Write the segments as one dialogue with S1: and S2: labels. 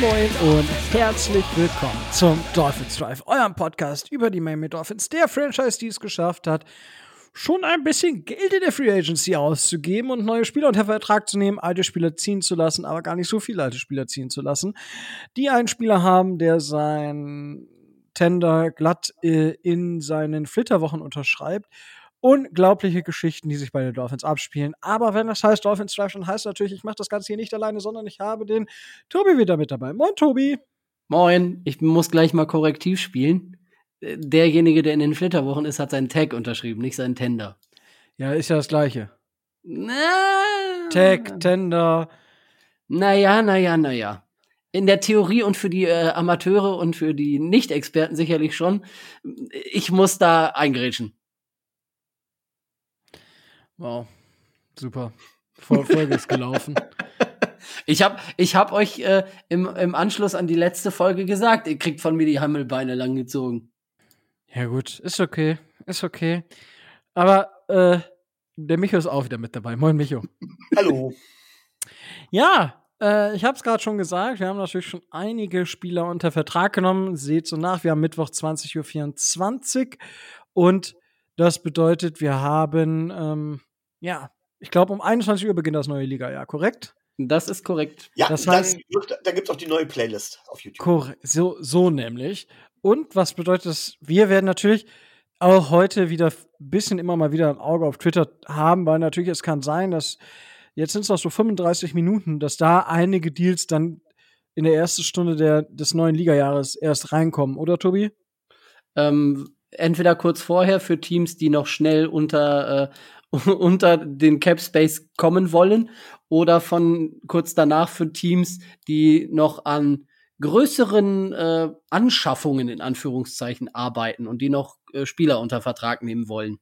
S1: Moin und herzlich willkommen zum Dolphins Drive, eurem Podcast über die Miami Dolphins, der Franchise, die es geschafft hat, schon ein bisschen Geld in der Free Agency auszugeben und neue Spieler unter Vertrag zu nehmen, alte Spieler ziehen zu lassen, aber gar nicht so viele alte Spieler ziehen zu lassen, die einen Spieler haben, der sein Tender glatt äh, in seinen Flitterwochen unterschreibt unglaubliche Geschichten, die sich bei den Dolphins abspielen. Aber wenn das heißt Dolphins Drive, dann heißt natürlich, ich mache das Ganze hier nicht alleine, sondern ich habe den Tobi wieder mit dabei. Moin, Tobi.
S2: Moin, ich muss gleich mal korrektiv spielen. Derjenige, der in den Flitterwochen ist, hat seinen Tag unterschrieben, nicht seinen Tender.
S1: Ja, ist ja das Gleiche. Na. Tag, Tender.
S2: Naja, naja, naja. In der Theorie und für die äh, Amateure und für die Nicht-Experten sicherlich schon. Ich muss da eingerätschen.
S1: Wow, super. Folge ist gelaufen.
S2: Ich habe ich hab euch äh, im, im Anschluss an die letzte Folge gesagt, ihr kriegt von mir die Hammelbeine langgezogen.
S1: Ja gut, ist okay, ist okay. Aber äh, der Micho ist auch wieder mit dabei. Moin Micho.
S3: Hallo.
S1: Ja, äh, ich habe es gerade schon gesagt, wir haben natürlich schon einige Spieler unter Vertrag genommen. Seht so nach, wir haben Mittwoch 20.24 Uhr und das bedeutet, wir haben ähm, ja, ich glaube, um 21 Uhr beginnt das neue Liga-Jahr, korrekt?
S2: Das ist korrekt.
S3: Ja, das heißt, dann gibt es auch die neue Playlist auf YouTube.
S1: Korrekt, so, so nämlich. Und was bedeutet das? Wir werden natürlich auch heute wieder ein bisschen immer mal wieder ein Auge auf Twitter haben, weil natürlich es kann sein, dass jetzt sind es noch so 35 Minuten, dass da einige Deals dann in der ersten Stunde der, des neuen Ligajahres erst reinkommen, oder Tobi?
S2: Ähm, entweder kurz vorher für Teams, die noch schnell unter äh, unter den Cap Space kommen wollen oder von kurz danach für Teams, die noch an größeren äh, Anschaffungen in Anführungszeichen arbeiten und die noch äh, Spieler unter Vertrag nehmen wollen.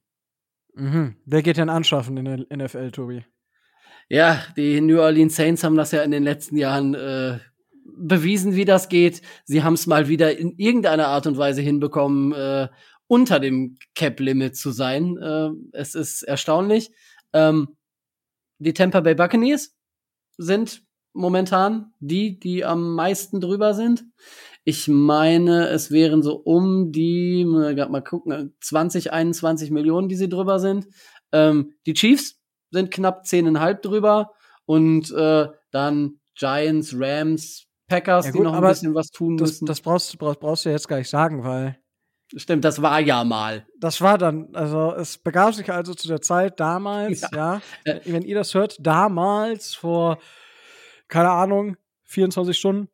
S1: Mhm. Wer geht denn anschaffen in der NFL, Tobi?
S2: Ja, die New Orleans Saints haben das ja in den letzten Jahren äh, bewiesen, wie das geht. Sie haben es mal wieder in irgendeiner Art und Weise hinbekommen, äh, unter dem Cap-Limit zu sein. Äh, es ist erstaunlich. Ähm, die Tampa Bay Buccaneers sind momentan die, die am meisten drüber sind. Ich meine, es wären so um die, mal gucken, 20, 21 Millionen, die sie drüber sind. Ähm, die Chiefs sind knapp 10,5 drüber und äh, dann Giants, Rams, Packers, ja gut, die noch ein bisschen was tun
S1: das,
S2: müssen.
S1: Das brauchst, brauchst, brauchst du jetzt gar nicht sagen, weil
S2: Stimmt, das war ja mal.
S1: Das war dann, also es begab sich also zu der Zeit damals, ja, ja äh, wenn ihr das hört, damals vor, keine Ahnung, 24 Stunden,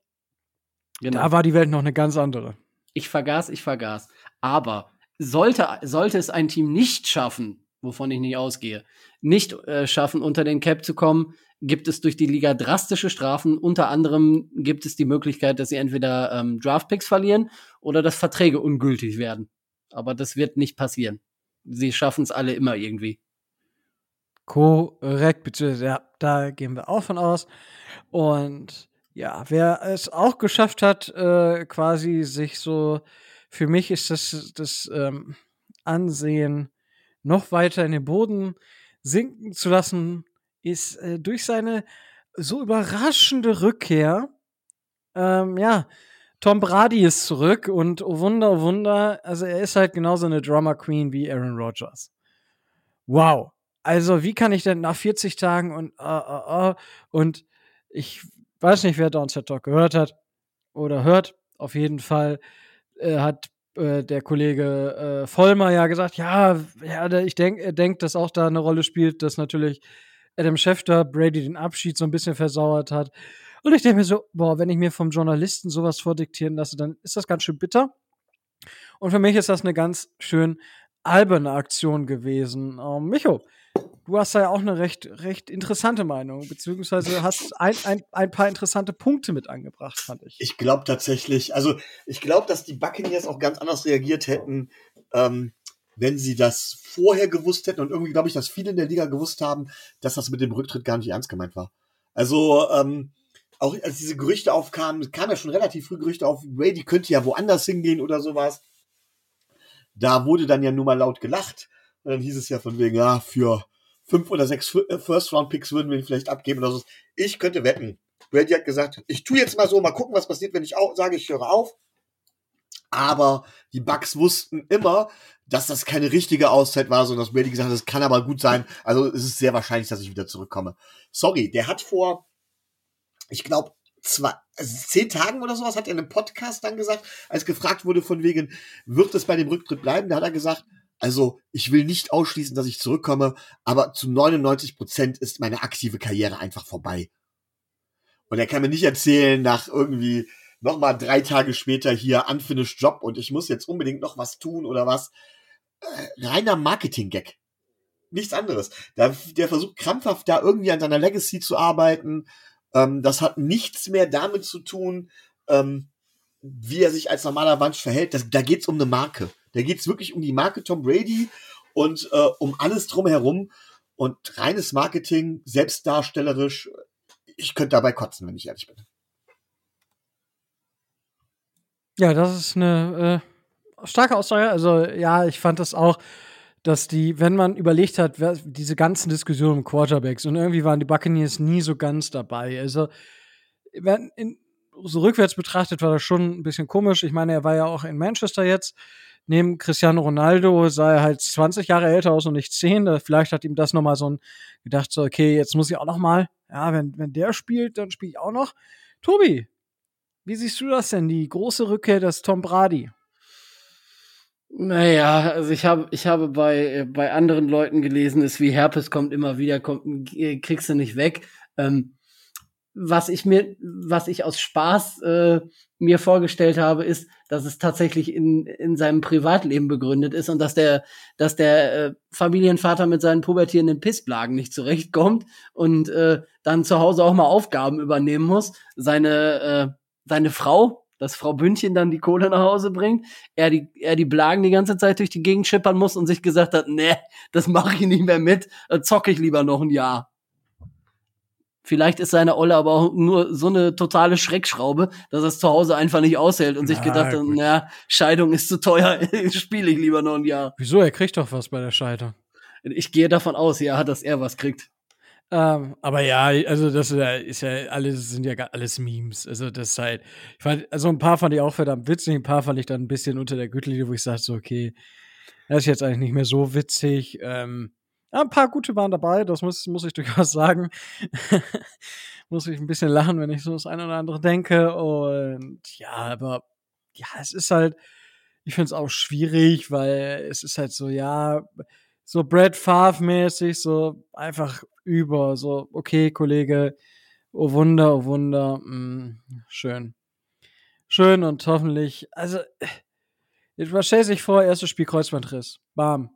S1: genau. da war die Welt noch eine ganz andere.
S2: Ich vergaß, ich vergaß. Aber sollte, sollte es ein Team nicht schaffen, wovon ich nicht ausgehe, nicht äh, schaffen, unter den Cap zu kommen, gibt es durch die Liga drastische Strafen. Unter anderem gibt es die Möglichkeit, dass sie entweder ähm, Draftpicks verlieren oder dass Verträge ungültig werden. Aber das wird nicht passieren. Sie schaffen es alle immer irgendwie.
S1: Korrekt, beziehungsweise ja, da gehen wir auch von aus. Und ja, wer es auch geschafft hat, äh, quasi sich so, für mich ist das, das ähm, Ansehen noch weiter in den Boden sinken zu lassen, ist äh, durch seine so überraschende Rückkehr, ähm, ja, Tom Brady ist zurück und oh Wunder, oh Wunder, also er ist halt genauso eine Drama Queen wie Aaron Rodgers. Wow. Also, wie kann ich denn nach 40 Tagen und uh, uh, uh, und ich weiß nicht, wer Downset Talk gehört hat oder hört, auf jeden Fall äh, hat äh, der Kollege äh, Vollmer ja gesagt, ja, ja ich denke, er denkt, dass auch da eine Rolle spielt, dass natürlich Adam Schefter Brady den Abschied so ein bisschen versauert hat. Und ich denke mir so, boah, wenn ich mir vom Journalisten sowas vordiktieren lasse, dann ist das ganz schön bitter. Und für mich ist das eine ganz schön alberne Aktion gewesen. Ähm, Micho, du hast da ja auch eine recht, recht interessante Meinung, beziehungsweise hast ein, ein, ein paar interessante Punkte mit angebracht, fand ich.
S3: Ich glaube tatsächlich, also ich glaube, dass die Buccaneers auch ganz anders reagiert hätten, ähm, wenn sie das vorher gewusst hätten und irgendwie glaube ich, dass viele in der Liga gewusst haben, dass das mit dem Rücktritt gar nicht ernst gemeint war. Also ähm, auch als diese Gerüchte aufkamen, kamen ja schon relativ früh Gerüchte auf, Brady könnte ja woanders hingehen oder sowas. Da wurde dann ja nur mal laut gelacht. Und dann hieß es ja von wegen, ja, für fünf oder sechs äh, First-Round-Picks würden wir vielleicht abgeben oder so. Ich könnte wetten, Brady hat gesagt, ich tue jetzt mal so, mal gucken, was passiert, wenn ich auch sage, ich höre auf. Aber die Bucks wussten immer, dass das keine richtige Auszeit war, sondern dass Brady gesagt hat, es kann aber gut sein. Also es ist sehr wahrscheinlich, dass ich wieder zurückkomme. Sorry, der hat vor, ich glaube, zwei, also zehn Tagen oder sowas hat er in einem Podcast dann gesagt, als gefragt wurde von wegen, wird es bei dem Rücktritt bleiben? Da hat er gesagt, also ich will nicht ausschließen, dass ich zurückkomme, aber zu 99 Prozent ist meine aktive Karriere einfach vorbei. Und er kann mir nicht erzählen, nach irgendwie nochmal drei Tage später hier unfinished Job und ich muss jetzt unbedingt noch was tun oder was. Äh, reiner Marketing-Gag. Nichts anderes. Der, der versucht krampfhaft da irgendwie an seiner Legacy zu arbeiten. Ähm, das hat nichts mehr damit zu tun, ähm, wie er sich als normaler Mensch verhält. Das, da geht's um eine Marke. Da geht's wirklich um die Marke Tom Brady und äh, um alles drumherum. Und reines Marketing, selbstdarstellerisch, ich könnte dabei kotzen, wenn ich ehrlich bin.
S1: Ja, das ist eine äh, starke Aussage. Also, ja, ich fand das auch, dass die, wenn man überlegt hat, wer, diese ganzen Diskussionen um Quarterbacks und irgendwie waren die Buccaneers nie so ganz dabei. Also, wenn in, so rückwärts betrachtet war das schon ein bisschen komisch. Ich meine, er war ja auch in Manchester jetzt. Neben Cristiano Ronaldo sah er halt 20 Jahre älter aus und nicht 10. Vielleicht hat ihm das nochmal so ein gedacht, so, okay, jetzt muss ich auch noch mal, ja, wenn, wenn der spielt, dann spiele ich auch noch. Tobi, wie siehst du das denn, die große Rückkehr des Tom Brady?
S2: Naja, also ich habe ich habe bei bei anderen Leuten gelesen, ist wie Herpes kommt immer wieder, kommt kriegst du nicht weg. Ähm, was ich mir, was ich aus Spaß äh, mir vorgestellt habe, ist, dass es tatsächlich in, in seinem Privatleben begründet ist und dass der, dass der äh, Familienvater mit seinen pubertierenden Pissblagen nicht zurechtkommt und äh, dann zu Hause auch mal Aufgaben übernehmen muss. Seine, äh, seine Frau, dass Frau Bündchen dann die Kohle nach Hause bringt, er die, er die Blagen die ganze Zeit durch die Gegend schippern muss und sich gesagt hat, nee, das mache ich nicht mehr mit, äh, zocke ich lieber noch ein Jahr. Vielleicht ist seine Olle aber auch nur so eine totale Schreckschraube, dass er es zu Hause einfach nicht aushält und sich gedacht hat, na, Scheidung ist zu teuer, spiele ich lieber noch ein Jahr.
S1: Wieso? Er kriegt doch was bei der Scheidung.
S2: Ich gehe davon aus, ja, dass er was kriegt.
S1: Ähm, aber ja, also das ist ja alles sind ja alles Memes. Also das ist halt, ich fand, also ein paar fand ich auch verdammt witzig, ein paar fand ich dann ein bisschen unter der Gürtellinie, wo ich sagte so, okay, das ist jetzt eigentlich nicht mehr so witzig. Ähm, ein paar gute waren dabei, das muss, muss ich durchaus sagen. muss ich ein bisschen lachen, wenn ich so das eine oder andere denke. Und ja, aber ja, es ist halt, ich finde es auch schwierig, weil es ist halt so, ja, so Brad Favre-mäßig, so einfach über, so, okay, Kollege, oh Wunder, oh Wunder, mh, mm, schön. Schön und hoffentlich, also, jetzt stell sich vor, erstes Spiel Kreuzbandriss. Bam.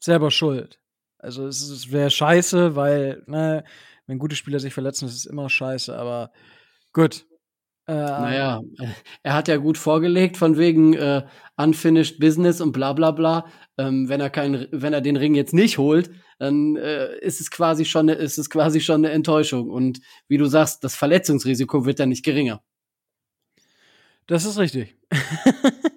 S1: Selber schuld. Also es, es wäre scheiße, weil, ne, wenn gute Spieler sich verletzen, ist es immer scheiße, aber gut.
S2: Äh, naja, er hat ja gut vorgelegt, von wegen äh, unfinished business und bla bla bla. Ähm, wenn er kein, wenn er den Ring jetzt nicht holt, dann äh, ist es quasi schon, ist es quasi schon eine Enttäuschung. Und wie du sagst, das Verletzungsrisiko wird dann nicht geringer.
S1: Das ist richtig.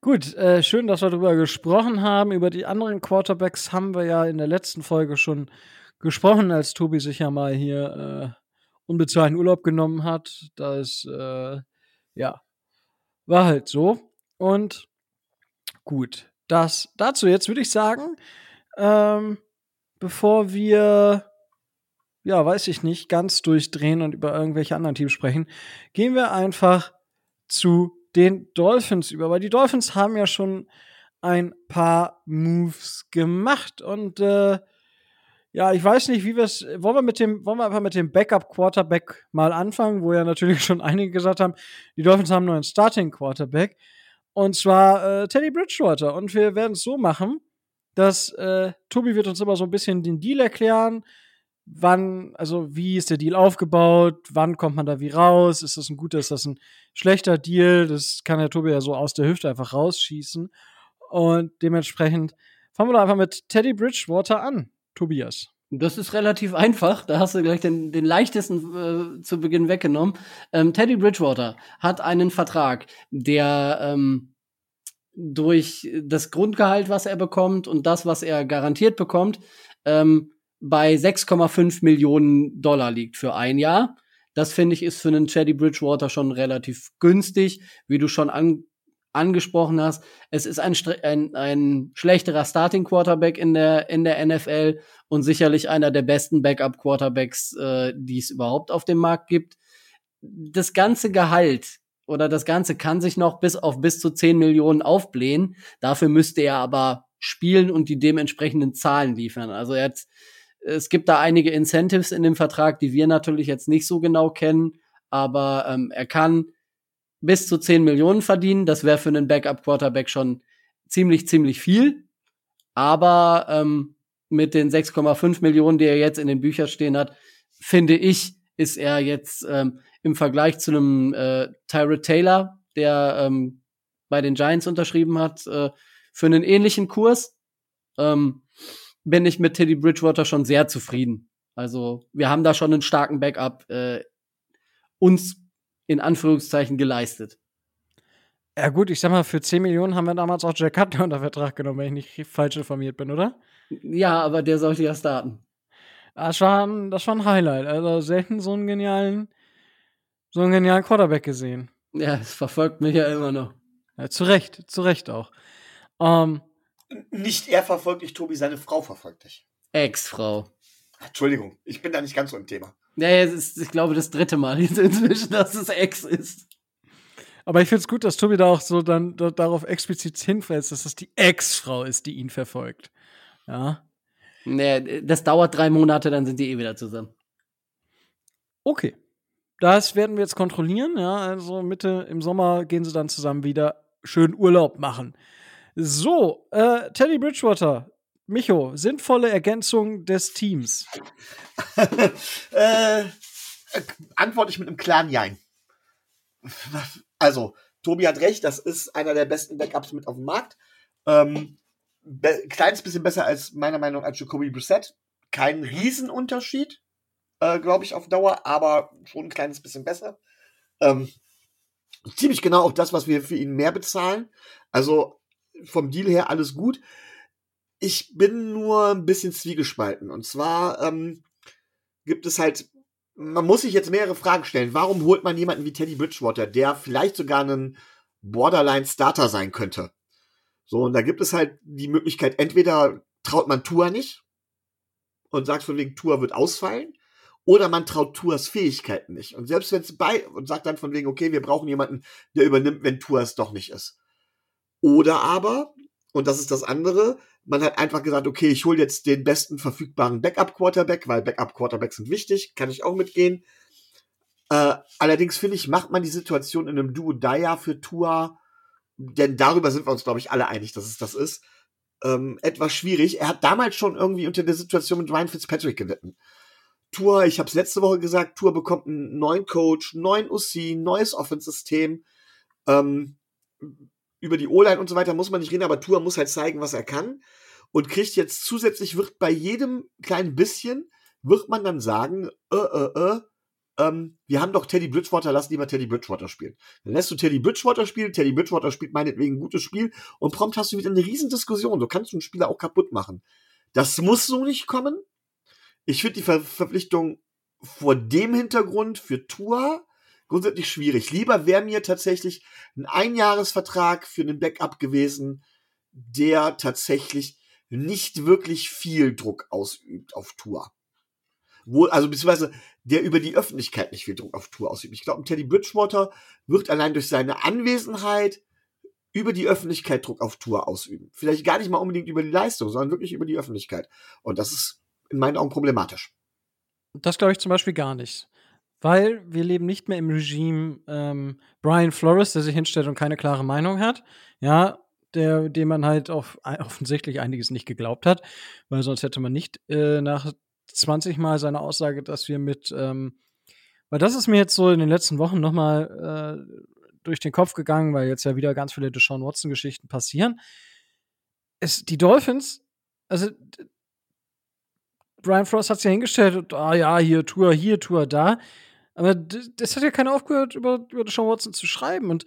S1: Gut, äh, schön, dass wir darüber gesprochen haben. Über die anderen Quarterbacks haben wir ja in der letzten Folge schon gesprochen, als Tobi sich ja mal hier äh, unbezahlten Urlaub genommen hat. Das, äh, ja, war halt so. Und gut, das dazu jetzt würde ich sagen, ähm, bevor wir, ja, weiß ich nicht, ganz durchdrehen und über irgendwelche anderen Teams sprechen, gehen wir einfach zu den Dolphins über, weil die Dolphins haben ja schon ein paar Moves gemacht und äh, ja, ich weiß nicht, wie wir es. Wollen wir mit dem, wollen wir einfach mit dem Backup Quarterback mal anfangen, wo ja natürlich schon einige gesagt haben, die Dolphins haben nur einen Starting Quarterback. Und zwar äh, Teddy Bridgewater. Und wir werden es so machen, dass äh, Tobi wird uns immer so ein bisschen den Deal erklären wann, also wie ist der Deal aufgebaut, wann kommt man da wie raus, ist das ein guter, ist das ein schlechter Deal, das kann der Tobi ja so aus der Hüfte einfach rausschießen und dementsprechend fangen wir doch einfach mit Teddy Bridgewater an, Tobias.
S2: Das ist relativ einfach. Da hast du gleich den, den leichtesten äh, zu Beginn weggenommen. Ähm, Teddy Bridgewater hat einen Vertrag, der ähm, durch das Grundgehalt, was er bekommt und das, was er garantiert bekommt, ähm, bei 6,5 Millionen Dollar liegt für ein Jahr. Das finde ich ist für einen Teddy Bridgewater schon relativ günstig, wie du schon an, angesprochen hast. Es ist ein, ein, ein schlechterer Starting Quarterback in der, in der NFL und sicherlich einer der besten Backup Quarterbacks, äh, die es überhaupt auf dem Markt gibt. Das ganze Gehalt oder das Ganze kann sich noch bis auf bis zu 10 Millionen aufblähen. Dafür müsste er aber spielen und die dementsprechenden Zahlen liefern. Also er hat, es gibt da einige Incentives in dem Vertrag, die wir natürlich jetzt nicht so genau kennen, aber ähm, er kann bis zu 10 Millionen verdienen. Das wäre für einen Backup-Quarterback schon ziemlich, ziemlich viel. Aber ähm, mit den 6,5 Millionen, die er jetzt in den Büchern stehen hat, finde ich, ist er jetzt ähm, im Vergleich zu einem äh, Tyrod Taylor, der ähm, bei den Giants unterschrieben hat, äh, für einen ähnlichen Kurs, ähm, bin ich mit Teddy Bridgewater schon sehr zufrieden. Also wir haben da schon einen starken Backup äh, uns in Anführungszeichen geleistet.
S1: Ja gut, ich sag mal, für 10 Millionen haben wir damals auch Jack Cutler unter Vertrag genommen, wenn ich nicht falsch informiert bin, oder?
S2: Ja, aber der sollte ja starten.
S1: Das war, ein, das war ein Highlight. Also selten so einen genialen, so einen genialen Quarterback gesehen.
S2: Ja, es verfolgt mich ja immer noch.
S1: Ja, zu Recht, zu Recht auch. Ähm,
S3: nicht er verfolgt dich, Tobi, seine Frau verfolgt dich.
S2: Ex-Frau.
S3: Entschuldigung, ich bin da nicht ganz so im Thema.
S2: Ja, es ist, ich glaube, das dritte Mal inzwischen, dass es Ex ist.
S1: Aber ich finde es gut, dass Tobi da auch so dann da, darauf explizit hinweist, dass das die Ex-Frau ist, die ihn verfolgt. Ja.
S2: Nee, das dauert drei Monate, dann sind die eh wieder zusammen.
S1: Okay. Das werden wir jetzt kontrollieren, ja. Also Mitte im Sommer gehen sie dann zusammen wieder schön Urlaub machen. So, äh, Teddy Bridgewater, Micho, sinnvolle Ergänzung des Teams.
S3: äh, antworte ich mit einem klaren Jein. Also, Tobi hat recht, das ist einer der besten Backups mit auf dem Markt. Ähm, kleines bisschen besser als meiner Meinung nach als Jacoby Brissett. Kein Riesenunterschied, äh, glaube ich, auf Dauer, aber schon ein kleines bisschen besser. Ähm, ziemlich genau auch das, was wir für ihn mehr bezahlen. Also vom Deal her alles gut. Ich bin nur ein bisschen zwiegespalten. Und zwar ähm, gibt es halt, man muss sich jetzt mehrere Fragen stellen. Warum holt man jemanden wie Teddy Bridgewater, der vielleicht sogar ein Borderline-Starter sein könnte? So, und da gibt es halt die Möglichkeit, entweder traut man Tour nicht und sagt von wegen, Tour wird ausfallen, oder man traut Tours Fähigkeiten nicht. Und selbst wenn es bei und sagt dann von wegen, okay, wir brauchen jemanden, der übernimmt, wenn Tour es doch nicht ist. Oder aber, und das ist das andere, man hat einfach gesagt, okay, ich hole jetzt den besten verfügbaren Backup-Quarterback, weil Backup-Quarterbacks sind wichtig, kann ich auch mitgehen. Äh, allerdings finde ich, macht man die Situation in einem Duo Daya für Tua, denn darüber sind wir uns, glaube ich, alle einig, dass es das ist, ähm, etwas schwierig. Er hat damals schon irgendwie unter der Situation mit Ryan Fitzpatrick gelitten. Tour, ich habe es letzte Woche gesagt, Tour bekommt einen neuen Coach, neuen OC, neues Offense-System. Ähm, über die O-Line und so weiter muss man nicht reden, aber Tour muss halt zeigen, was er kann. Und kriegt jetzt zusätzlich, wird bei jedem kleinen bisschen, wird man dann sagen, äh, äh, äh, ähm, wir haben doch Teddy Bridgewater, lass lieber Teddy Bridgewater spielen. Dann lässt du Teddy Bridgewater spielen, Teddy Bridgewater spielt meinetwegen ein gutes Spiel und prompt hast du wieder eine riesen Diskussion. Du kannst einen Spieler auch kaputt machen. Das muss so nicht kommen. Ich finde die Ver Verpflichtung vor dem Hintergrund für Tour grundsätzlich schwierig. Lieber wäre mir tatsächlich ein Einjahresvertrag für einen Backup gewesen, der tatsächlich nicht wirklich viel Druck ausübt auf Tour. Wo, also beziehungsweise der über die Öffentlichkeit nicht viel Druck auf Tour ausübt. Ich glaube, Teddy Bridgewater wird allein durch seine Anwesenheit über die Öffentlichkeit Druck auf Tour ausüben. Vielleicht gar nicht mal unbedingt über die Leistung, sondern wirklich über die Öffentlichkeit. Und das ist in meinen Augen problematisch.
S1: Das glaube ich zum Beispiel gar nicht. Weil wir leben nicht mehr im Regime ähm, Brian Flores, der sich hinstellt und keine klare Meinung hat. Ja, der, dem man halt auch offensichtlich einiges nicht geglaubt hat, weil sonst hätte man nicht äh, nach 20 Mal seine Aussage, dass wir mit, ähm, weil das ist mir jetzt so in den letzten Wochen nochmal äh, durch den Kopf gegangen, weil jetzt ja wieder ganz viele Deshaun Watson-Geschichten passieren. Es, die Dolphins, also Brian Frost hat sich ja hingestellt und, ah ja, hier Tour, hier Tour, da. Aber das hat ja keiner aufgehört, über, über Deshaun Watson zu schreiben. Und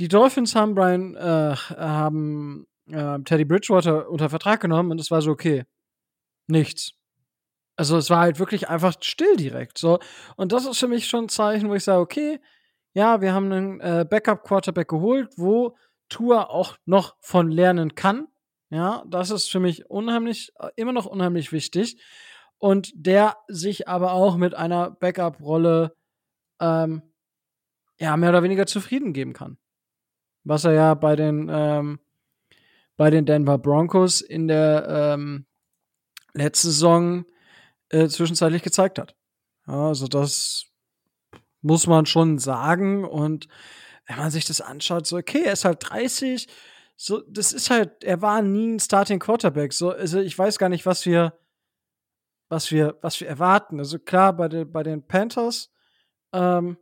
S1: die Dolphins haben Brian, äh, haben äh, Teddy Bridgewater unter Vertrag genommen und es war so, okay, nichts. Also es war halt wirklich einfach still direkt. So. Und das ist für mich schon ein Zeichen, wo ich sage, okay, ja, wir haben einen äh, Backup-Quarterback geholt, wo Tour auch noch von lernen kann. Ja, das ist für mich unheimlich, äh, immer noch unheimlich wichtig. Und der sich aber auch mit einer Backup-Rolle ähm, ja, mehr oder weniger zufrieden geben kann. Was er ja bei den, ähm, bei den Denver Broncos in der ähm, letzten Saison äh, zwischenzeitlich gezeigt hat. Ja, also das muss man schon sagen. Und wenn man sich das anschaut, so, okay, er ist halt 30, so, das ist halt, er war nie ein Starting Quarterback. So, also ich weiß gar nicht, was wir, was wir, was wir erwarten. Also klar, bei, de, bei den Panthers, ähm,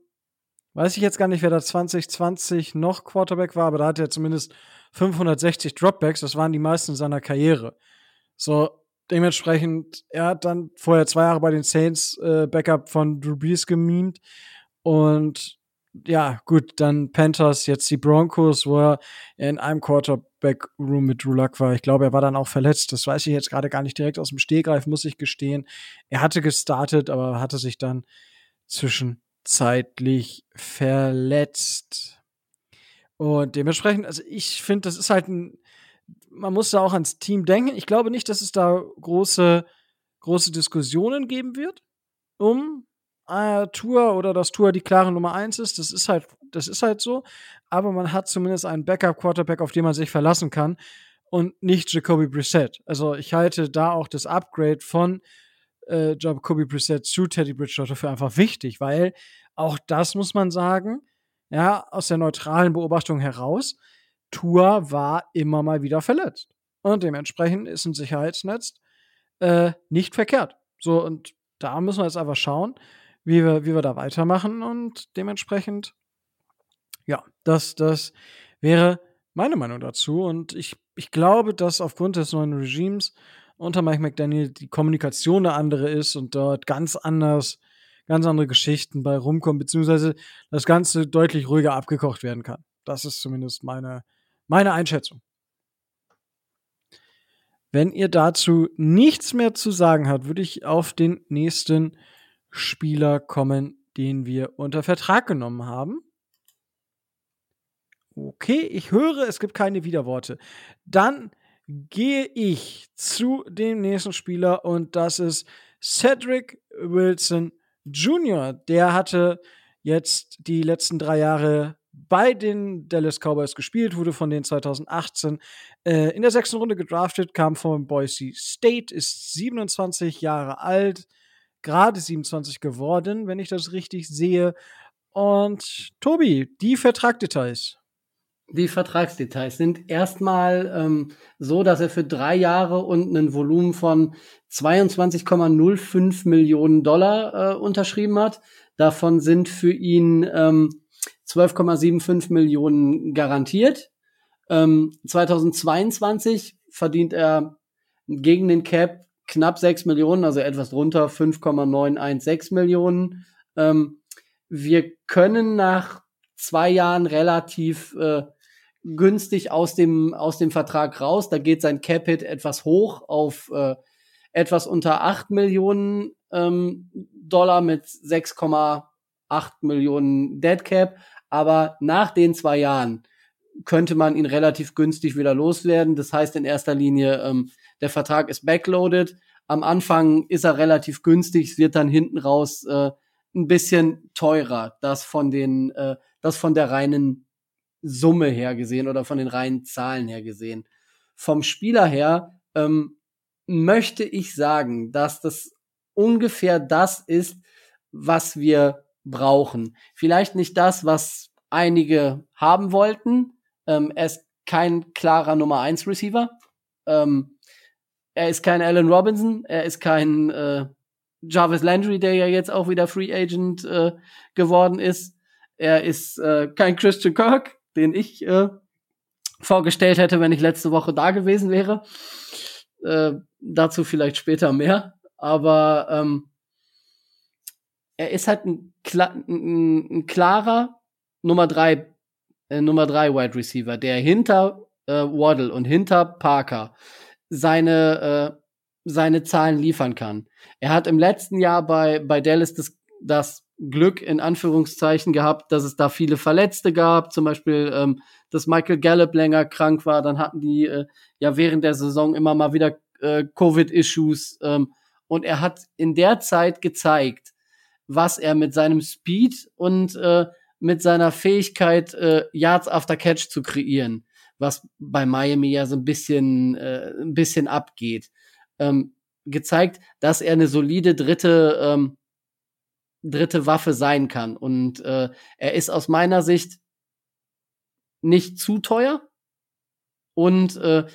S1: weiß ich jetzt gar nicht, wer da 2020 noch Quarterback war, aber da hat er zumindest 560 Dropbacks, das waren die meisten seiner Karriere. So, dementsprechend, er hat dann vorher zwei Jahre bei den Saints äh, Backup von Drew Brees gemimt und ja, gut, dann Panthers, jetzt die Broncos, wo er in einem Quarterback-Room mit Drew Luck war. Ich glaube, er war dann auch verletzt. Das weiß ich jetzt gerade gar nicht direkt aus dem Stehgreif, muss ich gestehen. Er hatte gestartet, aber hatte sich dann zwischenzeitlich verletzt. Und dementsprechend, also ich finde, das ist halt ein, man muss da auch ans Team denken. Ich glaube nicht, dass es da große, große Diskussionen geben wird um äh, Tour oder dass Tour die klare Nummer eins ist. Das ist halt, das ist halt so. Aber man hat zumindest einen Backup-Quarterback, auf den man sich verlassen kann und nicht Jacoby Brissett. Also ich halte da auch das Upgrade von äh, Jacoby Brissett zu Teddy Bridgewater für einfach wichtig, weil auch das muss man sagen, ja, aus der neutralen Beobachtung heraus, Tour war immer mal wieder verletzt. Und dementsprechend ist ein Sicherheitsnetz äh, nicht verkehrt. So, und da müssen wir jetzt einfach schauen, wie wir, wie wir da weitermachen und dementsprechend, ja, das, das wäre meine Meinung dazu und ich, ich glaube, dass aufgrund des neuen Regimes unter Mike McDaniel die Kommunikation eine andere ist und dort ganz anders, ganz andere Geschichten bei rumkommen, beziehungsweise das Ganze deutlich ruhiger abgekocht werden kann. Das ist zumindest meine, meine Einschätzung. Wenn ihr dazu nichts mehr zu sagen habt, würde ich auf den nächsten Spieler kommen, den wir unter Vertrag genommen haben. Okay, ich höre, es gibt keine Widerworte. Dann gehe ich zu dem nächsten Spieler und das ist Cedric Wilson Jr. Der hatte jetzt die letzten drei Jahre bei den Dallas Cowboys gespielt, wurde von denen 2018 äh, in der sechsten Runde gedraftet, kam von Boise State, ist 27 Jahre alt, gerade 27 geworden, wenn ich das richtig sehe. Und Tobi, die Vertragdetails.
S2: Die Vertragsdetails sind erstmal ähm, so, dass er für drei Jahre und ein Volumen von 22,05 Millionen Dollar äh, unterschrieben hat. Davon sind für ihn ähm, 12,75 Millionen garantiert. Ähm, 2022 verdient er gegen den Cap knapp 6 Millionen, also etwas drunter, 5,916 Millionen. Ähm, wir können nach zwei Jahren relativ äh, günstig aus dem, aus dem Vertrag raus. Da geht sein Cap-Hit etwas hoch auf äh, etwas unter 8 Millionen ähm, Dollar mit 6,8 Millionen Dead Cap. Aber nach den zwei Jahren könnte man ihn relativ günstig wieder loswerden. Das heißt in erster Linie, ähm, der Vertrag ist backloaded. Am Anfang ist er relativ günstig, es wird dann hinten raus äh, ein bisschen teurer, das von den, äh, das von der reinen Summe her gesehen oder von den reinen Zahlen her gesehen. Vom Spieler her ähm, möchte ich sagen, dass das ungefähr das ist, was wir brauchen. Vielleicht nicht das, was einige haben wollten. Ähm, er ist kein klarer Nummer 1 Receiver. Ähm, er ist kein Allen Robinson, er ist kein äh, Jarvis Landry, der ja jetzt auch wieder Free Agent äh, geworden ist. Er ist äh, kein Christian Kirk, den ich äh, vorgestellt hätte, wenn ich letzte Woche da gewesen wäre. Äh, dazu vielleicht später mehr. Aber ähm, er ist halt ein, kla ein, ein klarer Nummer drei, äh, Nummer drei Wide Receiver, der hinter äh, Waddle und hinter Parker seine seine Zahlen liefern kann. Er hat im letzten Jahr bei, bei Dallas das, das Glück in Anführungszeichen gehabt, dass es da viele Verletzte gab, zum Beispiel, ähm, dass Michael Gallup länger krank war, dann hatten die äh, ja während der Saison immer mal wieder äh, Covid-Issues. Ähm, und er hat in der Zeit gezeigt, was er mit seinem Speed und äh, mit seiner Fähigkeit, äh, Yards after Catch zu kreieren, was bei Miami ja so ein bisschen, äh, ein bisschen abgeht, ähm, gezeigt, dass er eine solide dritte, ähm, dritte Waffe sein kann. Und äh, er ist aus meiner Sicht nicht zu teuer und äh,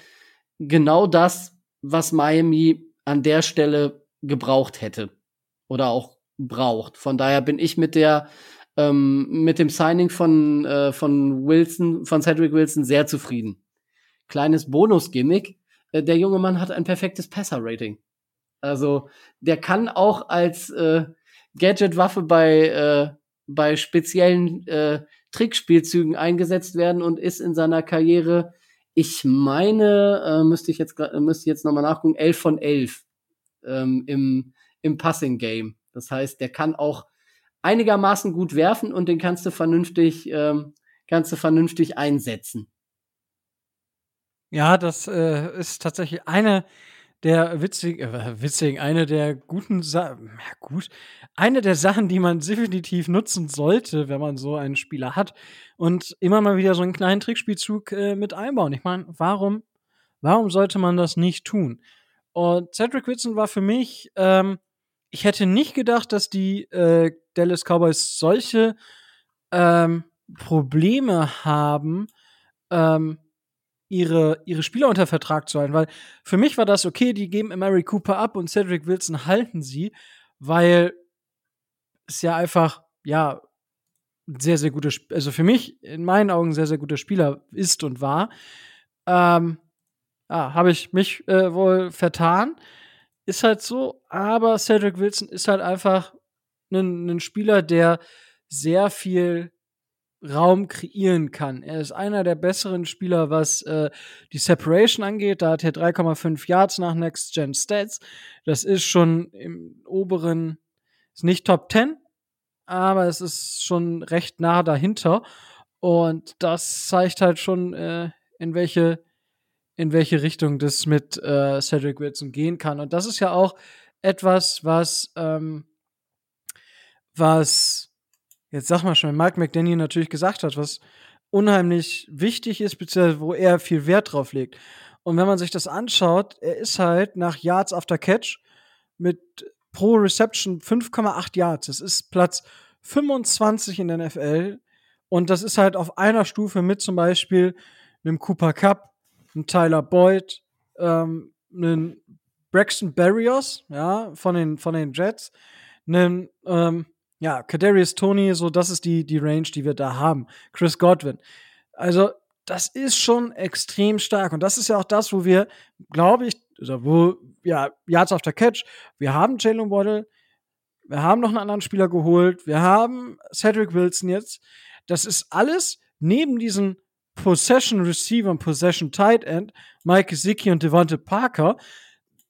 S2: genau das, was Miami an der Stelle gebraucht hätte oder auch braucht. Von daher bin ich mit der ähm, mit dem Signing von, äh, von Wilson, von Cedric Wilson sehr zufrieden. Kleines Bonus-Gimmick. Äh, der junge Mann hat ein perfektes Passer-Rating. Also, der kann auch als äh, Gadget-Waffe bei, äh, bei speziellen äh, Trickspielzügen eingesetzt werden und ist in seiner Karriere, ich meine, äh, müsste ich jetzt müsste ich jetzt nochmal nachgucken, 11 von 11 ähm, im, im Passing-Game. Das heißt, der kann auch einigermaßen gut werfen und den kannst du vernünftig, ähm, kannst du vernünftig einsetzen.
S1: Ja, das äh, ist tatsächlich eine der witzigen, äh, witzigen, eine der guten Sachen, ja gut, eine der Sachen, die man definitiv nutzen sollte, wenn man so einen Spieler hat und immer mal wieder so einen kleinen Trickspielzug äh, mit einbauen. Ich meine, warum, warum sollte man das nicht tun? Und Cedric Wilson war für mich ähm, ich hätte nicht gedacht, dass die äh, Dallas Cowboys solche ähm, Probleme haben, ähm, ihre, ihre Spieler unter Vertrag zu halten. Weil für mich war das okay, die geben Mary Cooper ab und Cedric Wilson halten sie, weil es ja einfach, ja, sehr, sehr guter, also für mich in meinen Augen sehr, sehr guter Spieler ist und war. Ähm, ah, habe ich mich äh, wohl vertan. Ist halt so, aber Cedric Wilson ist halt einfach ein, ein Spieler, der sehr viel Raum kreieren kann. Er ist einer der besseren Spieler, was äh, die Separation angeht. Da hat er 3,5 Yards nach Next Gen Stats. Das ist schon im oberen, ist nicht Top 10, aber es ist schon recht nah dahinter. Und das zeigt halt schon, äh, in welche in welche Richtung das mit äh, Cedric Wilson gehen kann. Und das ist ja auch etwas, was, ähm, was, jetzt sag mal schon, Mike McDaniel natürlich gesagt hat, was unheimlich wichtig ist, beziehungsweise wo er viel Wert drauf legt. Und wenn man sich das anschaut, er ist halt nach Yards after Catch mit pro Reception 5,8 Yards. Das ist Platz 25 in der NFL. Und das ist halt auf einer Stufe mit zum Beispiel einem Cooper Cup, einen Tyler Boyd, ähm, einen Braxton Barrios, ja, von den, von den Jets, einen, ähm, ja, Kadarius Tony, so, das ist die, die Range, die wir da haben. Chris Godwin. Also, das ist schon extrem stark. Und das ist ja auch das, wo wir, glaube ich, also wo, ja, Yards after Catch, wir haben Jalen Waddle, wir haben noch einen anderen Spieler geholt, wir haben Cedric Wilson jetzt. Das ist alles neben diesen Possession Receiver und Possession Tight End, Mike Gesicki und Devonte Parker,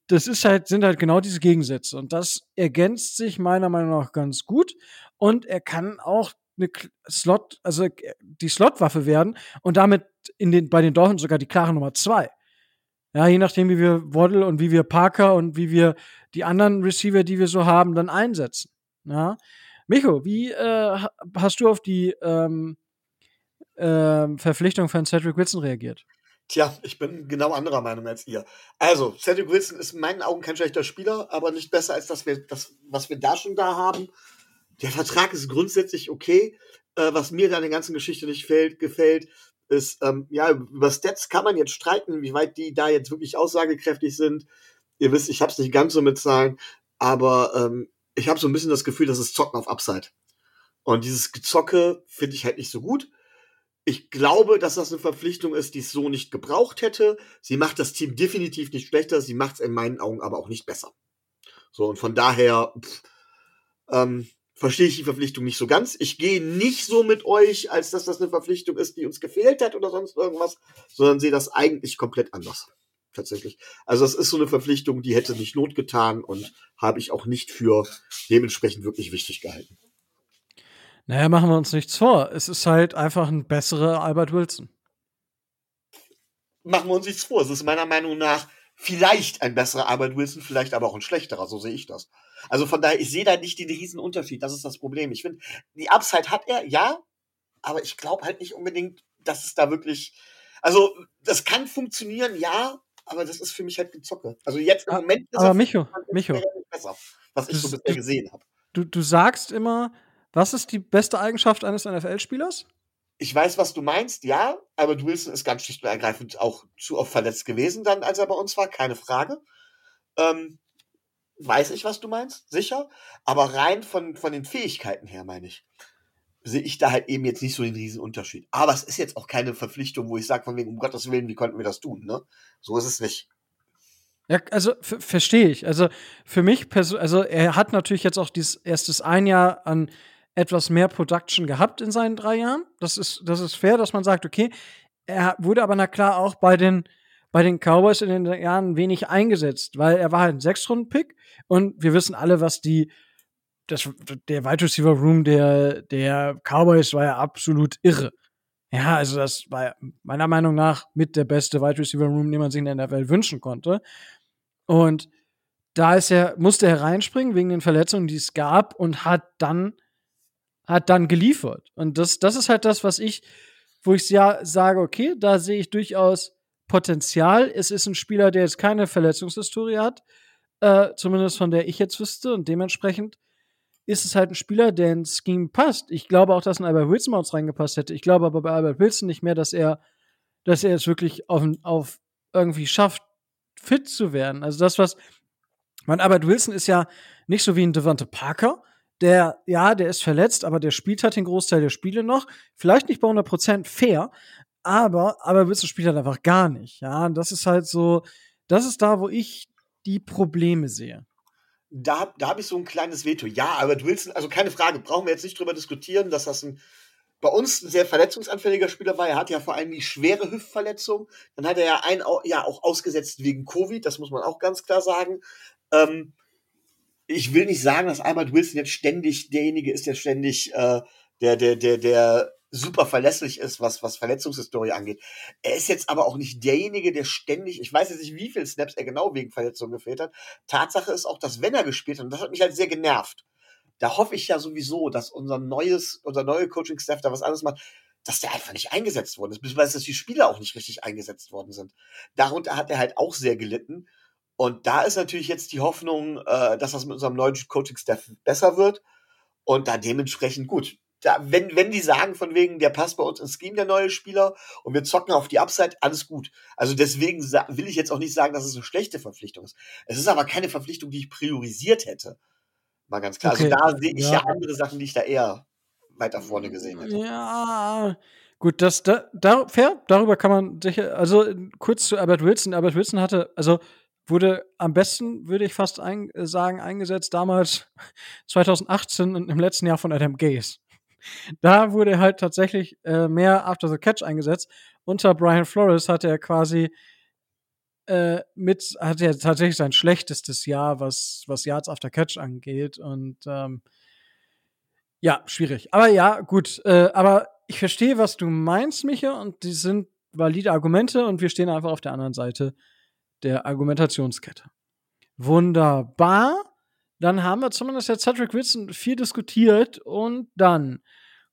S1: das ist halt, sind halt genau diese Gegensätze. Und das ergänzt sich meiner Meinung nach ganz gut. Und er kann auch eine Slot, also die Slotwaffe werden und damit in den, bei den Dolphins sogar die klare Nummer zwei. Ja, je nachdem, wie wir Waddle und wie wir Parker und wie wir die anderen Receiver, die wir so haben, dann einsetzen. Ja. Micho, wie äh, hast du auf die ähm, äh, Verpflichtung von Cedric Wilson reagiert?
S3: Tja, ich bin genau anderer Meinung als ihr. Also, Cedric Wilson ist in meinen Augen kein schlechter Spieler, aber nicht besser als das, was wir da schon da haben. Der Vertrag ist grundsätzlich okay. Äh, was mir da in der ganzen Geschichte nicht fällt, gefällt, ist, ähm, ja, über Stats kann man jetzt streiten, wie weit die da jetzt wirklich aussagekräftig sind. Ihr wisst, ich hab's nicht ganz so mit Zahlen, aber ähm, ich habe so ein bisschen das Gefühl, das ist Zocken auf Upside. Und dieses Gezocke finde ich halt nicht so gut. Ich glaube, dass das eine Verpflichtung ist, die es so nicht gebraucht hätte. Sie macht das Team definitiv nicht schlechter, sie macht es in meinen Augen aber auch nicht besser. So, und von daher pff, ähm, verstehe ich die Verpflichtung nicht so ganz. Ich gehe nicht so mit euch, als dass das eine Verpflichtung ist, die uns gefehlt hat oder sonst irgendwas, sondern sehe das eigentlich komplett anders. tatsächlich. Also das ist so eine Verpflichtung, die hätte nicht Not getan und habe ich auch nicht für dementsprechend wirklich wichtig gehalten.
S1: Naja, machen wir uns nichts vor. Es ist halt einfach ein besserer Albert Wilson.
S3: Machen wir uns nichts vor. Es ist meiner Meinung nach vielleicht ein besserer Albert Wilson, vielleicht aber auch ein schlechterer. So sehe ich das. Also von daher, ich sehe da nicht den riesen Unterschied. Das ist das Problem. Ich finde, die Upside hat er, ja, aber ich glaube halt nicht unbedingt, dass es da wirklich. Also, das kann funktionieren, ja, aber das ist für mich halt Gezocke. Also jetzt im
S1: Ah,
S3: Moment ist
S1: aber
S3: er
S1: Micho,
S3: besser, was ich so bisher gesehen habe.
S1: Du, du sagst immer, was ist die beste Eigenschaft eines NFL-Spielers?
S3: Ich weiß, was du meinst, ja, aber Wilson ist ganz schlicht und ergreifend auch zu oft verletzt gewesen dann, als er bei uns war, keine Frage. Ähm, weiß ich, was du meinst, sicher. Aber rein von, von den Fähigkeiten her, meine ich, sehe ich da halt eben jetzt nicht so den riesen Unterschied. Aber es ist jetzt auch keine Verpflichtung, wo ich sage, von wegen, um Gottes Willen, wie konnten wir das tun, ne? So ist es nicht.
S1: Ja, also ver- verstehe ich. Also für mich persönlich, also er hat natürlich jetzt auch dieses erstes ein Jahr an etwas mehr Production gehabt in seinen drei Jahren. Das ist, das ist fair, dass man sagt, okay, er wurde aber na klar auch bei den, bei den Cowboys in den Jahren wenig eingesetzt, weil er war halt ein Sechstrunden-Pick und wir wissen alle, was die, das, der Wide Receiver Room der, der Cowboys war ja absolut irre. Ja, also das war meiner Meinung nach mit der beste Wide Receiver Room, den man sich in der NFL wünschen konnte. Und da ist er, musste er reinspringen wegen den Verletzungen, die es gab und hat dann, hat dann geliefert. Und das, das ist halt das, was ich, wo ich ja sage, okay, da sehe ich durchaus Potenzial. Es ist ein Spieler, der jetzt keine Verletzungshistorie hat, äh, zumindest von der ich jetzt wüsste. Und dementsprechend ist es halt ein Spieler, der ins Scheme passt. Ich glaube auch, dass ein Albert Wilson bei uns reingepasst hätte. Ich glaube aber bei Albert Wilson nicht mehr, dass er, dass er es wirklich auf, auf irgendwie schafft, fit zu werden. Also das, was mein Albert Wilson ist ja nicht so wie ein Devante Parker, der, ja, der ist verletzt, aber der spielt halt den Großteil der Spiele noch. Vielleicht nicht bei 100% fair, aber Albert Wilson spielt halt einfach gar nicht. Ja, und das ist halt so, das ist da, wo ich die Probleme sehe.
S3: Da, da habe ich so ein kleines Veto. Ja, Albert Wilson, also keine Frage, brauchen wir jetzt nicht drüber diskutieren, dass das ein bei uns ein sehr verletzungsanfälliger Spieler war. Er hat ja vor allem die schwere Hüftverletzung. Dann hat er ja ein Jahr auch ausgesetzt wegen Covid, das muss man auch ganz klar sagen. Ähm, ich will nicht sagen, dass Albert Wilson jetzt ständig derjenige ist, der ständig äh, der, der, der, der super verlässlich ist, was, was Verletzungshistorie angeht. Er ist jetzt aber auch nicht derjenige, der ständig, ich weiß jetzt nicht, wie viele Snaps er genau wegen Verletzungen gefehlt hat. Tatsache ist auch, dass wenn er gespielt hat, und das hat mich halt sehr genervt, da hoffe ich ja sowieso, dass unser neues, unser neuer Coaching-Staff da was anderes macht, dass der einfach nicht eingesetzt worden ist, beziehungsweise dass die Spieler auch nicht richtig eingesetzt worden sind. Darunter hat er halt auch sehr gelitten. Und da ist natürlich jetzt die Hoffnung, äh, dass das mit unserem neuen Coaching-Staff besser wird. Und da dementsprechend gut. Da, wenn, wenn die sagen, von wegen, der passt bei uns ins Scheme, der neue Spieler, und wir zocken auf die Upside, alles gut. Also deswegen will ich jetzt auch nicht sagen, dass es eine schlechte Verpflichtung ist. Es ist aber keine Verpflichtung, die ich priorisiert hätte. Mal ganz klar.
S1: Okay,
S3: Also da sehe ich ja.
S1: ja.
S3: andere Sachen, die ich da eher weiter vorne gesehen hätte.
S1: Ja, gut, das, da, da, fair, darüber kann man sicher, also kurz zu Albert Wilson. Albert Wilson hatte, also wurde am besten, würde ich fast ein, äh, sagen, eingesetzt damals 2018 und im letzten Jahr von Adam Gase. Da wurde halt tatsächlich äh, mehr After the Catch eingesetzt. Unter Brian Flores hatte er quasi äh, mit, hatte er tatsächlich sein schlechtestes Jahr, was, was Yards After Catch angeht. Und ähm, ja, schwierig. Aber ja, gut. Äh, aber ich verstehe, was du meinst, Micha, und die sind valide Argumente und wir stehen einfach auf der anderen Seite der Argumentationskette. Wunderbar. Dann haben wir zumindest jetzt Cedric Wilson viel diskutiert und dann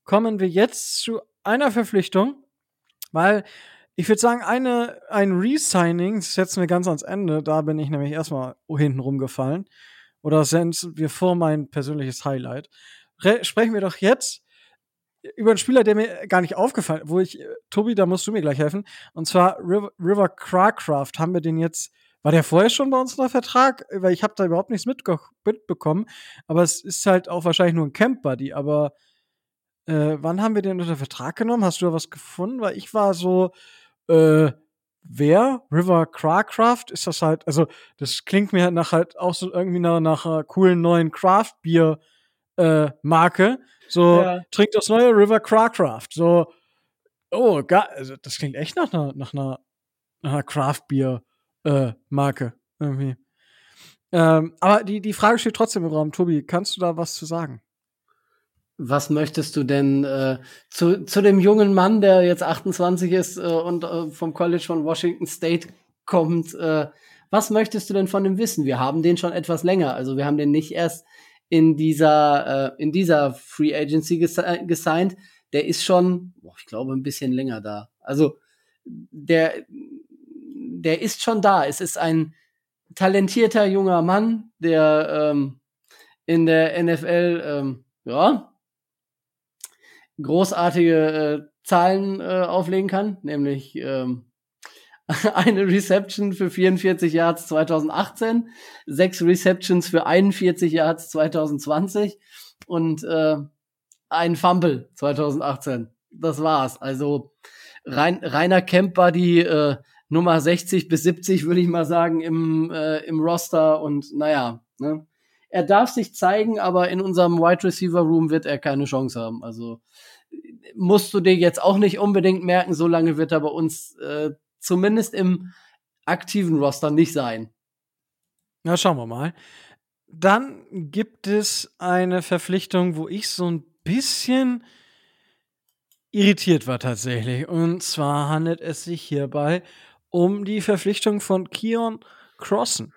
S1: kommen wir jetzt zu einer Verpflichtung, weil ich würde sagen, eine, ein Resigning setzen wir ganz ans Ende. Da bin ich nämlich erstmal hinten rumgefallen. Oder setzen wir vor mein persönliches Highlight. Re sprechen wir doch jetzt über einen Spieler, der mir gar nicht aufgefallen wo ich, äh, Tobi, da musst du mir gleich helfen. Und zwar River, River Cracraft. Haben wir den jetzt, war der vorher schon bei uns unter Vertrag? Weil ich habe da überhaupt nichts mitbekommen. Aber es ist halt auch wahrscheinlich nur ein Camp-Buddy. Aber äh, wann haben wir den unter Vertrag genommen? Hast du da was gefunden? Weil ich war so, äh, wer? River Cracraft? Ist das halt, also das klingt mir nach halt auch so irgendwie nach, nach einer coolen neuen Craft-Bier äh, Marke. So,
S2: Ja.
S1: trinkt das neue River Cracraft. So, oh. Also, das klingt echt nach einer, nach einer, nach einer Craft-Bier äh, Marke irgendwie. Ähm, aber die, die Frage steht trotzdem im Raum. Tobi, kannst du da was zu sagen?
S2: Was möchtest du denn äh, zu, zu dem jungen Mann, der jetzt 28 ist äh, und äh, vom College von Washington State kommt, äh, was möchtest du denn von dem wissen? Wir haben den schon etwas länger. Also wir haben den nicht erst in dieser, äh, in dieser Free Agency ges gesigned. Der ist schon, boah, ich glaube, ein bisschen länger da. Also der, der ist schon da. Es ist ein talentierter junger Mann, der ähm, in der NFL ähm, ja großartige äh, Zahlen äh, auflegen kann, nämlich ähm, eine Reception für 44 Yards 2018, sechs Receptions für 41 Yards 2020 und äh, ein Fumble 2018. Das war's. Also rein, reiner Camp Buddy äh, Nummer 60 bis 70, würde ich mal sagen, im, äh, im Roster. Und naja, ne? er darf sich zeigen, aber in unserem Wide Receiver Room wird er keine Chance haben. Also musst du dir jetzt auch nicht unbedingt merken, so lange wird er bei uns äh, zumindest im aktiven Roster nicht sein.
S1: Na, schauen wir mal. Dann gibt es eine Verpflichtung, wo ich so ein bisschen irritiert war tatsächlich. Und zwar handelt es sich hierbei um die Verpflichtung von Kion Crossen.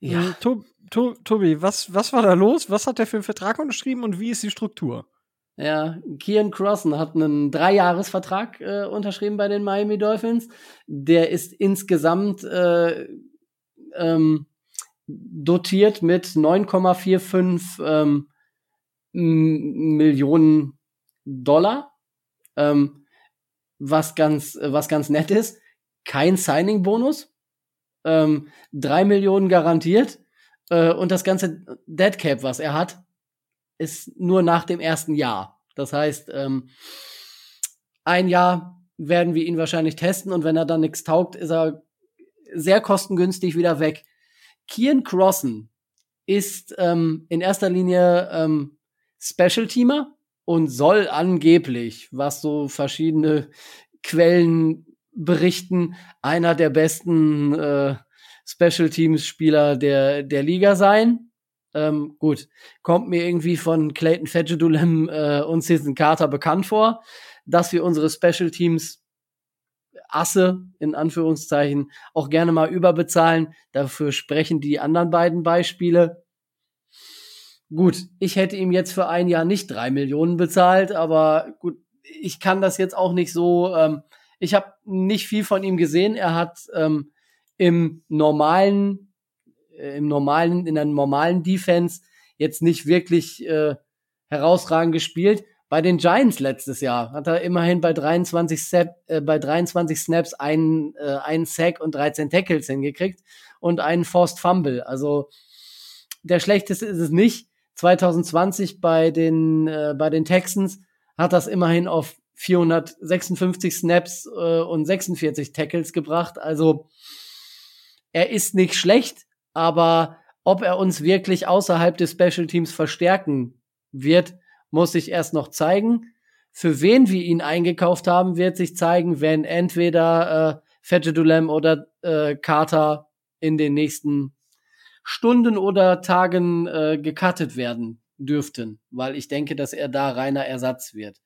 S1: Ja. Hm, Tob to Tobi, was, was war da los? Was hat der für einen Vertrag unterschrieben und wie ist die Struktur?
S2: Ja, Kian Crossen hat einen Dreijahresvertrag äh, unterschrieben bei den Miami Dolphins. Der ist insgesamt äh, ähm, dotiert mit 9,45 ähm, Millionen Dollar, ähm, was ganz was ganz nett ist. Kein Signing-Bonus, ähm, drei Millionen garantiert äh, und das ganze Dead Cap, was er hat, ist nur nach dem ersten Jahr. Das heißt, ähm, ein Jahr werden wir ihn wahrscheinlich testen und wenn er dann nichts taugt, ist er sehr kostengünstig wieder weg. Kian Crossen ist ähm, in erster Linie ähm, Special-Teamer und soll angeblich, was so verschiedene Quellen berichten, einer der besten äh, Special Teams Spieler der, der Liga sein. Ähm, gut, kommt mir irgendwie von Clayton Fedjedulem äh, und Season Carter bekannt vor, dass wir unsere Special Teams Asse in Anführungszeichen auch gerne mal überbezahlen. Dafür sprechen die anderen beiden Beispiele. Gut, ich hätte ihm jetzt für ein Jahr nicht drei Millionen bezahlt, aber gut, ich kann das jetzt auch nicht so. Ähm, ich habe nicht viel von ihm gesehen. Er hat ähm, im normalen im normalen, in der normalen Defense jetzt nicht wirklich äh, herausragend gespielt. Bei den Giants letztes Jahr hat er immerhin bei 23, Snap, äh, bei 23 Snaps einen, äh, einen Sack und 13 Tackles hingekriegt und einen Forced Fumble. Also der schlechteste ist es nicht. 2020 bei den, äh, bei den Texans hat das immerhin auf 456 Snaps äh, und 46 Tackles gebracht. Also er ist nicht schlecht, aber ob er uns wirklich außerhalb des Special Teams verstärken wird, muss sich erst noch zeigen. Für wen wir ihn eingekauft haben, wird sich zeigen, wenn entweder äh, Fette Dulem oder äh, Carter in den nächsten Stunden oder Tagen äh, gecuttet werden dürften, weil ich denke, dass er da reiner Ersatz wird.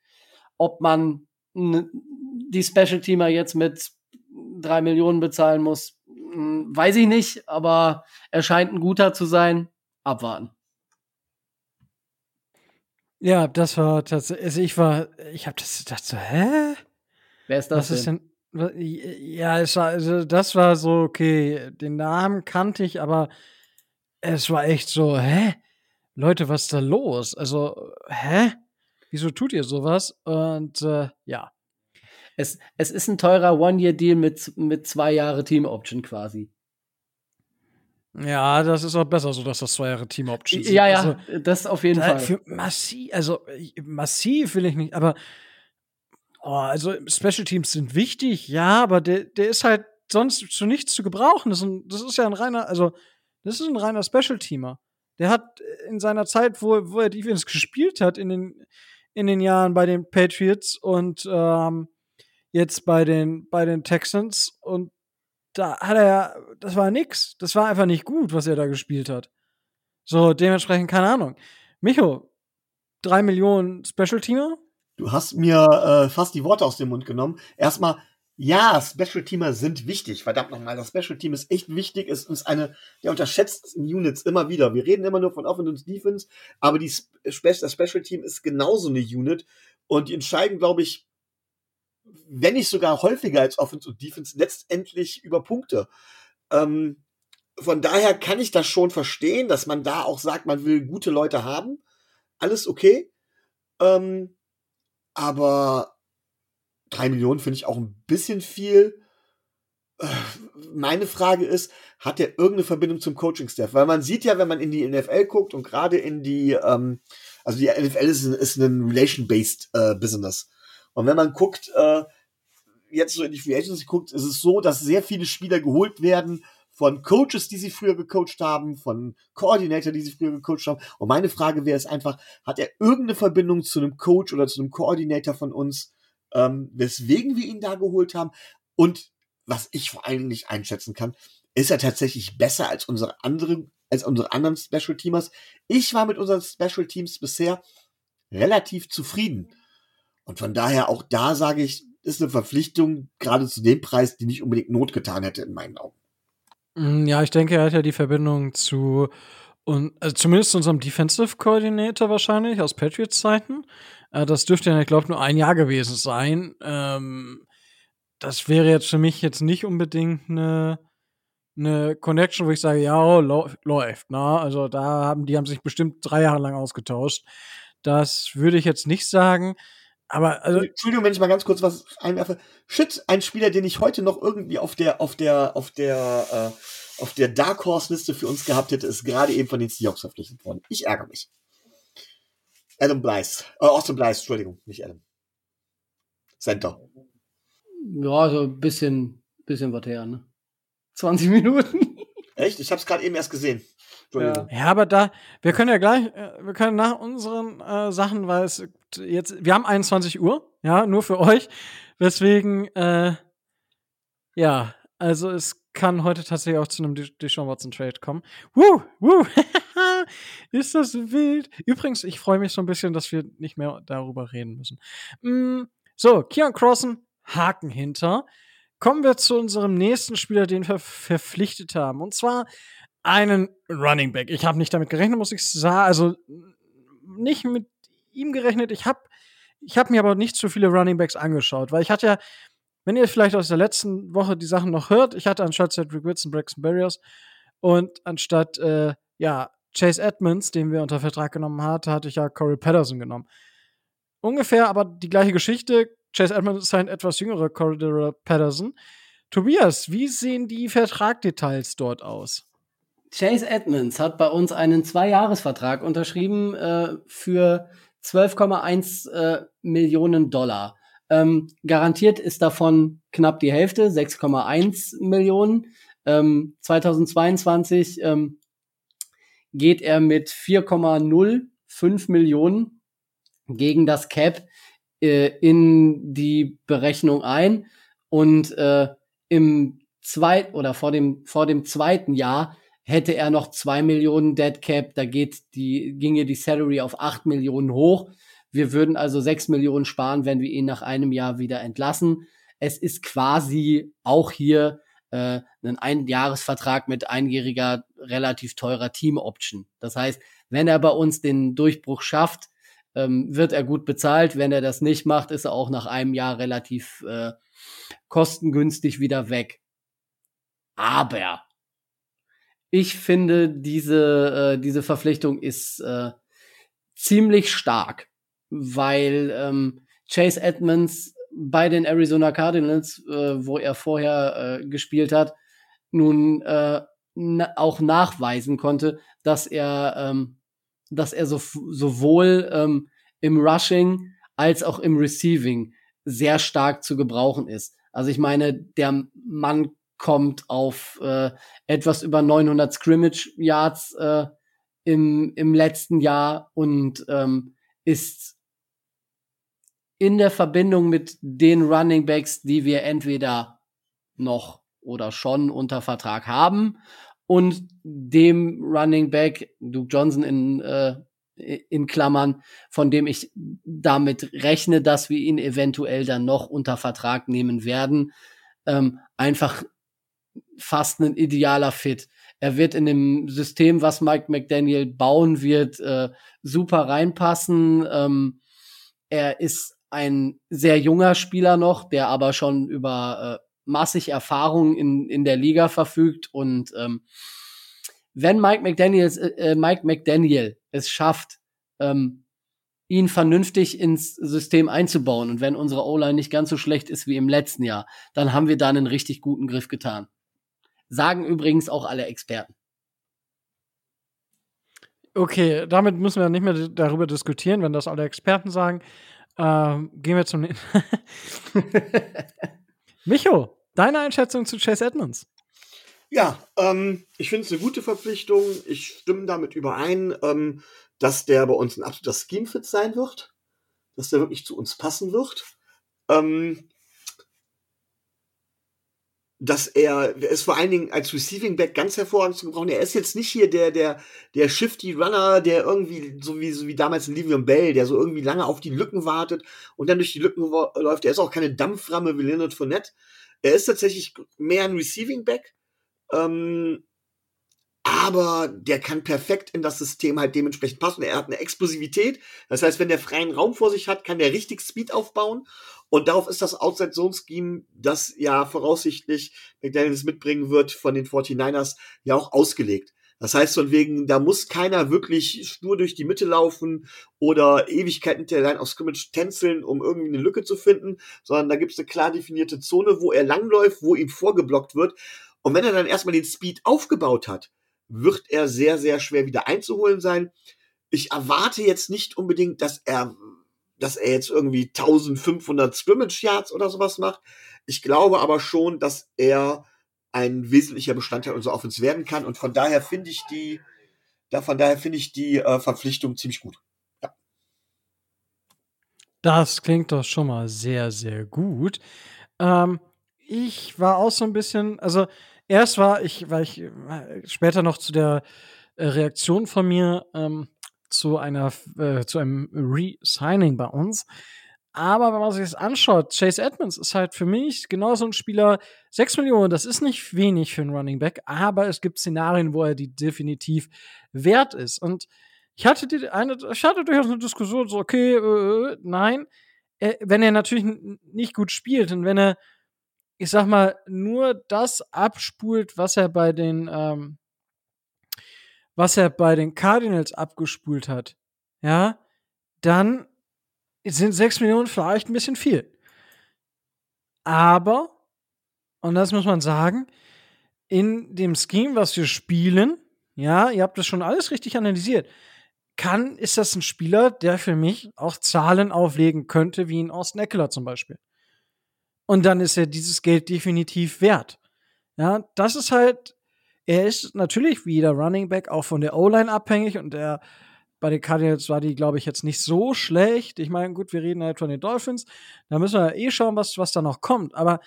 S2: Ob man die Special Teamer jetzt mit drei Millionen bezahlen muss, weiß ich nicht, aber er scheint ein guter zu sein. Abwarten.
S1: Ja, das war tatsächlich, also ich war, ich habe das gedacht so, hä?
S2: Wer ist das Was denn?
S1: Ist denn? Ja, es war, also das war so, okay, den Namen kannte ich, aber es war echt so, hä? Leute, was ist da los? Also, hä? Wieso tut ihr sowas? Und äh, ja,
S2: es, es ist ein teurer One-Year-Deal mit, mit zwei Jahre Team-Option quasi.
S1: Ja, das ist auch besser so, dass das zwei Jahre Team-Option
S2: sind. Ja, ja, also, das auf jeden Fall.
S1: Für massiv, also massiv will ich nicht, aber oh, also Special Teams sind wichtig, ja, aber der, der ist halt sonst zu nichts zu gebrauchen. Das ist, ein, das ist ja ein reiner, also das ist ein reiner Special-Teamer. Der hat in seiner Zeit, wo, wo er Defense gespielt hat, in den, in den Jahren bei den Patriots und ähm, jetzt bei den, bei den Texans und da hat er, das war nix. Das war einfach nicht gut, was er da gespielt hat. So, dementsprechend, keine Ahnung. Micho, drei Millionen Special-Teamer?
S3: Du hast mir äh, fast die Worte aus dem Mund genommen. Erstmal, ja, Special-Teamer sind wichtig. Verdammt nochmal, das Special-Team ist echt wichtig. Es ist eine der unterschätzten Units immer wieder. Wir reden immer nur von Offense und Defense, aber die das Special-Team ist genauso eine Unit. Und die entscheiden, glaube ich, wenn nicht sogar häufiger als Offense und Defense, letztendlich über Punkte. Ähm, von daher kann ich das schon verstehen, dass man da auch sagt, man will gute Leute haben. Alles okay. Ähm, aber drei Millionen finde ich auch ein bisschen viel. Meine Frage ist, hat er irgendeine Verbindung zum Coaching-Staff? Weil man sieht ja, wenn man in die NFL guckt und gerade in die, ähm, also die NFL ist, ist ein Relation-based äh, Business. Und wenn man guckt, äh, jetzt so in die Free Agency guckt, ist es so, dass sehr viele Spieler geholt werden von Coaches, die sie früher gecoacht haben, von Koordinator, die sie früher gecoacht haben. Und meine Frage wäre es einfach, hat er irgendeine Verbindung zu einem Coach oder zu einem Koordinator von uns, ähm, weswegen wir ihn da geholt haben? Und was ich vor allen Dingen nicht einschätzen kann, ist er tatsächlich besser als unsere anderen, als unsere anderen Special Teamers? Ich war mit unseren Special Teams bisher relativ zufrieden. Und von daher auch da sage ich, ist eine Verpflichtung, gerade zu dem Preis, die nicht unbedingt Not getan hätte, in meinen Augen.
S1: Mm, ja, ich denke, er hat ja die Verbindung zu, und, also zumindest zu unserem Defensive Coordinator wahrscheinlich aus Patriots-Zeiten. Äh, das dürfte ja, ich glaube, nur ein Jahr gewesen sein. Ähm, das wäre jetzt für mich jetzt nicht unbedingt eine, eine Connection, wo ich sage, ja, oh, läuft. Na, ne? also da haben die haben sich bestimmt drei Jahre lang ausgetauscht. Das würde ich jetzt nicht sagen. Aber also,
S3: Entschuldigung, wenn ich mal ganz kurz was einwerfe. Shit, ein Spieler, den ich heute noch irgendwie auf der auf der auf der äh, auf der Dark Horse Liste für uns gehabt hätte, ist gerade eben von den Seahawks verpflichtet worden. Ich ärgere mich. Adam Blythe, äh, Austin Blythe, Entschuldigung, nicht Adam. Center.
S2: Ja, so ein bisschen, bisschen was her, ne? 20 Minuten.
S3: Echt? Ich hab's gerade eben erst gesehen.
S1: Ja. ja. aber da, wir können ja gleich, äh, wir können nach unseren äh, Sachen, weil es jetzt, wir haben 21 Uhr, ja, nur für euch. Deswegen, äh, ja, also es kann heute tatsächlich auch zu einem Deshaun Watson Trade kommen. Woo, woo, ist das wild. Übrigens, ich freue mich so ein bisschen, dass wir nicht mehr darüber reden müssen. Mm, so, Keon Crossen, Haken hinter. Kommen wir zu unserem nächsten Spieler, den wir verpflichtet haben. Und zwar einen Running Back. Ich habe nicht damit gerechnet, muss ich sagen. Also nicht mit ihm gerechnet. Ich habe ich hab mir aber nicht zu viele Running Backs angeschaut, weil ich hatte ja, wenn ihr vielleicht aus der letzten Woche die Sachen noch hört, ich hatte anstatt Cedric Wilson Braxton Barriers und anstatt äh, ja Chase Edmonds, den wir unter Vertrag genommen hatten, hatte ich ja Corey Patterson genommen. Ungefähr aber die gleiche Geschichte. Chase Edmonds ist ein etwas jüngerer Corey Patterson. Tobias, wie sehen die Vertragdetails dort aus?
S2: Chase Edmonds hat bei uns einen Zweijahresvertrag unterschrieben äh, für 12,1 äh, Millionen Dollar. Ähm, garantiert ist davon knapp die Hälfte, 6,1 Millionen. Ähm, 2022 ähm, geht er mit 4,05 Millionen gegen das Cap äh, in die Berechnung ein und äh, im zweiten oder vor dem vor dem zweiten Jahr hätte er noch zwei Millionen Dead Cap, da geht die, ginge die Salary auf acht Millionen hoch. Wir würden also sechs Millionen sparen, wenn wir ihn nach einem Jahr wieder entlassen. Es ist quasi auch hier äh, ein Einjahresvertrag mit einjähriger, relativ teurer Team-Option. Das heißt, wenn er bei uns den Durchbruch schafft, ähm, wird er gut bezahlt. Wenn er das nicht macht, ist er auch nach einem Jahr relativ äh, kostengünstig wieder weg. Aber ich finde, diese, äh, diese Verpflichtung ist äh, ziemlich stark, weil ähm, Chase Edmonds bei den Arizona Cardinals, äh, wo er vorher äh, gespielt hat, nun äh, na auch nachweisen konnte, dass er, ähm, dass er so, sowohl ähm, im Rushing als auch im Receiving sehr stark zu gebrauchen ist. Also ich meine, der Mann kommt auf äh, etwas über 900 Scrimmage Yards äh, im, im letzten Jahr und ähm, ist in der Verbindung mit den Running Backs, die wir entweder noch oder schon unter Vertrag haben und dem Running Back Duke Johnson in, äh, in Klammern, von dem ich damit rechne, dass wir ihn eventuell dann noch unter Vertrag nehmen werden, ähm, einfach fast ein idealer Fit. Er wird in dem System, was Mike McDaniel bauen wird, äh, super reinpassen. Ähm, er ist ein sehr junger Spieler noch, der aber schon über äh, massig Erfahrung in, in der Liga verfügt. Und ähm, wenn Mike McDaniel, äh, Mike McDaniel es schafft, ähm, ihn vernünftig ins System einzubauen und wenn unsere O-Line nicht ganz so schlecht ist wie im letzten Jahr, dann haben wir da einen richtig guten Griff getan. Sagen übrigens auch alle Experten.
S1: Okay, damit müssen wir nicht mehr darüber diskutieren, wenn das alle Experten sagen. Ähm, gehen wir zum. Micho, deine Einschätzung zu Chase Edmonds?
S3: Ja, ähm, ich finde es eine gute Verpflichtung. Ich stimme damit überein, ähm, dass der bei uns ein absoluter Scheme-Fit sein wird. Dass der wirklich zu uns passen wird. Ähm, dass er, er ist vor allen Dingen als Receiving Back ganz hervorragend zu gebrauchen. Er ist jetzt nicht hier der, der, der Shifty Runner, der irgendwie, so wie, so wie damals in Livium Bell, der so irgendwie lange auf die Lücken wartet und dann durch die Lücken läuft. Er ist auch keine Dampframme wie Leonard Fournette. Er ist tatsächlich mehr ein Receiving Back. Ähm, aber der kann perfekt in das System halt dementsprechend passen. Er hat eine Explosivität. Das heißt, wenn der freien Raum vor sich hat, kann der richtig Speed aufbauen. Und darauf ist das Outside Zone Scheme, das ja voraussichtlich McDaniels mitbringen wird von den 49ers, ja auch ausgelegt. Das heißt von wegen, da muss keiner wirklich stur durch die Mitte laufen oder Ewigkeit mit der Line of Scrimmage tänzeln, um irgendwie eine Lücke zu finden, sondern da gibt es eine klar definierte Zone, wo er langläuft, wo ihm vorgeblockt wird. Und wenn er dann erstmal den Speed aufgebaut hat, wird er sehr, sehr schwer wieder einzuholen sein. Ich erwarte jetzt nicht unbedingt, dass er, dass er jetzt irgendwie 1500 Scrimmage Yards oder sowas macht. Ich glaube aber schon, dass er ein wesentlicher Bestandteil unserer Offense werden kann. Und von daher finde ich die, da, von daher finde ich die äh, Verpflichtung ziemlich gut. Ja.
S1: Das klingt doch schon mal sehr, sehr gut. Ähm, ich war auch so ein bisschen, also erst war ich, weil ich äh, später noch zu der äh, Reaktion von mir ähm, zu einer, äh, zu einem Re-Signing bei uns. Aber wenn man sich das anschaut, Chase Edmonds ist halt für mich genauso ein Spieler. 6 Millionen, das ist nicht wenig für einen Running Back, aber es gibt Szenarien, wo er die definitiv wert ist. Und ich hatte die eine, ich hatte durchaus eine Diskussion, so, okay, äh, nein. Äh, wenn er natürlich nicht gut spielt und wenn er ich sag mal, nur das abspult, was er bei den, ähm, was er bei den Cardinals abgespult hat, ja, dann sind 6 Millionen vielleicht ein bisschen viel. Aber, und das muss man sagen, in dem Scheme, was wir spielen, ja, ihr habt das schon alles richtig analysiert, kann, ist das ein Spieler, der für mich auch Zahlen auflegen könnte, wie in Austin Eckler zum Beispiel. Und dann ist er dieses Geld definitiv wert. Ja, das ist halt, er ist natürlich wie der Running Back auch von der O-Line abhängig und der bei den Cardinals war die, glaube ich, jetzt nicht so schlecht. Ich meine, gut, wir reden halt von den Dolphins. Da müssen wir eh schauen, was, was da noch kommt. Aber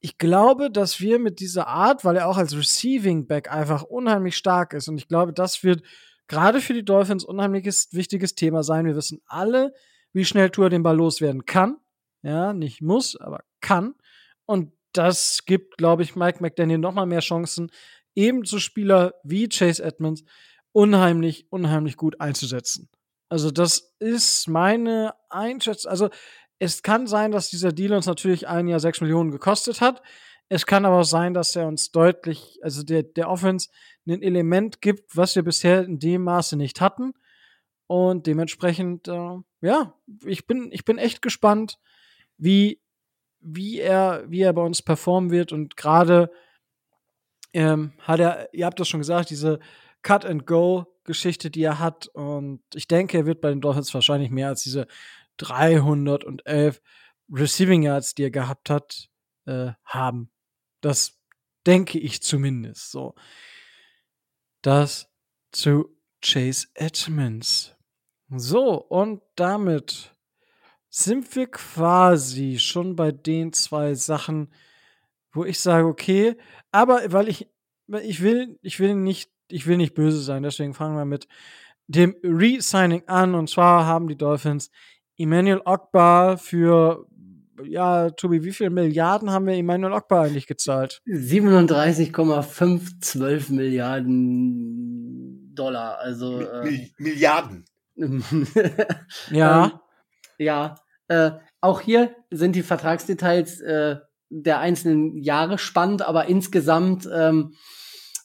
S1: ich glaube, dass wir mit dieser Art, weil er auch als Receiving Back einfach unheimlich stark ist, und ich glaube, das wird gerade für die Dolphins unheimliches wichtiges Thema sein. Wir wissen alle, wie schnell Tour den Ball loswerden kann. Ja, nicht muss, aber kann. Und das gibt, glaube ich, Mike McDaniel noch mal mehr Chancen, eben zu Spieler wie Chase Edmonds unheimlich, unheimlich gut einzusetzen. Also das ist meine Einschätzung. Also es kann sein, dass dieser Deal uns natürlich ein Jahr sechs Millionen gekostet hat. Es kann aber auch sein, dass er uns deutlich, also der, der Offense ein Element gibt, was wir bisher in dem Maße nicht hatten. Und dementsprechend, äh, ja, ich bin, ich bin echt gespannt, wie wie er, wie er bei uns performen wird. Und gerade ähm, hat er, ihr habt das schon gesagt, diese Cut-and-Go-Geschichte, die er hat. Und ich denke, er wird bei den Dolphins wahrscheinlich mehr als diese 311 Receiving Yards, die er gehabt hat, äh, haben. Das denke ich zumindest. So. Das zu Chase Edmonds. So, und damit sind wir quasi schon bei den zwei Sachen, wo ich sage, okay, aber weil ich, ich will, ich will nicht, ich will nicht böse sein, deswegen fangen wir mit dem Re-Signing an. Und zwar haben die Dolphins Emmanuel Ogbar für, ja, Tobi, wie viele Milliarden haben wir Emmanuel Ogbar eigentlich gezahlt?
S2: 37,512 Milliarden Dollar, also.
S3: Äh, Milliarden.
S1: ja.
S2: Ähm, ja. Äh, auch hier sind die Vertragsdetails äh, der einzelnen Jahre spannend, aber insgesamt ähm,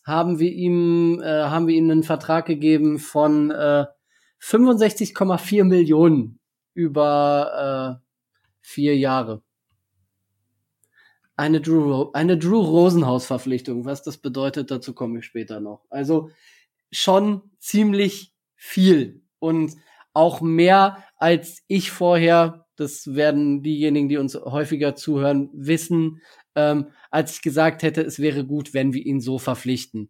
S2: haben wir ihm äh, haben wir ihm einen Vertrag gegeben von äh, 65,4 Millionen über äh, vier Jahre. Eine Drew, eine Drew Rosenhaus Verpflichtung. Was das bedeutet, dazu komme ich später noch. Also schon ziemlich viel und auch mehr als ich vorher das werden diejenigen, die uns häufiger zuhören, wissen, ähm, als ich gesagt hätte, es wäre gut, wenn wir ihn so verpflichten.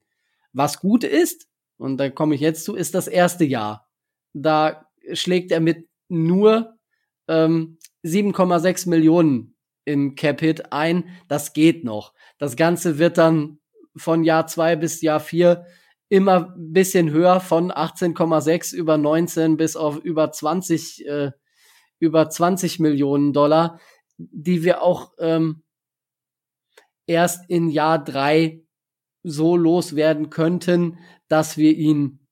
S2: Was gut ist, und da komme ich jetzt zu, ist das erste Jahr. Da schlägt er mit nur ähm, 7,6 Millionen im Capit ein. Das geht noch. Das Ganze wird dann von Jahr zwei bis Jahr vier immer ein bisschen höher, von 18,6 über 19 bis auf über 20 äh, über 20 Millionen Dollar, die wir auch ähm, erst in Jahr drei so loswerden könnten, dass wir ihn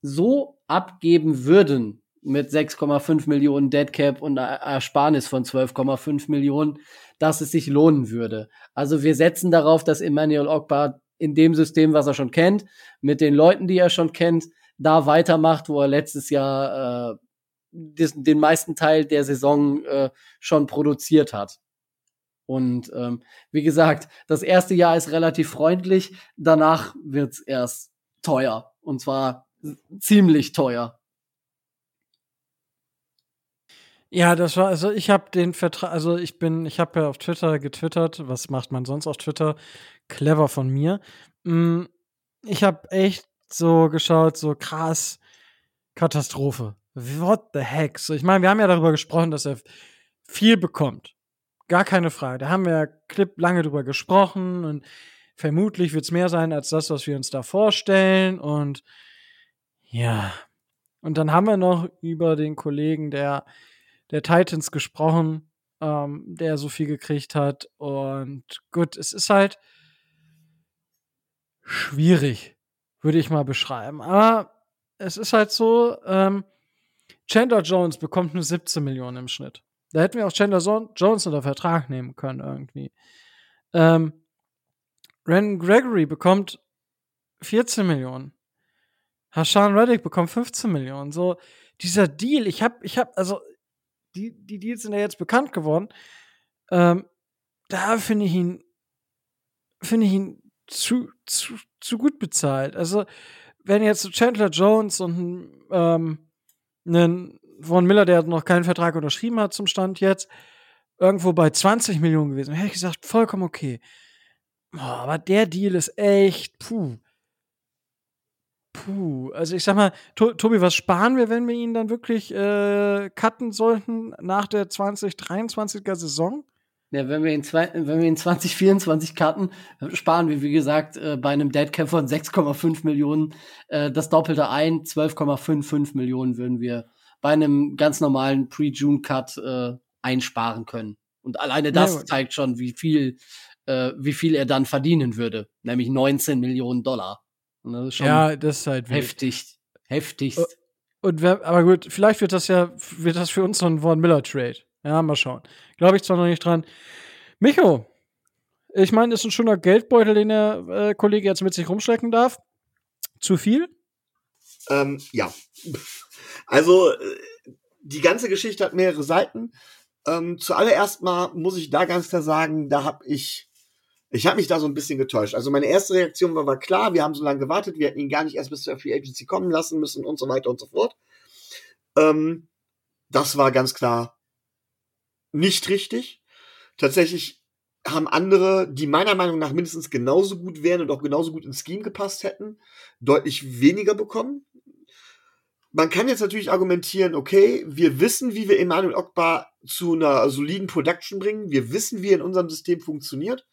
S2: so abgeben würden mit 6,5 Millionen Deadcap und Ersparnis von 12,5 Millionen, dass es sich lohnen würde. Also wir setzen darauf, dass Emmanuel Ogbar in dem System, was er schon kennt, mit den Leuten, die er schon kennt, da weitermacht, wo er letztes Jahr äh, den, meisten Teil der Saison äh, schon produziert hat. Und ähm, wie gesagt, das erste Jahr ist relativ freundlich, danach wird's erst teuer. Und zwar ziemlich teuer.
S1: Ja, das war, also ich habe den Vertrag, also ich bin, ich habe ja auf Twitter getwittert, was macht man sonst auf Twitter? Clever von mir. Mm, ich habe echt so geschaut, so krass, Katastrophe what the heck? So, ich meine, wir haben ja darüber gesprochen, dass er viel bekommt. Gar keine Frage. Da haben wir ja Clip lange drüber gesprochen und vermutlich wird es mehr sein als das, was wir uns da vorstellen. Und ja. Und dann haben wir noch über den Kollegen der, der Titans gesprochen, ähm, der so viel gekriegt hat. Und gut, es ist halt schwierig, würde ich mal beschreiben. Aber es ist halt so, ähm, Chandler Jones bekommt nur 17 Millionen im Schnitt. Da hätten wir auch Chandler so Jones unter Vertrag nehmen können irgendwie. Ähm, Ren Gregory bekommt 14 Millionen. Hashan Reddick bekommt 15 Millionen. So, dieser Deal, ich hab, ich hab, also, die, die Deals sind ja jetzt bekannt geworden. Ähm, da finde ich ihn, finde ich ihn zu, zu, zu gut bezahlt. Also, wenn jetzt Chandler Jones und ähm, einen Von Miller, der noch keinen Vertrag unterschrieben hat zum Stand jetzt, irgendwo bei 20 Millionen gewesen. Hätte ich gesagt, vollkommen okay. Oh, aber der Deal ist echt, puh. Puh. Also ich sag mal, to Tobi, was sparen wir, wenn wir ihn dann wirklich äh, cutten sollten nach der 2023er Saison?
S2: Ja, wenn wir ihn, zwei, wenn wir ihn 2024 cutten, sparen wir, wie gesagt, äh, bei einem Deadcap von 6,5 Millionen äh, das Doppelte ein. 12,55 Millionen würden wir bei einem ganz normalen Pre-June-Cut äh, einsparen können. Und alleine das ja, zeigt schon, wie viel, äh, wie viel er dann verdienen würde. Nämlich 19 Millionen Dollar.
S1: Das ja, das ist halt
S2: heftig. Heftig.
S1: Und wer, aber gut, vielleicht wird das ja, wird das für uns so ein Von Miller Trade. Ja, mal schauen. Glaube ich zwar noch nicht dran. Micho, ich meine, ist ein schöner Geldbeutel, den der äh, Kollege jetzt mit sich rumschlecken darf. Zu viel?
S3: Ähm, ja. Also, äh, die ganze Geschichte hat mehrere Seiten. Ähm, zuallererst mal muss ich da ganz klar sagen, da habe ich, ich habe mich da so ein bisschen getäuscht. Also meine erste Reaktion war, war klar, wir haben so lange gewartet, wir hätten ihn gar nicht erst bis zur Free Agency kommen lassen müssen und so weiter und so fort. Ähm, das war ganz klar nicht richtig. Tatsächlich haben andere, die meiner Meinung nach mindestens genauso gut wären und auch genauso gut ins Scheme gepasst hätten, deutlich weniger bekommen. man kann jetzt natürlich argumentieren, okay, wir wissen, wie wir Emmanuel Ogba zu einer soliden Production bringen. Wir wissen, wie er in unserem System funktioniert.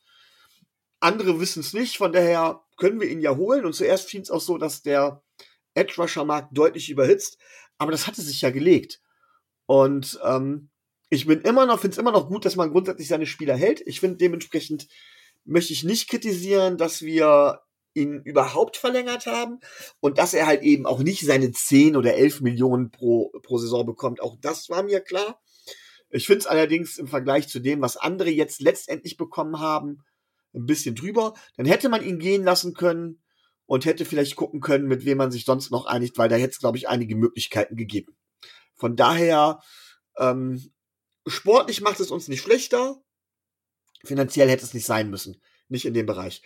S3: Andere wissen es nicht, von daher können wir ihn ja holen. Und zuerst schien es auch so, dass der Edge Rusher Markt deutlich überhitzt. Aber das hatte sich ja gelegt. Und ähm, ich bin immer noch, finde es immer noch gut, dass man grundsätzlich seine Spieler hält. Ich finde dementsprechend möchte ich nicht kritisieren, dass wir ihn überhaupt verlängert haben und dass er halt eben auch nicht seine 10 oder 11 Millionen pro, pro Saison bekommt. Auch das war mir klar. Ich finde es allerdings im Vergleich zu dem, was andere jetzt letztendlich bekommen haben, ein bisschen drüber. Dann hätte man ihn gehen lassen können und hätte vielleicht gucken können, mit wem man sich sonst noch einigt, weil da hätte es, glaube ich, einige Möglichkeiten gegeben. Von daher, ähm, sportlich macht es uns nicht schlechter. Finanziell hätte es nicht sein müssen. Nicht in dem Bereich.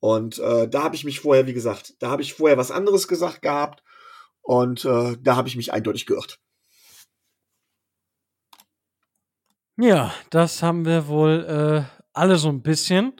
S3: Und äh, da habe ich mich vorher, wie gesagt, da habe ich vorher was anderes gesagt gehabt und äh, da habe ich mich eindeutig geirrt.
S1: Ja, das haben wir wohl äh, alle so ein bisschen.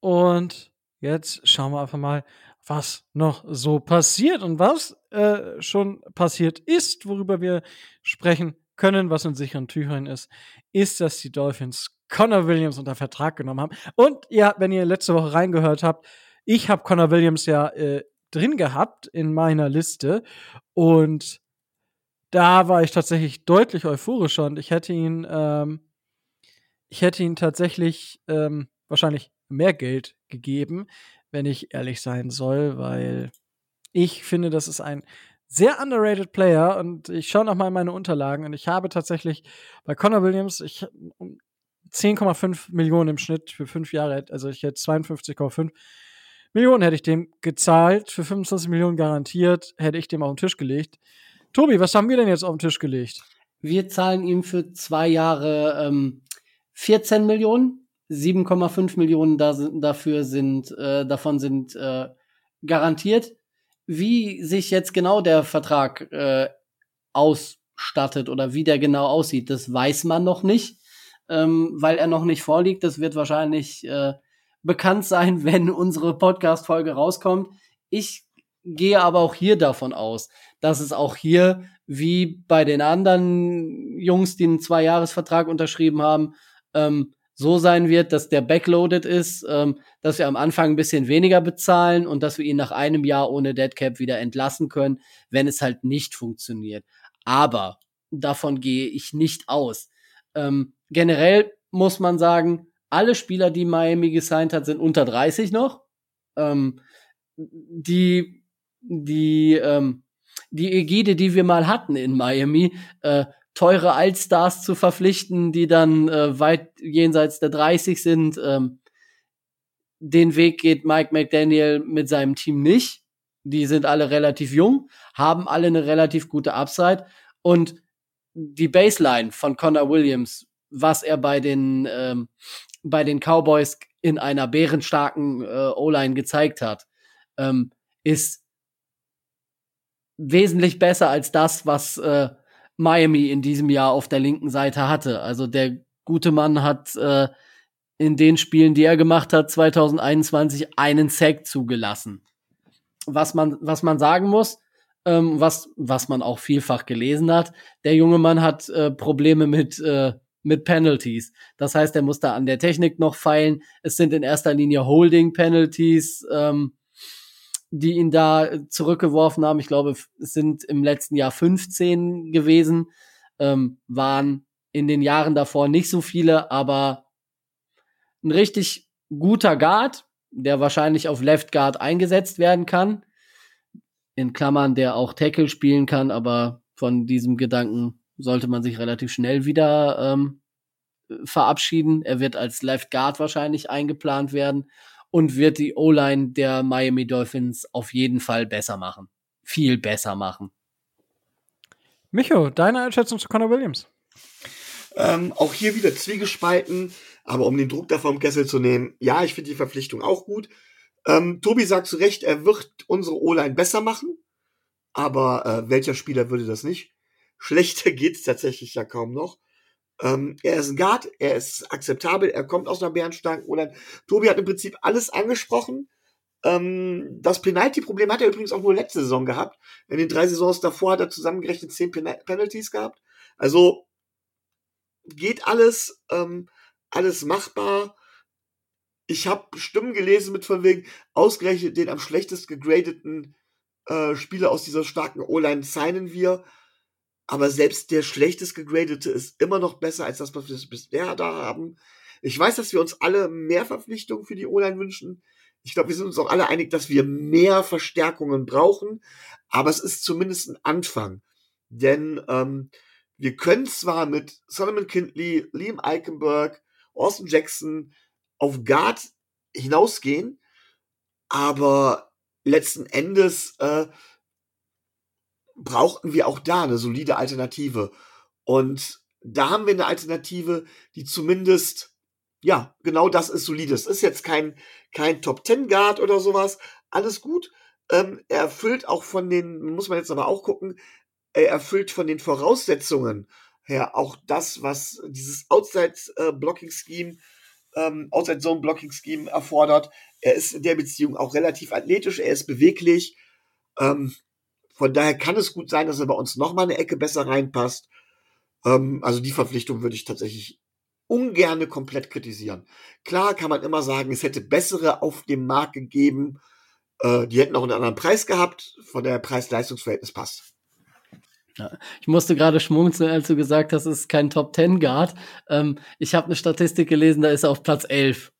S1: Und jetzt schauen wir einfach mal, was noch so passiert und was äh, schon passiert ist, worüber wir sprechen können, was in sicheren Tüchern ist, ist, dass die Dolphins Connor Williams unter Vertrag genommen haben. Und ja, wenn ihr letzte Woche reingehört habt, ich habe Connor Williams ja äh, drin gehabt in meiner Liste und da war ich tatsächlich deutlich euphorischer und ich hätte ihn, ähm, ich hätte ihn tatsächlich ähm, wahrscheinlich mehr Geld gegeben, wenn ich ehrlich sein soll, weil ich finde, das ist ein sehr underrated Player und ich schaue noch mal in meine Unterlagen und ich habe tatsächlich bei Connor Williams, ich 10,5 Millionen im Schnitt für fünf Jahre, also ich hätte 52,5 Millionen hätte ich dem gezahlt, für 25 Millionen garantiert, hätte ich dem auf den Tisch gelegt. Tobi, was haben wir denn jetzt auf den Tisch gelegt?
S2: Wir zahlen ihm für zwei Jahre ähm, 14 Millionen, 7,5 Millionen da sind, dafür sind, äh, davon sind äh, garantiert. Wie sich jetzt genau der Vertrag äh, ausstattet oder wie der genau aussieht, das weiß man noch nicht ähm, weil er noch nicht vorliegt. Das wird wahrscheinlich äh, bekannt sein, wenn unsere Podcast-Folge rauskommt. Ich gehe aber auch hier davon aus, dass es auch hier, wie bei den anderen Jungs, die einen Zwei-Jahres-Vertrag unterschrieben haben, ähm, so sein wird, dass der backloaded ist, ähm, dass wir am Anfang ein bisschen weniger bezahlen und dass wir ihn nach einem Jahr ohne Deadcap wieder entlassen können, wenn es halt nicht funktioniert. Aber davon gehe ich nicht aus. Ähm, generell muss man sagen, alle Spieler, die Miami gesigned hat, sind unter 30 noch. Ähm, die, die, ähm, die Ägide, die wir mal hatten in Miami, äh, teure Allstars zu verpflichten, die dann äh, weit jenseits der 30 sind, ähm, den Weg geht Mike McDaniel mit seinem Team nicht. Die sind alle relativ jung, haben alle eine relativ gute Upside und die Baseline von Connor Williams was er bei den, ähm, bei den Cowboys in einer bärenstarken äh, O-Line gezeigt hat, ähm, ist wesentlich besser als das, was äh, Miami in diesem Jahr auf der linken Seite hatte. Also der gute Mann hat äh, in den Spielen, die er gemacht hat, 2021 einen Sack zugelassen. Was man, was man sagen muss, ähm, was, was man auch vielfach gelesen hat, der junge Mann hat äh, Probleme mit äh, mit Penalties. Das heißt, er muss da an der Technik noch feilen. Es sind in erster Linie Holding-Penalties, ähm, die ihn da zurückgeworfen haben. Ich glaube, es sind im letzten Jahr 15 gewesen, ähm, waren in den Jahren davor nicht so viele, aber ein richtig guter Guard, der wahrscheinlich auf Left Guard eingesetzt werden kann. In Klammern, der auch Tackle spielen kann, aber von diesem Gedanken sollte man sich relativ schnell wieder ähm, verabschieden. Er wird als Left Guard wahrscheinlich eingeplant werden und wird die O-Line der Miami Dolphins auf jeden Fall besser machen. Viel besser machen.
S1: Micho, deine Einschätzung zu Connor Williams?
S3: Ähm, auch hier wieder zwiegespalten, aber um den Druck da vom Kessel zu nehmen, ja, ich finde die Verpflichtung auch gut. Ähm, Tobi sagt zu Recht, er wird unsere O-Line besser machen, aber äh, welcher Spieler würde das nicht? Schlechter geht's tatsächlich ja kaum noch. Ähm, er ist ein Guard, er ist akzeptabel, er kommt aus einer bärenstarken oder Tobi hat im Prinzip alles angesprochen. Ähm, das Penalty-Problem hat er übrigens auch nur letzte Saison gehabt. In den drei Saisons davor hat er zusammengerechnet zehn Pen Penalties gehabt. Also geht alles, ähm, alles machbar. Ich habe Stimmen gelesen mit von wegen, ausgerechnet den am schlechtest gegradeten äh, Spieler aus dieser starken O-Line signen wir. Aber selbst der schlechtest gegradete ist immer noch besser als das, was wir bisher da haben. Ich weiß, dass wir uns alle mehr Verpflichtungen für die O-Line wünschen. Ich glaube, wir sind uns auch alle einig, dass wir mehr Verstärkungen brauchen, aber es ist zumindest ein Anfang. Denn ähm, wir können zwar mit Solomon Kindley, Liam Eichenberg, Austin Jackson auf Guard hinausgehen, aber letzten Endes äh, brauchten wir auch da eine solide Alternative. Und da haben wir eine Alternative, die zumindest ja, genau das ist solides. Ist jetzt kein, kein Top Ten Guard oder sowas. Alles gut. Ähm, er erfüllt auch von den, muss man jetzt aber auch gucken, er erfüllt von den Voraussetzungen her auch das, was dieses Outside äh, ähm, Outside Zone Blocking Scheme erfordert. Er ist in der Beziehung auch relativ athletisch, er ist beweglich. Ähm, von daher kann es gut sein, dass er bei uns noch mal eine Ecke besser reinpasst. Ähm, also die Verpflichtung würde ich tatsächlich ungerne komplett kritisieren. Klar kann man immer sagen, es hätte bessere auf dem Markt gegeben, äh, die hätten auch einen anderen Preis gehabt, von der Preis-Leistungs-Verhältnis passt.
S2: Ich musste gerade schmunzeln, als du gesagt hast, es ist kein Top Ten Guard. Ähm, ich habe eine Statistik gelesen, da ist er auf Platz 11.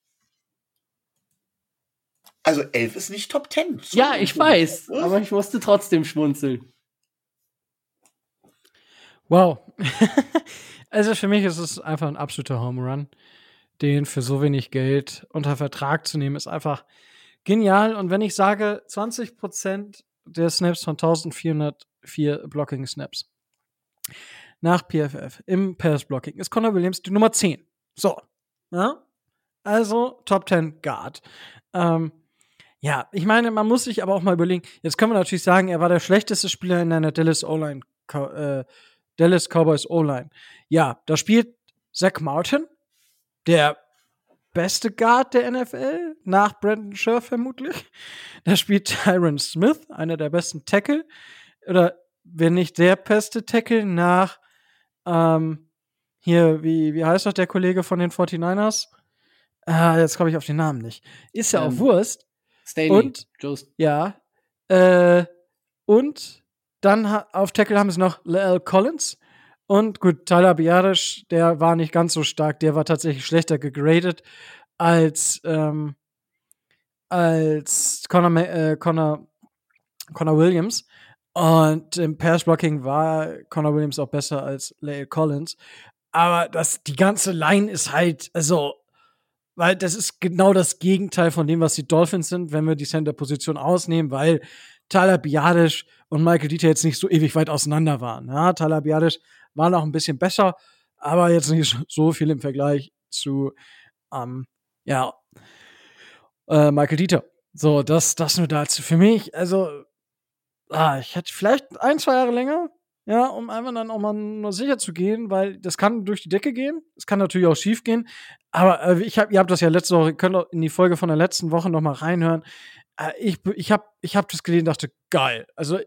S3: Also 11 ist nicht Top 10.
S2: Ja, ich weiß, aber ich musste trotzdem schmunzeln.
S1: Wow. Also für mich ist es einfach ein absoluter Home Run. Den für so wenig Geld unter Vertrag zu nehmen, ist einfach genial. Und wenn ich sage, 20% der Snaps von 1404 Blocking Snaps nach PFF im Pass Blocking ist Connor Williams die Nummer 10. So. Ja? Also Top 10 Guard. Ähm, ja, ich meine, man muss sich aber auch mal überlegen, jetzt können wir natürlich sagen, er war der schlechteste Spieler in einer Dallas O-Line äh, Dallas Cowboys O-Line. Ja, da spielt Zach Martin, der beste Guard der NFL, nach Brandon Scherf vermutlich. Da spielt Tyron Smith, einer der besten Tackle. Oder wenn nicht der beste Tackle nach ähm, hier, wie, wie heißt doch der Kollege von den 49ers? Ah, jetzt komme ich auf den Namen nicht. Ist ja ähm, auch Wurst.
S2: Staley.
S1: Und, Just. ja, äh, und dann auf Tackle haben sie noch L. Collins. Und gut, Tyler Biarisch, der war nicht ganz so stark. Der war tatsächlich schlechter gegradet als, ähm, als Connor, äh, Connor, Connor Williams. Und im Pass-Blocking war Connor Williams auch besser als Lael Collins. Aber das, die ganze Line ist halt, also, weil das ist genau das Gegenteil von dem, was die Dolphins sind, wenn wir die Center-Position ausnehmen, weil Tyler Biadisch und Michael Dieter jetzt nicht so ewig weit auseinander waren. Ja, Tyler Biadisch war noch ein bisschen besser, aber jetzt nicht so viel im Vergleich zu, ähm, ja, äh, Michael Dieter. So, das, das nur dazu. Für mich, also, ah, ich hätte vielleicht ein, zwei Jahre länger, ja, um einfach dann auch mal sicher zu gehen, weil das kann durch die Decke gehen. Es kann natürlich auch schief gehen. Aber äh, ich hab, ihr habt das ja letzte Woche, ihr könnt auch in die Folge von der letzten Woche noch mal reinhören. Äh, ich ich habe ich hab das gelesen und dachte, geil. Also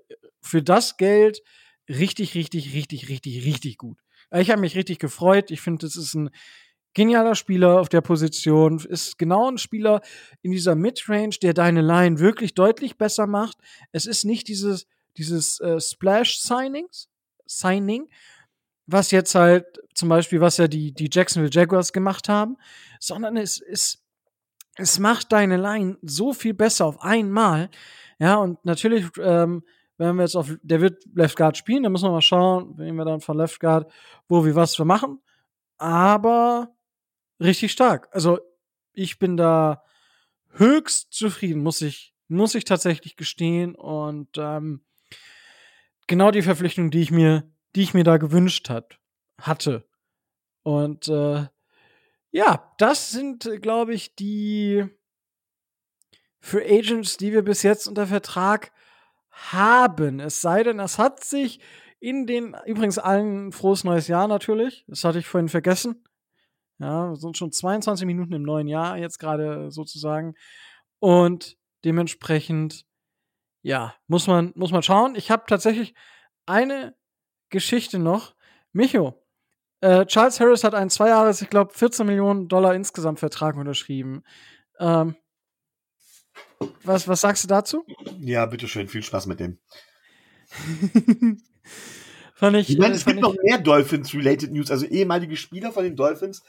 S1: für das Geld richtig, richtig, richtig, richtig, richtig gut. Äh, ich habe mich richtig gefreut. Ich finde, das ist ein genialer Spieler auf der Position. Ist genau ein Spieler in dieser Midrange, der deine Line wirklich deutlich besser macht. Es ist nicht dieses, dieses äh, Splash-Signings, Signing, was jetzt halt zum Beispiel, was ja die, die Jacksonville Jaguars gemacht haben, sondern es ist es macht deine Line so viel besser auf einmal. Ja, und natürlich, ähm, wenn wir jetzt auf, der wird Left Guard spielen, dann müssen wir mal schauen, wenn wir dann von Left Guard, wo wir was wir machen. Aber richtig stark. Also, ich bin da höchst zufrieden, muss ich, muss ich tatsächlich gestehen. Und ähm, genau die Verpflichtung, die ich mir, die ich mir da gewünscht hat, hatte. Und äh, ja, das sind, glaube ich, die Free Agents, die wir bis jetzt unter Vertrag haben. Es sei denn, es hat sich in den, übrigens allen frohes neues Jahr natürlich. Das hatte ich vorhin vergessen. Ja, wir sind schon 22 Minuten im neuen Jahr, jetzt gerade sozusagen. Und Dementsprechend, ja, muss man, muss man schauen. Ich habe tatsächlich eine Geschichte noch. Micho, äh, Charles Harris hat einen zwei Jahres, ich glaube, 14 Millionen Dollar insgesamt Vertrag unterschrieben. Ähm, was, was sagst du dazu?
S3: Ja, bitteschön, viel Spaß mit dem.
S1: fand ich,
S3: Ich meine,
S1: äh,
S3: es gibt noch mehr Dolphins-related News, also ehemalige Spieler von den Dolphins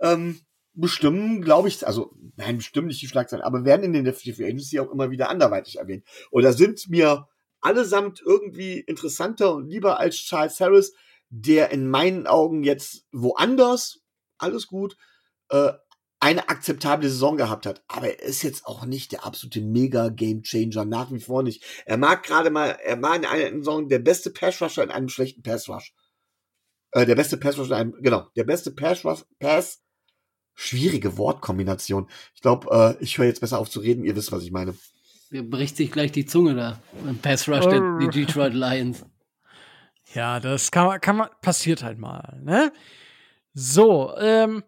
S3: ähm, bestimmen, glaube ich, also nein, bestimmen nicht die Schlagzeilen, aber werden in den Free Agency auch immer wieder anderweitig erwähnt. Oder sind mir allesamt irgendwie interessanter und lieber als Charles Harris, der in meinen Augen jetzt woanders, alles gut, äh, eine akzeptable Saison gehabt hat. Aber er ist jetzt auch nicht der absolute Mega-Game-Changer, nach wie vor nicht. Er mag gerade mal, er war in einer Saison der beste Pass-Rusher in einem schlechten Pass-Rush. Äh, der beste Pass-Rusher in einem, genau, der beste Pass-Rush, Pass, schwierige Wortkombination. Ich glaube, äh, ich höre jetzt besser auf zu reden, ihr wisst, was ich meine.
S2: Mir bricht sich gleich die Zunge da. Ein Pass Rush der die Detroit Lions.
S1: ja, das kann man, kann man, passiert halt mal, ne? So, ähm,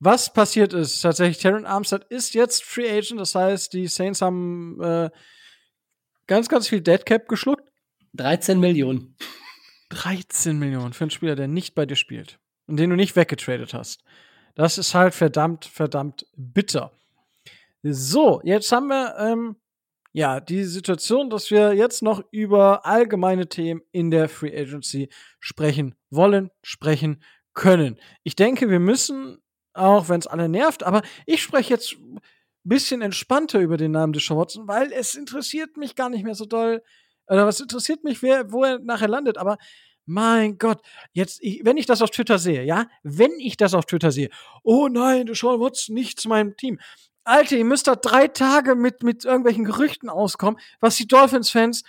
S1: was passiert ist, tatsächlich, Terran Armstead ist jetzt Free Agent, das heißt, die Saints haben äh, ganz, ganz viel Deadcap geschluckt.
S2: 13 Millionen.
S1: 13 Millionen für einen Spieler, der nicht bei dir spielt und den du nicht weggetradet hast. Das ist halt verdammt, verdammt bitter. So, jetzt haben wir ähm, ja die Situation, dass wir jetzt noch über allgemeine Themen in der Free Agency sprechen wollen, sprechen können. Ich denke, wir müssen, auch wenn es alle nervt, aber ich spreche jetzt ein bisschen entspannter über den Namen Deshaun Watson, weil es interessiert mich gar nicht mehr so doll. Oder was interessiert mich, wer, wo er nachher landet, aber mein Gott, jetzt, ich, wenn ich das auf Twitter sehe, ja, wenn ich das auf Twitter sehe, oh nein, Deshaun Watson nicht zu meinem Team. Alter, ihr müsst da drei Tage mit, mit irgendwelchen Gerüchten auskommen, was die Dolphins-Fans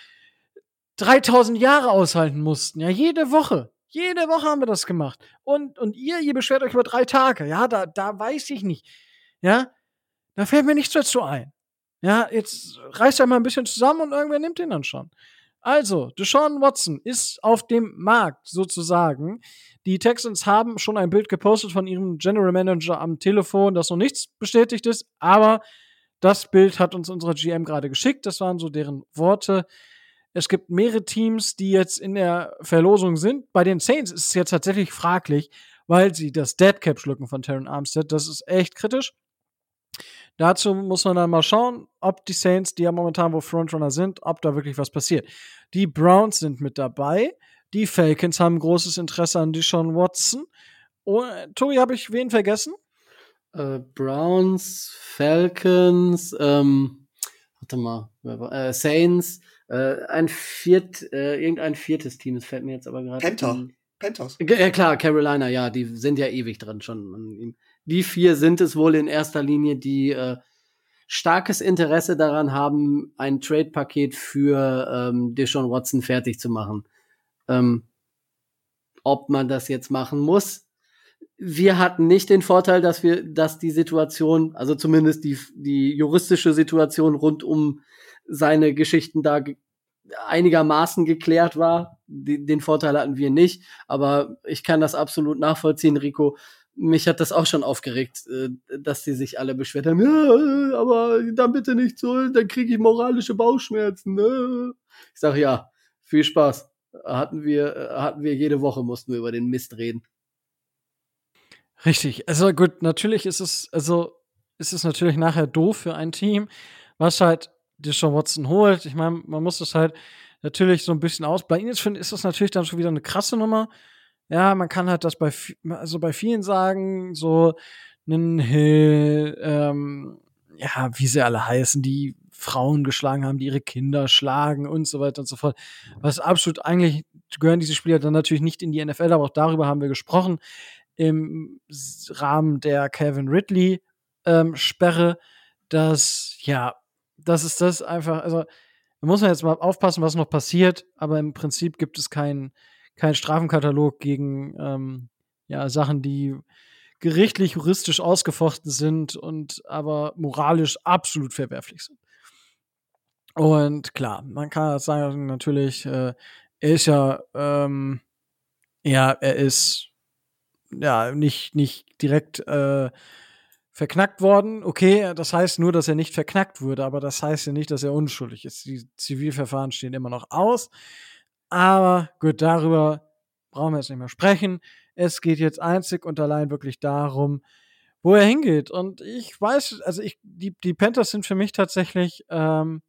S1: 3000 Jahre aushalten mussten. Ja, jede Woche. Jede Woche haben wir das gemacht. Und, und ihr, ihr beschwert euch über drei Tage. Ja, da, da weiß ich nicht. Ja, da fällt mir nichts dazu ein. Ja, jetzt reißt er mal ein bisschen zusammen und irgendwer nimmt den dann schon. Also, Deshaun Watson ist auf dem Markt sozusagen. Die Texans haben schon ein Bild gepostet von ihrem General Manager am Telefon, das noch nichts bestätigt ist, aber das Bild hat uns unsere GM gerade geschickt. Das waren so deren Worte. Es gibt mehrere Teams, die jetzt in der Verlosung sind. Bei den Saints ist es jetzt tatsächlich fraglich, weil sie das Deadcap schlucken von Terran Armstead. Das ist echt kritisch. Dazu muss man dann mal schauen, ob die Saints, die ja momentan wo Frontrunner sind, ob da wirklich was passiert. Die Browns sind mit dabei. Die Falcons haben großes Interesse an Deshaun Watson. Oh, Tobi, habe ich wen vergessen?
S2: Äh, Browns, Falcons, ähm, warte mal, äh, Saints, äh, ein viert, äh, irgendein viertes Team, das fällt mir jetzt aber gerade.
S3: Panther. Panthers.
S2: Ja, klar, Carolina, ja, die sind ja ewig dran schon an ihm. Die vier sind es wohl in erster Linie, die äh, starkes Interesse daran haben, ein Trade-Paket für ähm, Deshaun Watson fertig zu machen. Ähm, ob man das jetzt machen muss. Wir hatten nicht den Vorteil, dass wir, dass die Situation, also zumindest die, die juristische Situation rund um seine Geschichten da ge einigermaßen geklärt war. Den Vorteil hatten wir nicht, aber ich kann das absolut nachvollziehen, Rico mich hat das auch schon aufgeregt, äh, dass die sich alle beschwert haben, ja, aber dann bitte nicht so, dann kriege ich moralische Bauchschmerzen. Ne? Ich sage ja, viel Spaß. Hatten wir, hatten wir jede Woche, mussten wir über den Mist reden.
S1: Richtig. Also gut, natürlich ist es, also ist es natürlich nachher doof für ein Team, was halt Deshaun Watson holt. Ich meine, man muss das halt natürlich so ein bisschen aus. Bei ihnen ist, ist das natürlich dann schon wieder eine krasse Nummer. Ja, man kann halt das bei, also bei vielen sagen, so einen Hill, ähm, ja, wie sie alle heißen, die Frauen geschlagen haben, die ihre Kinder schlagen und so weiter und so fort. Was absolut eigentlich gehören diese Spieler dann natürlich nicht in die NFL, aber auch darüber haben wir gesprochen im Rahmen der Kevin Ridley ähm, Sperre, dass ja, das ist das einfach, also da muss man jetzt mal aufpassen, was noch passiert, aber im Prinzip gibt es keinen kein Strafenkatalog gegen ähm, ja, Sachen, die gerichtlich, juristisch ausgefochten sind und aber moralisch absolut verwerflich sind. Und klar, man kann sagen, natürlich, äh, er ist ja, ähm, ja, er ist ja nicht, nicht direkt äh, verknackt worden. Okay, das heißt nur, dass er nicht verknackt wurde, aber das heißt ja nicht, dass er unschuldig ist. Die Zivilverfahren stehen immer noch aus. Aber gut, darüber brauchen wir jetzt nicht mehr sprechen. Es geht jetzt einzig und allein wirklich darum, wo er hingeht. Und ich weiß, also ich, die, die Panthers sind für mich tatsächlich ähm,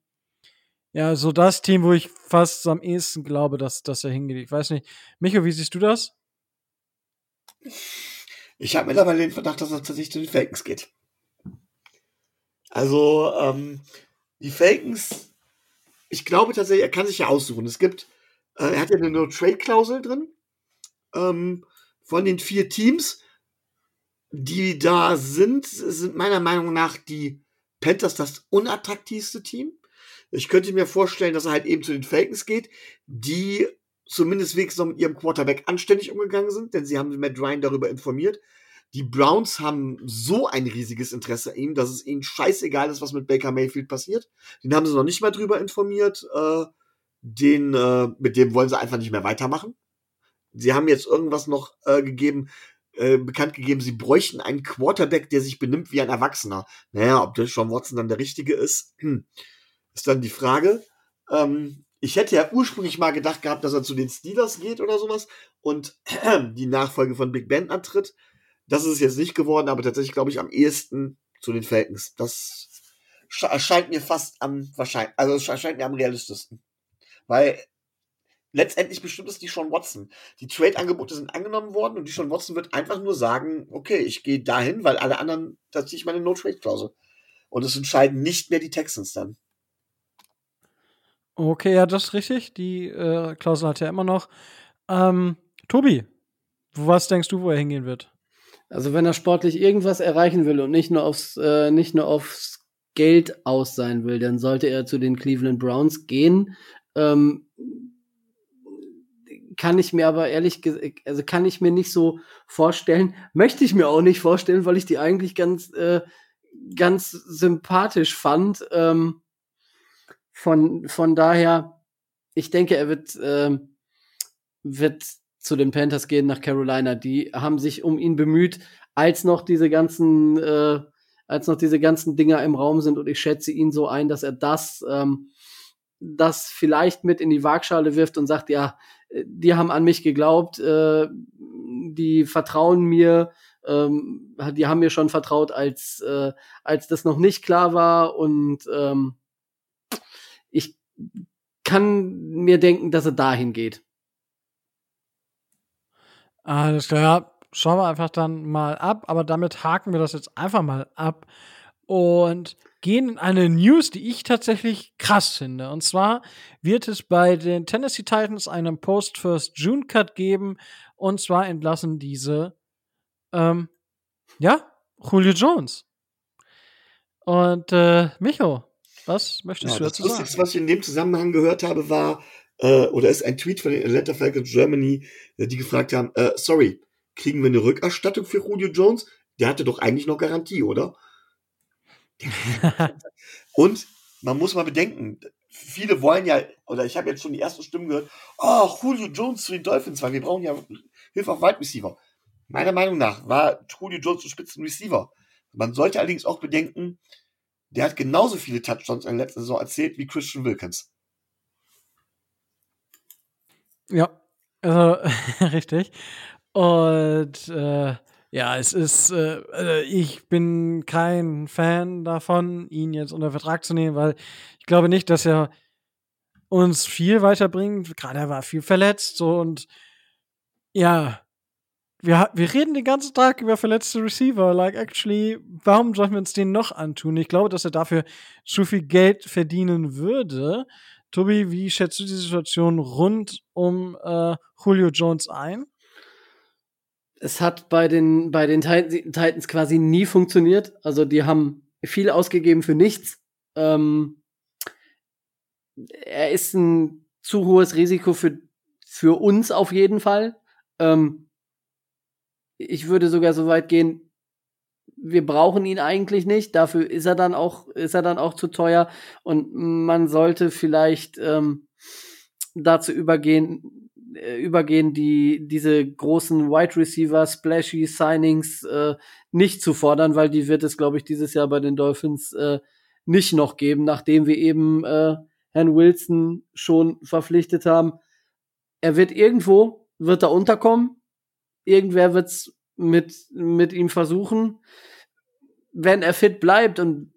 S1: ja so das Team, wo ich fast am ehesten glaube, dass, dass er hingeht. Ich weiß nicht. Micho, wie siehst du das?
S3: Ich habe mittlerweile den Verdacht, dass er tatsächlich zu den Falcons geht. Also, ähm, die Falcons, ich glaube tatsächlich, er kann sich ja aussuchen. Es gibt, er hat ja eine No-Trade-Klausel drin ähm, von den vier Teams die da sind, sind meiner Meinung nach die Panthers das unattraktivste Team. Ich könnte mir vorstellen, dass er halt eben zu den Falcons geht, die zumindest wenigstens noch mit ihrem Quarterback anständig umgegangen sind, denn sie haben Matt Ryan darüber informiert. Die Browns haben so ein riesiges Interesse an ihm, dass es ihnen scheißegal ist, was mit Baker Mayfield passiert. Den haben sie noch nicht mal drüber informiert. Äh, den, äh, mit dem wollen sie einfach nicht mehr weitermachen. Sie haben jetzt irgendwas noch äh, gegeben, äh, bekannt gegeben, sie bräuchten einen Quarterback, der sich benimmt wie ein Erwachsener. Naja, ob der Sean Watson dann der Richtige ist, hm, ist dann die Frage. Ähm, ich hätte ja ursprünglich mal gedacht gehabt, dass er zu den Steelers geht oder sowas und die Nachfolge von Big Ben antritt. Das ist es jetzt nicht geworden, aber tatsächlich glaube ich am ehesten zu den Falcons. Das erscheint mir fast am wahrscheinlich, also erscheint mir am realistischsten. Weil letztendlich bestimmt es die Sean Watson. Die Trade-Angebote sind angenommen worden und die Sean Watson wird einfach nur sagen, okay, ich gehe dahin, weil alle anderen, da ziehe ich meine No-Trade-Klausel. Und es entscheiden nicht mehr die Texans dann.
S1: Okay, ja, das ist richtig. Die äh, Klausel hat er immer noch. Ähm, Tobi, was denkst du, wo er hingehen wird?
S2: Also wenn er sportlich irgendwas erreichen will und nicht nur aufs, äh, nicht nur aufs Geld aus sein will, dann sollte er zu den Cleveland Browns gehen. Ähm, kann ich mir aber ehrlich also kann ich mir nicht so vorstellen, möchte ich mir auch nicht vorstellen, weil ich die eigentlich ganz, äh, ganz sympathisch fand. Ähm, von, von daher, ich denke, er wird, äh, wird zu den Panthers gehen nach Carolina. Die haben sich um ihn bemüht, als noch diese ganzen, äh, als noch diese ganzen Dinger im Raum sind und ich schätze ihn so ein, dass er das, ähm, das vielleicht mit in die Waagschale wirft und sagt, ja, die haben an mich geglaubt, äh, die vertrauen mir, ähm, die haben mir schon vertraut, als, äh, als das noch nicht klar war und ähm, ich kann mir denken, dass er dahin geht.
S1: Alles klar. Schauen wir einfach dann mal ab, aber damit haken wir das jetzt einfach mal ab und gehen in eine News, die ich tatsächlich krass finde. Und zwar wird es bei den Tennessee Titans einen Post-First-June-Cut geben. Und zwar entlassen diese, ähm, ja, Julio Jones. Und äh, Micho, was möchtest ja, du dazu
S3: das
S1: sagen?
S3: Das, was ich in dem Zusammenhang gehört habe, war, äh, oder ist ein Tweet von den Atlanta Falcons Germany, äh, die gefragt haben, äh, sorry, kriegen wir eine Rückerstattung für Julio Jones? Der hatte doch eigentlich noch Garantie, oder? und man muss mal bedenken, viele wollen ja, oder ich habe jetzt schon die ersten Stimmen gehört, oh, Julio Jones zu den Dolphins, weil wir brauchen ja Hilfe auf Wide Receiver. Meiner Meinung nach war Julio Jones ein Spitzen Receiver. Man sollte allerdings auch bedenken, der hat genauso viele Touchdowns in der letzten Saison erzählt wie Christian Wilkins.
S1: Ja, also richtig. Und äh, ja, es ist, äh, äh, ich bin kein Fan davon, ihn jetzt unter Vertrag zu nehmen, weil ich glaube nicht, dass er uns viel weiterbringt. Gerade er war viel verletzt so und ja, wir, wir reden den ganzen Tag über verletzte Receiver. Like, actually, warum sollten wir uns den noch antun? Ich glaube, dass er dafür zu viel Geld verdienen würde. Tobi, wie schätzt du die Situation rund um äh, Julio Jones ein?
S2: Es hat bei den, bei den Titans quasi nie funktioniert. Also die haben viel ausgegeben für nichts. Ähm, er ist ein zu hohes Risiko für, für uns auf jeden Fall. Ähm, ich würde sogar so weit gehen, wir brauchen ihn eigentlich nicht. Dafür ist er dann auch, ist er dann auch zu teuer. Und man sollte vielleicht ähm, dazu übergehen, äh, übergehen, die diese großen Wide Receiver Splashy Signings äh, nicht zu fordern, weil die wird es, glaube ich, dieses Jahr bei den Dolphins äh, nicht noch geben, nachdem wir eben äh, Herrn Wilson schon verpflichtet haben. Er wird irgendwo, wird da unterkommen. Irgendwer wird's mit, mit ihm versuchen. Wenn er fit bleibt und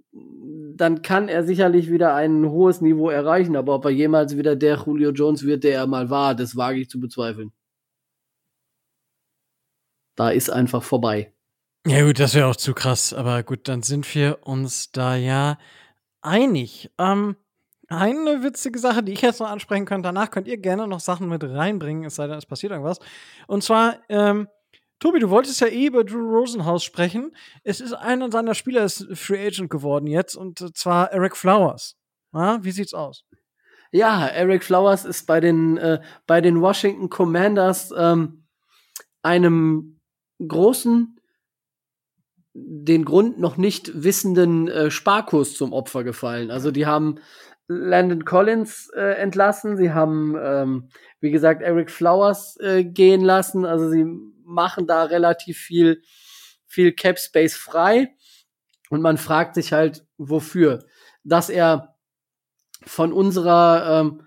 S2: dann kann er sicherlich wieder ein hohes Niveau erreichen, aber ob er jemals wieder der Julio Jones wird, der er mal war, das wage ich zu bezweifeln. Da ist einfach vorbei.
S1: Ja gut, das wäre auch zu krass, aber gut, dann sind wir uns da ja einig. Ähm, eine witzige Sache, die ich jetzt noch ansprechen könnte, danach könnt ihr gerne noch Sachen mit reinbringen, es sei denn, es passiert irgendwas. Und zwar, ähm, Tobi, du wolltest ja eh über Drew Rosenhaus sprechen. Es ist einer seiner Spieler ist Free Agent geworden jetzt und zwar Eric Flowers. Ja, wie sieht's aus?
S2: Ja, Eric Flowers ist bei den äh, bei den Washington Commanders ähm, einem großen den Grund noch nicht wissenden äh, Sparkurs zum Opfer gefallen. Also die haben Landon Collins äh, entlassen, sie haben ähm, wie gesagt Eric Flowers äh, gehen lassen. Also sie machen da relativ viel, viel Cap Space frei. Und man fragt sich halt, wofür? Dass er von unserer ähm,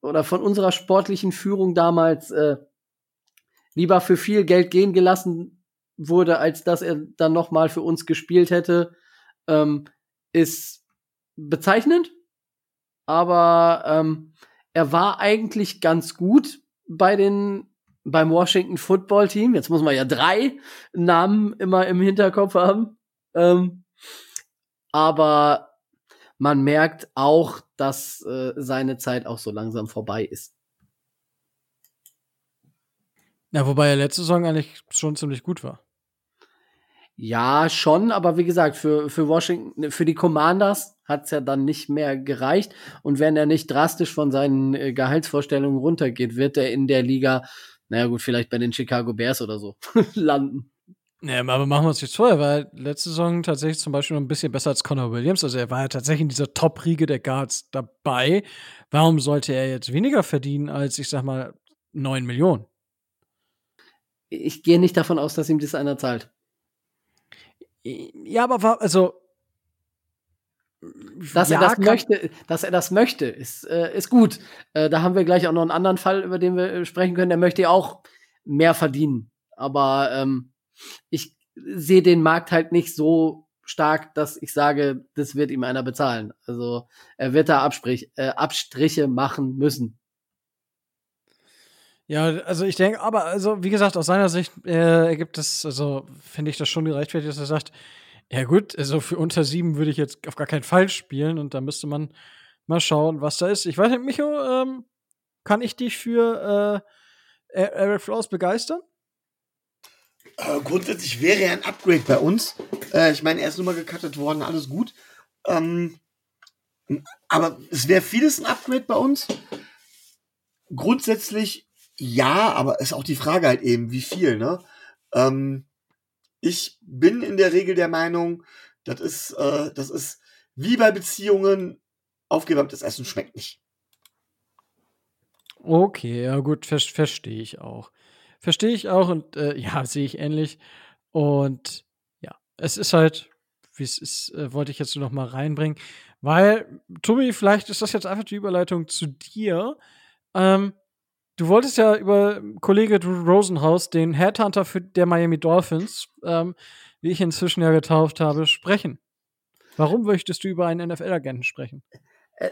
S2: oder von unserer sportlichen Führung damals äh, lieber für viel Geld gehen gelassen wurde, als dass er dann noch mal für uns gespielt hätte, ähm, ist bezeichnend. Aber ähm, er war eigentlich ganz gut bei den beim Washington Football Team. Jetzt muss man ja drei Namen immer im Hinterkopf haben. Ähm, aber man merkt auch, dass äh, seine Zeit auch so langsam vorbei ist.
S1: Ja, wobei er letzte Saison eigentlich schon ziemlich gut war.
S2: Ja, schon, aber wie gesagt, für, für Washington, für die Commanders hat's ja dann nicht mehr gereicht. Und wenn er nicht drastisch von seinen äh, Gehaltsvorstellungen runtergeht, wird er in der Liga naja gut, vielleicht bei den Chicago Bears oder so landen.
S1: Ja, aber machen wir uns jetzt vor, er war letzte Saison tatsächlich zum Beispiel noch ein bisschen besser als Connor Williams. Also er war ja tatsächlich in dieser Top-Riege der Guards dabei. Warum sollte er jetzt weniger verdienen als, ich sag mal, 9 Millionen?
S2: Ich gehe nicht davon aus, dass ihm das einer zahlt.
S1: Ja, aber war, also
S2: dass ja, er das möchte, dass er das möchte, ist, äh, ist gut. Äh, da haben wir gleich auch noch einen anderen Fall, über den wir äh, sprechen können. Der möchte ja auch mehr verdienen. Aber ähm, ich sehe den Markt halt nicht so stark, dass ich sage, das wird ihm einer bezahlen. Also er wird da Abstrich, äh, Abstriche machen müssen.
S1: Ja, also ich denke, aber also wie gesagt, aus seiner Sicht äh, ergibt es, also finde ich das schon gerechtfertigt, dass er sagt, ja, gut, also für unter sieben würde ich jetzt auf gar keinen Fall spielen und da müsste man mal schauen, was da ist. Ich weiß nicht, Micho, ähm, kann ich dich für äh, Eric Flowers begeistern?
S3: Äh, grundsätzlich wäre er ein Upgrade bei uns. Äh, ich meine, er ist nun mal gecuttet worden, alles gut. Ähm, aber es wäre vieles ein Upgrade bei uns. Grundsätzlich ja, aber ist auch die Frage halt eben, wie viel, ne? Ähm, ich bin in der Regel der Meinung, das ist, äh, das ist wie bei Beziehungen, aufgewärmtes Essen schmeckt nicht.
S1: Okay, ja gut, ver verstehe ich auch. Verstehe ich auch und äh, ja, sehe ich ähnlich. Und ja, es ist halt, wie es ist, äh, wollte ich jetzt noch mal reinbringen, weil, Tobi, vielleicht ist das jetzt einfach die Überleitung zu dir. Ähm, Du wolltest ja über Kollege Drew Rosenhaus, den Headhunter für der Miami Dolphins, ähm, wie ich inzwischen ja getauft habe, sprechen. Warum möchtest du über einen NFL-Agenten sprechen?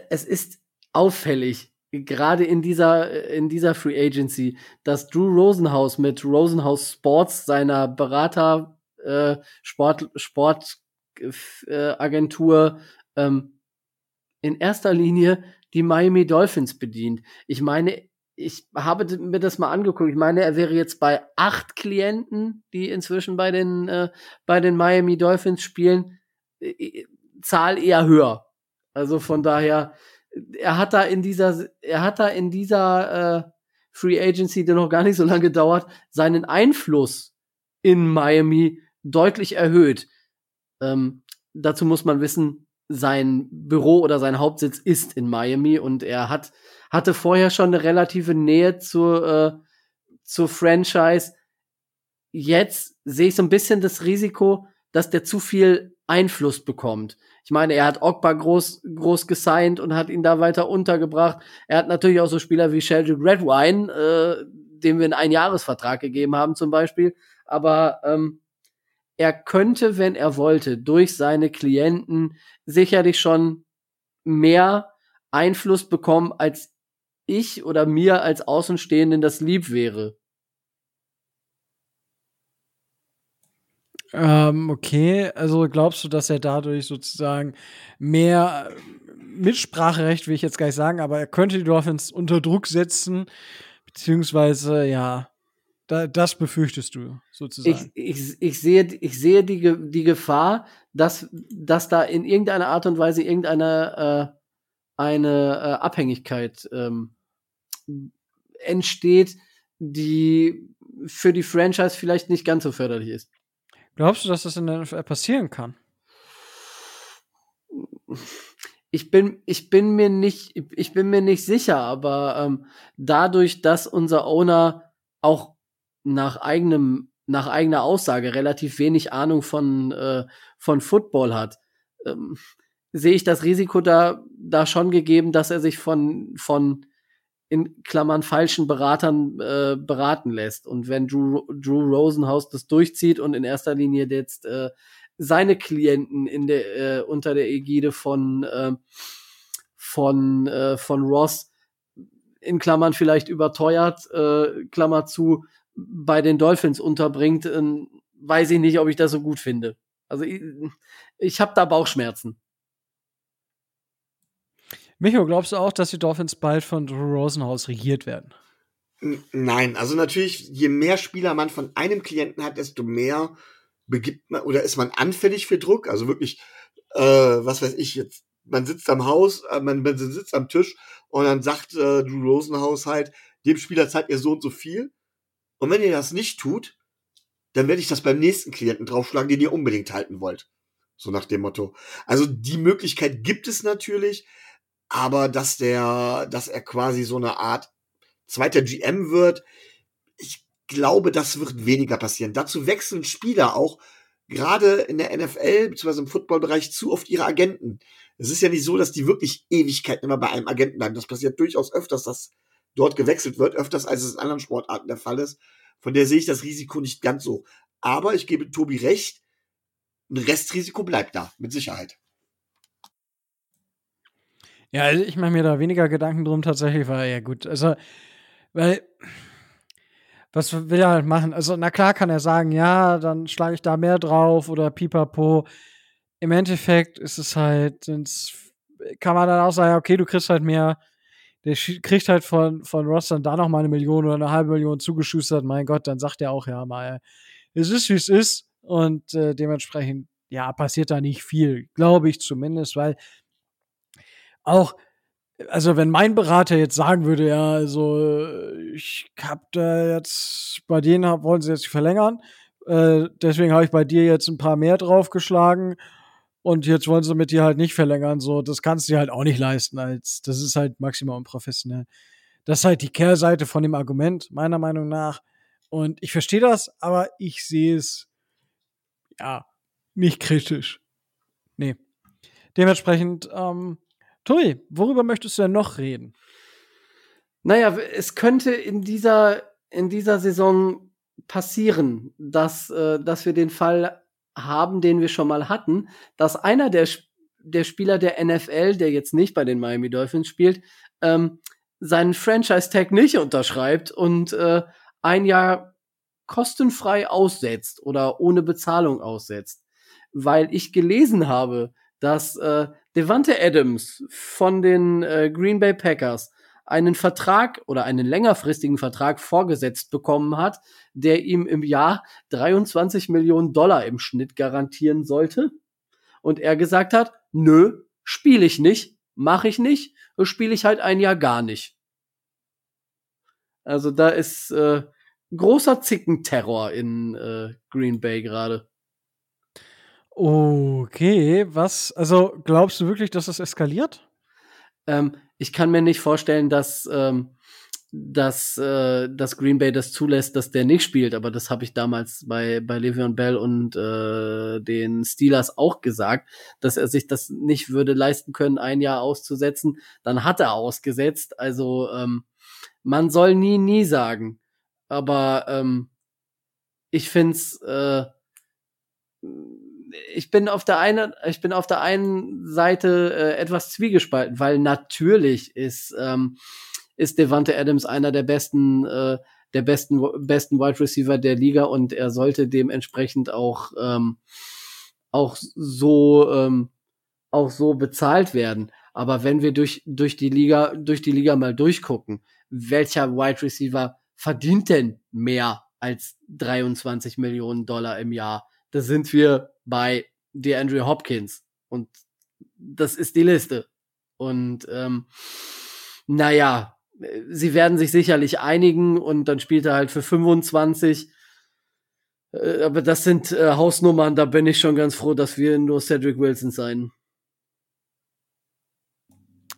S2: Es ist auffällig, gerade in dieser, in dieser Free Agency, dass Drew Rosenhaus mit Rosenhaus Sports, seiner Berater, äh, Sport, Sportagentur, äh, ähm, in erster Linie die Miami Dolphins bedient. Ich meine, ich habe mir das mal angeguckt. Ich meine, er wäre jetzt bei acht Klienten, die inzwischen bei den, äh, bei den Miami Dolphins spielen. Äh, Zahl eher höher. Also von daher, er hat da in dieser, er hat da in dieser äh, Free Agency, die noch gar nicht so lange gedauert, seinen Einfluss in Miami deutlich erhöht. Ähm, dazu muss man wissen, sein Büro oder sein Hauptsitz ist in Miami und er hat hatte vorher schon eine relative Nähe zur, äh, zur Franchise. Jetzt sehe ich so ein bisschen das Risiko, dass der zu viel Einfluss bekommt. Ich meine, er hat Ogba groß, groß gesigned und hat ihn da weiter untergebracht. Er hat natürlich auch so Spieler wie Sheldon Redwine, äh, dem wir einen Einjahresvertrag gegeben haben zum Beispiel. Aber ähm, er könnte, wenn er wollte, durch seine Klienten sicherlich schon mehr Einfluss bekommen, als ich oder mir als Außenstehenden das lieb wäre.
S1: Ähm, okay, also glaubst du, dass er dadurch sozusagen mehr Mitspracherecht, will ich jetzt gar nicht sagen, aber er könnte die Dolphins unter Druck setzen, beziehungsweise, ja, da, das befürchtest du sozusagen.
S2: Ich, ich, ich sehe, ich sehe die, die Gefahr, dass, dass da in irgendeiner Art und Weise irgendeine äh, eine äh, Abhängigkeit ähm, entsteht, die für die Franchise vielleicht nicht ganz so förderlich ist.
S1: Glaubst du, dass das in der NFL passieren kann?
S2: Ich bin, ich bin mir nicht, ich bin mir nicht sicher, aber ähm, dadurch, dass unser Owner auch nach eigenem, nach eigener Aussage relativ wenig Ahnung von, äh, von Football hat, ähm, sehe ich das Risiko da, da schon gegeben, dass er sich von, von in Klammern falschen Beratern äh, beraten lässt. Und wenn Drew, Drew Rosenhaus das durchzieht und in erster Linie jetzt äh, seine Klienten in der, äh, unter der Ägide von, äh, von, äh, von Ross in Klammern vielleicht überteuert, äh, Klammer zu, bei den Dolphins unterbringt, äh, weiß ich nicht, ob ich das so gut finde. Also ich, ich habe da Bauchschmerzen.
S1: Micho, glaubst du auch, dass die Dolphins bald von Drew Rosenhaus regiert werden?
S3: Nein, also natürlich, je mehr Spieler man von einem Klienten hat, desto mehr begibt man oder ist man anfällig für Druck. Also wirklich, äh, was weiß ich jetzt, man sitzt am Haus, äh, man, man sitzt am Tisch und dann sagt äh, Drew Rosenhaus halt, dem Spieler zahlt ihr so und so viel. Und wenn ihr das nicht tut, dann werde ich das beim nächsten Klienten draufschlagen, den ihr unbedingt halten wollt. So nach dem Motto. Also die Möglichkeit gibt es natürlich, aber dass der, dass er quasi so eine Art zweiter GM wird, ich glaube, das wird weniger passieren. Dazu wechseln Spieler auch gerade in der NFL bzw. im Footballbereich zu oft ihre Agenten. Es ist ja nicht so, dass die wirklich Ewigkeiten immer bei einem Agenten bleiben. Das passiert durchaus öfters, dass dort gewechselt wird, öfters als es in anderen Sportarten der Fall ist. Von der sehe ich das Risiko nicht ganz so. Aber ich gebe Tobi recht, ein Restrisiko bleibt da, mit Sicherheit.
S1: Ja, also ich mache mir da weniger Gedanken drum tatsächlich, weil ja gut, also, weil, was will er halt machen? Also, na klar kann er sagen, ja, dann schlage ich da mehr drauf oder pipapo. Im Endeffekt ist es halt, kann man dann auch sagen, okay, du kriegst halt mehr, der kriegt halt von, von Ross dann da noch mal eine Million oder eine halbe Million zugeschustert, mein Gott, dann sagt er auch, ja, mal, es ist, wie es ist und äh, dementsprechend, ja, passiert da nicht viel, glaube ich zumindest, weil auch, also wenn mein Berater jetzt sagen würde, ja, also ich hab da jetzt, bei denen wollen sie jetzt verlängern, äh, deswegen habe ich bei dir jetzt ein paar mehr draufgeschlagen und jetzt wollen sie mit dir halt nicht verlängern, so, das kannst du dir halt auch nicht leisten, als, das ist halt maximal unprofessionell. Das ist halt die Kehrseite von dem Argument, meiner Meinung nach. Und ich verstehe das, aber ich sehe es, ja, nicht kritisch. Nee. Dementsprechend, ähm, Tobi, worüber möchtest du denn noch reden?
S2: Naja, es könnte in dieser, in dieser Saison passieren, dass, äh, dass wir den Fall haben, den wir schon mal hatten, dass einer der, der Spieler der NFL, der jetzt nicht bei den Miami Dolphins spielt, ähm, seinen Franchise-Tag nicht unterschreibt und äh, ein Jahr kostenfrei aussetzt oder ohne Bezahlung aussetzt. Weil ich gelesen habe, dass äh, Devante Adams von den äh, Green Bay Packers einen Vertrag oder einen längerfristigen Vertrag vorgesetzt bekommen hat, der ihm im Jahr 23 Millionen Dollar im Schnitt garantieren sollte. Und er gesagt hat, nö, spiele ich nicht, mache ich nicht, spiele ich halt ein Jahr gar nicht. Also da ist äh, großer Zickenterror in äh, Green Bay gerade.
S1: Okay, was? Also glaubst du wirklich, dass das eskaliert?
S2: Ähm, ich kann mir nicht vorstellen, dass, ähm, dass, äh, dass Green Bay das zulässt, dass der nicht spielt. Aber das habe ich damals bei, bei Le'Veon Bell und äh, den Steelers auch gesagt, dass er sich das nicht würde leisten können, ein Jahr auszusetzen. Dann hat er ausgesetzt. Also ähm, man soll nie, nie sagen. Aber ähm, ich find's äh, ich bin auf der einen, ich bin auf der einen Seite äh, etwas zwiegespalten, weil natürlich ist ähm, ist Devante Adams einer der besten äh, der besten besten Wide Receiver der Liga und er sollte dementsprechend auch ähm, auch so ähm, auch so bezahlt werden. Aber wenn wir durch durch die Liga durch die Liga mal durchgucken, welcher Wide Receiver verdient denn mehr als 23 Millionen Dollar im Jahr? Da sind wir bei DeAndre Hopkins. Und das ist die Liste. Und ähm, naja, sie werden sich sicherlich einigen und dann spielt er halt für 25. Äh, aber das sind äh, Hausnummern, da bin ich schon ganz froh, dass wir nur Cedric Wilson sein.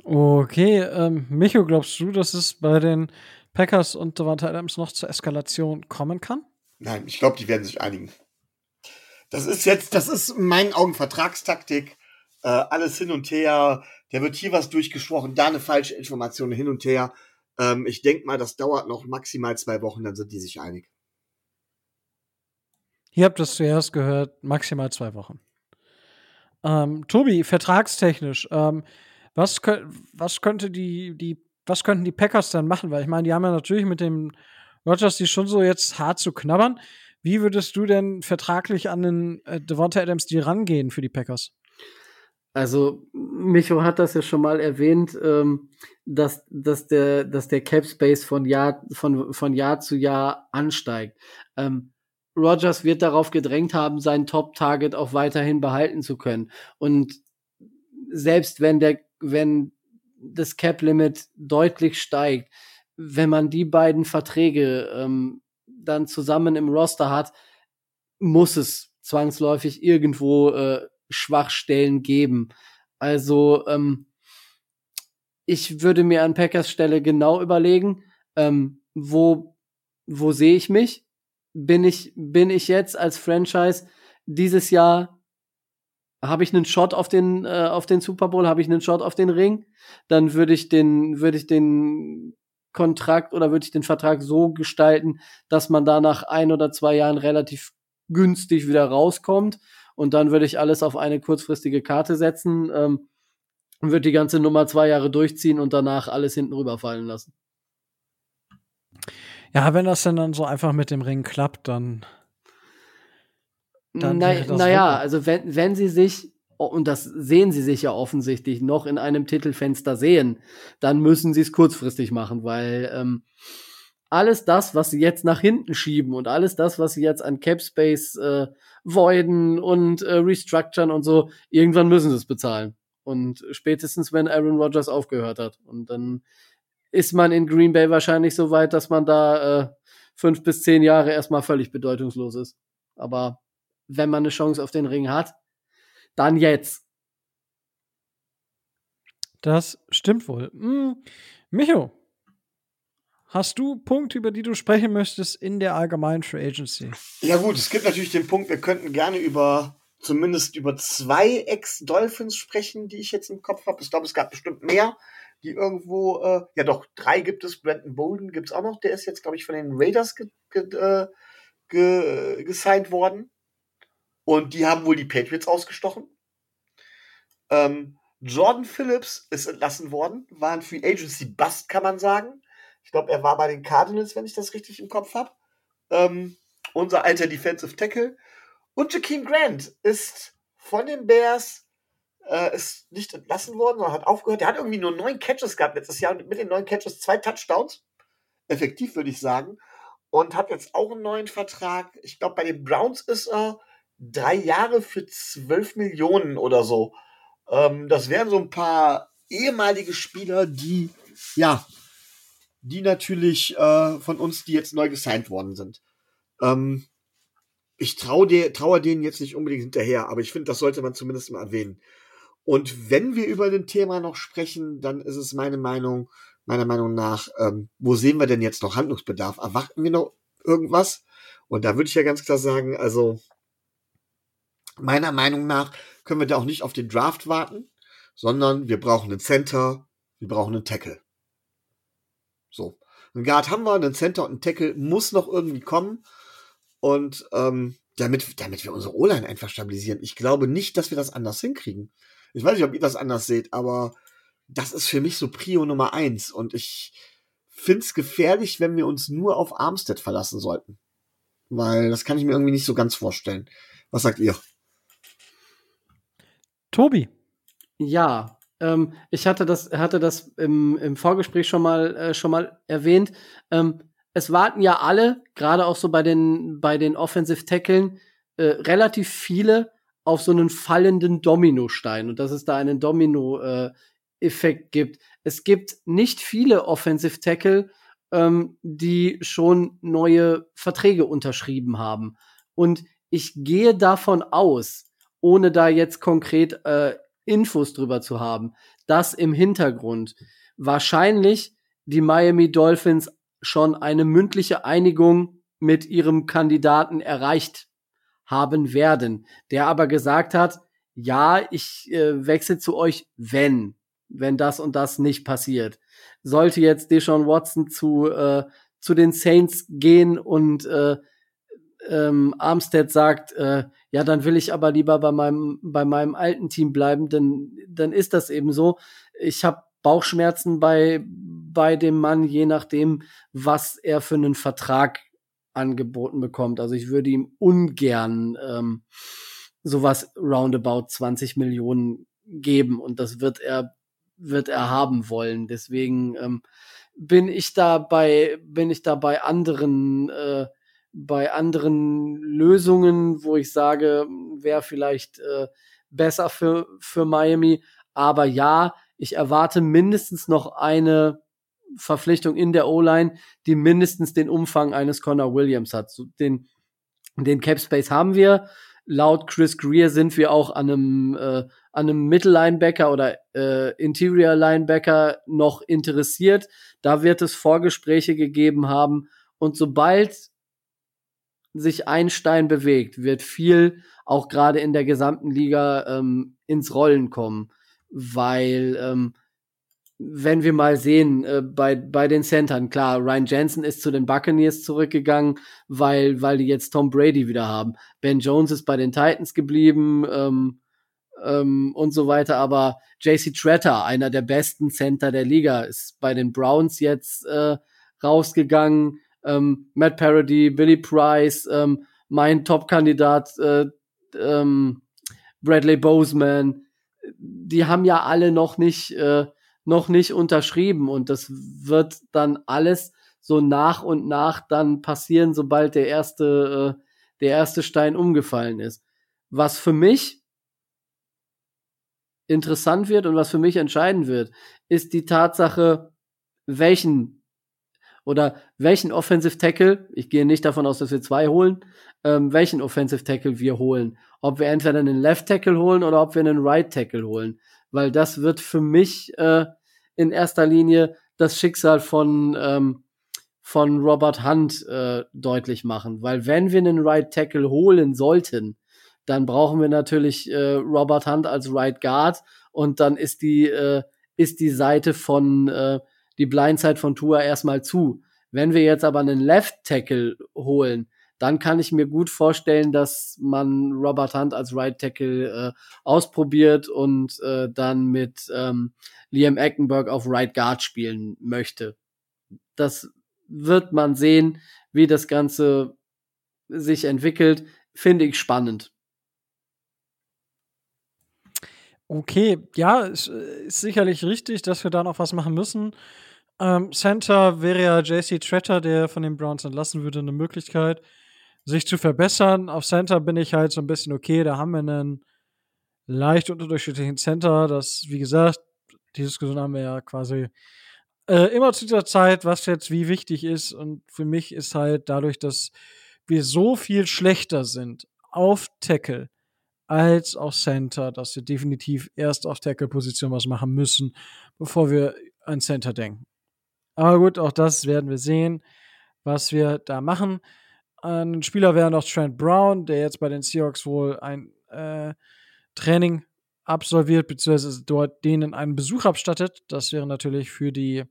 S1: Okay, ähm, Micho, glaubst du, dass es bei den Packers und Devante Adams noch zur Eskalation kommen kann?
S3: Nein, ich glaube, die werden sich einigen. Das ist jetzt, das ist in meinen Augen Vertragstaktik. Äh, alles hin und her. Der wird hier was durchgesprochen, da eine falsche Information hin und her. Ähm, ich denke mal, das dauert noch maximal zwei Wochen, dann sind die sich einig.
S1: Ihr habt das zuerst gehört, maximal zwei Wochen. Ähm, Tobi, vertragstechnisch, ähm, was, was könnte die, die, was könnten die Packers dann machen? Weil ich meine, die haben ja natürlich mit dem Rogers die schon so jetzt hart zu knabbern. Wie würdest du denn vertraglich an den äh, Devonta Adams Deal rangehen für die Packers?
S2: Also, Micho hat das ja schon mal erwähnt, ähm, dass, dass, der, dass der Cap Space von Jahr, von, von Jahr zu Jahr ansteigt. Ähm, Rogers wird darauf gedrängt haben, sein Top-Target auch weiterhin behalten zu können. Und selbst wenn der, wenn das Cap-Limit deutlich steigt, wenn man die beiden Verträge ähm, dann zusammen im Roster hat, muss es zwangsläufig irgendwo äh, Schwachstellen geben. Also ähm, ich würde mir an Packers Stelle genau überlegen, ähm, wo wo sehe ich mich? Bin ich bin ich jetzt als Franchise dieses Jahr habe ich einen Shot auf den äh, auf den Super Bowl, habe ich einen Shot auf den Ring, dann würde ich den würde ich den Kontrakt oder würde ich den Vertrag so gestalten, dass man da nach ein oder zwei Jahren relativ günstig wieder rauskommt und dann würde ich alles auf eine kurzfristige Karte setzen, ähm, würde die ganze Nummer zwei Jahre durchziehen und danach alles hinten rüberfallen lassen.
S1: Ja, wenn das denn dann so einfach mit dem Ring klappt, dann.
S2: dann Na, naja, also wenn, wenn sie sich und das sehen sie sich ja offensichtlich noch in einem Titelfenster sehen, dann müssen sie es kurzfristig machen, weil ähm, alles das, was sie jetzt nach hinten schieben und alles das, was sie jetzt an Cap Space äh, voiden und äh, restructuren und so, irgendwann müssen sie es bezahlen. Und spätestens, wenn Aaron Rodgers aufgehört hat. Und dann ist man in Green Bay wahrscheinlich so weit, dass man da äh, fünf bis zehn Jahre erstmal völlig bedeutungslos ist. Aber wenn man eine Chance auf den Ring hat, dann jetzt.
S1: Das stimmt wohl. Hm. Micho, hast du Punkte, über die du sprechen möchtest in der allgemeinen Free Agency?
S3: Ja gut, es gibt natürlich den Punkt, wir könnten gerne über zumindest über zwei Ex-Dolphins sprechen, die ich jetzt im Kopf habe. Ich glaube, es gab bestimmt mehr, die irgendwo, äh, ja doch, drei gibt es. Brandon Bolden gibt es auch noch, der ist jetzt, glaube ich, von den Raiders ge ge äh, ge gesigned worden. Und die haben wohl die Patriots ausgestochen. Ähm, Jordan Phillips ist entlassen worden, war ein Free Agency Bust, kann man sagen. Ich glaube, er war bei den Cardinals, wenn ich das richtig im Kopf habe. Ähm, unser alter Defensive Tackle. Und Jakeem Grant ist von den Bears äh, ist nicht entlassen worden, sondern hat aufgehört. Der hat irgendwie nur neun Catches gehabt letztes Jahr und mit den neun Catches zwei Touchdowns. Effektiv, würde ich sagen. Und hat jetzt auch einen neuen Vertrag. Ich glaube, bei den Browns ist er drei Jahre für 12 Millionen oder so. Ähm, das wären so ein paar ehemalige Spieler, die, ja, die natürlich äh, von uns, die jetzt neu gesigned worden sind. Ähm, ich traue traue denen jetzt nicht unbedingt hinterher, aber ich finde, das sollte man zumindest mal erwähnen. Und wenn wir über den Thema noch sprechen, dann ist es meine Meinung, meiner Meinung nach, ähm, wo sehen wir denn jetzt noch Handlungsbedarf? Erwarten wir noch irgendwas? Und da würde ich ja ganz klar sagen, also meiner Meinung nach können wir da auch nicht auf den Draft warten, sondern wir brauchen einen Center, wir brauchen einen Tackle. So. Einen Guard haben wir, einen Center und einen Tackle muss noch irgendwie kommen. Und ähm, damit, damit wir unsere O-Line einfach stabilisieren. Ich glaube nicht, dass wir das anders hinkriegen. Ich weiß nicht, ob ihr das anders seht, aber das ist für mich so Prio Nummer eins. Und ich finde es gefährlich, wenn wir uns nur auf Armstead verlassen sollten. Weil das kann ich mir irgendwie nicht so ganz vorstellen. Was sagt ihr?
S1: Tobi.
S2: Ja, ähm, ich hatte das, hatte das im, im Vorgespräch schon mal, äh, schon mal erwähnt. Ähm, es warten ja alle, gerade auch so bei den, bei den Offensive Tackeln, äh, relativ viele auf so einen fallenden Dominostein und dass es da einen Domino-Effekt äh, gibt. Es gibt nicht viele Offensive Tackle, ähm, die schon neue Verträge unterschrieben haben. Und ich gehe davon aus, ohne da jetzt konkret äh, Infos drüber zu haben, dass im Hintergrund wahrscheinlich die Miami Dolphins schon eine mündliche Einigung mit ihrem Kandidaten erreicht haben werden, der aber gesagt hat, ja, ich äh, wechsle zu euch, wenn, wenn das und das nicht passiert. Sollte jetzt Deshaun Watson zu, äh, zu den Saints gehen und äh, ähm, Armstead sagt, äh, ja, dann will ich aber lieber bei meinem, bei meinem alten Team bleiben, denn dann ist das eben so. Ich habe Bauchschmerzen bei, bei dem Mann, je nachdem, was er für einen Vertrag angeboten bekommt. Also ich würde ihm ungern ähm, sowas roundabout 20 Millionen geben und das wird er wird er haben wollen. Deswegen ähm, bin ich da bei bin ich da bei anderen äh, bei anderen Lösungen, wo ich sage, wäre vielleicht äh, besser für für Miami. Aber ja, ich erwarte mindestens noch eine Verpflichtung in der O-Line, die mindestens den Umfang eines Connor Williams hat. So den, den Cap Space haben wir. Laut Chris Greer sind wir auch an einem, äh, an einem Mittellinebacker oder äh, Interior Linebacker noch interessiert. Da wird es Vorgespräche gegeben haben. Und sobald sich ein Stein bewegt, wird viel auch gerade in der gesamten Liga ähm, ins Rollen kommen weil ähm, wenn wir mal sehen, äh, bei, bei den Centern, klar, Ryan Jensen ist zu den Buccaneers zurückgegangen, weil, weil die jetzt Tom Brady wieder haben. Ben Jones ist bei den Titans geblieben ähm, ähm, und so weiter, aber JC Tretter, einer der besten Center der Liga, ist bei den Browns jetzt äh, rausgegangen. Ähm, Matt Parody, Billy Price, ähm, mein Top-Kandidat äh, ähm, Bradley Bozeman, die haben ja alle noch nicht, äh, noch nicht unterschrieben und das wird dann alles so nach und nach dann passieren, sobald der erste, äh, der erste Stein umgefallen ist. Was für mich interessant wird und was für mich entscheiden wird, ist die Tatsache, welchen oder welchen Offensive Tackle, ich gehe nicht davon aus, dass wir zwei holen, ähm, welchen Offensive Tackle wir holen. Ob wir entweder einen Left Tackle holen oder ob wir einen Right Tackle holen. Weil das wird für mich äh, in erster Linie das Schicksal von, ähm, von Robert Hunt äh, deutlich machen. Weil wenn wir einen Right Tackle holen sollten, dann brauchen wir natürlich äh, Robert Hunt als Right Guard und dann ist die, äh, ist die Seite von äh, die Blindside von Tua erstmal zu. Wenn wir jetzt aber einen Left Tackle holen, dann kann ich mir gut vorstellen, dass man Robert Hunt als Right Tackle äh, ausprobiert und äh, dann mit ähm, Liam Eckenberg auf Right Guard spielen möchte. Das wird man sehen, wie das Ganze sich entwickelt. Finde ich spannend.
S1: Okay, ja, ist, ist sicherlich richtig, dass wir da noch was machen müssen. Ähm, Center wäre ja JC Tretter, der von den Browns entlassen würde, eine Möglichkeit sich zu verbessern. Auf Center bin ich halt so ein bisschen okay. Da haben wir einen leicht unterdurchschnittlichen Center. Das, wie gesagt, die Diskussion haben wir ja quasi äh, immer zu dieser Zeit, was jetzt wie wichtig ist. Und für mich ist halt dadurch, dass wir so viel schlechter sind auf Tackle als auch Center, dass wir definitiv erst auf Tackle-Position was machen müssen, bevor wir an Center denken. Aber gut, auch das werden wir sehen, was wir da machen. Ein Spieler wäre noch Trent Brown, der jetzt bei den Seahawks wohl ein äh, Training absolviert, beziehungsweise dort denen einen Besuch abstattet. Das wäre natürlich für die,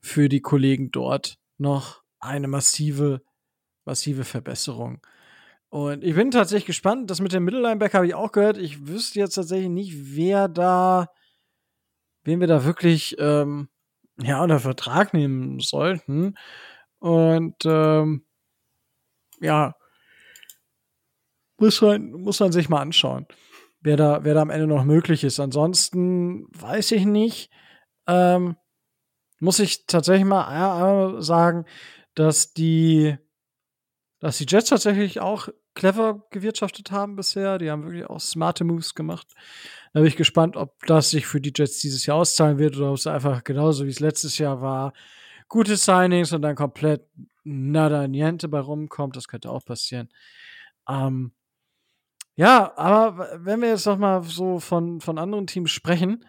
S1: für die Kollegen dort noch eine massive, massive Verbesserung. Und ich bin tatsächlich gespannt. Das mit dem Mittellinebacker habe ich auch gehört. Ich wüsste jetzt tatsächlich nicht, wer da, wen wir da wirklich ähm, ja unter Vertrag nehmen sollten. Und ähm, ja, muss man, muss man sich mal anschauen, wer da, wer da am Ende noch möglich ist. Ansonsten weiß ich nicht. Ähm, muss ich tatsächlich mal sagen, dass die, dass die Jets tatsächlich auch clever gewirtschaftet haben bisher. Die haben wirklich auch smarte Moves gemacht. Da bin ich gespannt, ob das sich für die Jets dieses Jahr auszahlen wird oder ob es einfach genauso wie es letztes Jahr war. Gute Signings und dann komplett nada niente bei rumkommt. Das könnte auch passieren. Ähm, ja, aber wenn wir jetzt noch mal so von, von anderen Teams sprechen,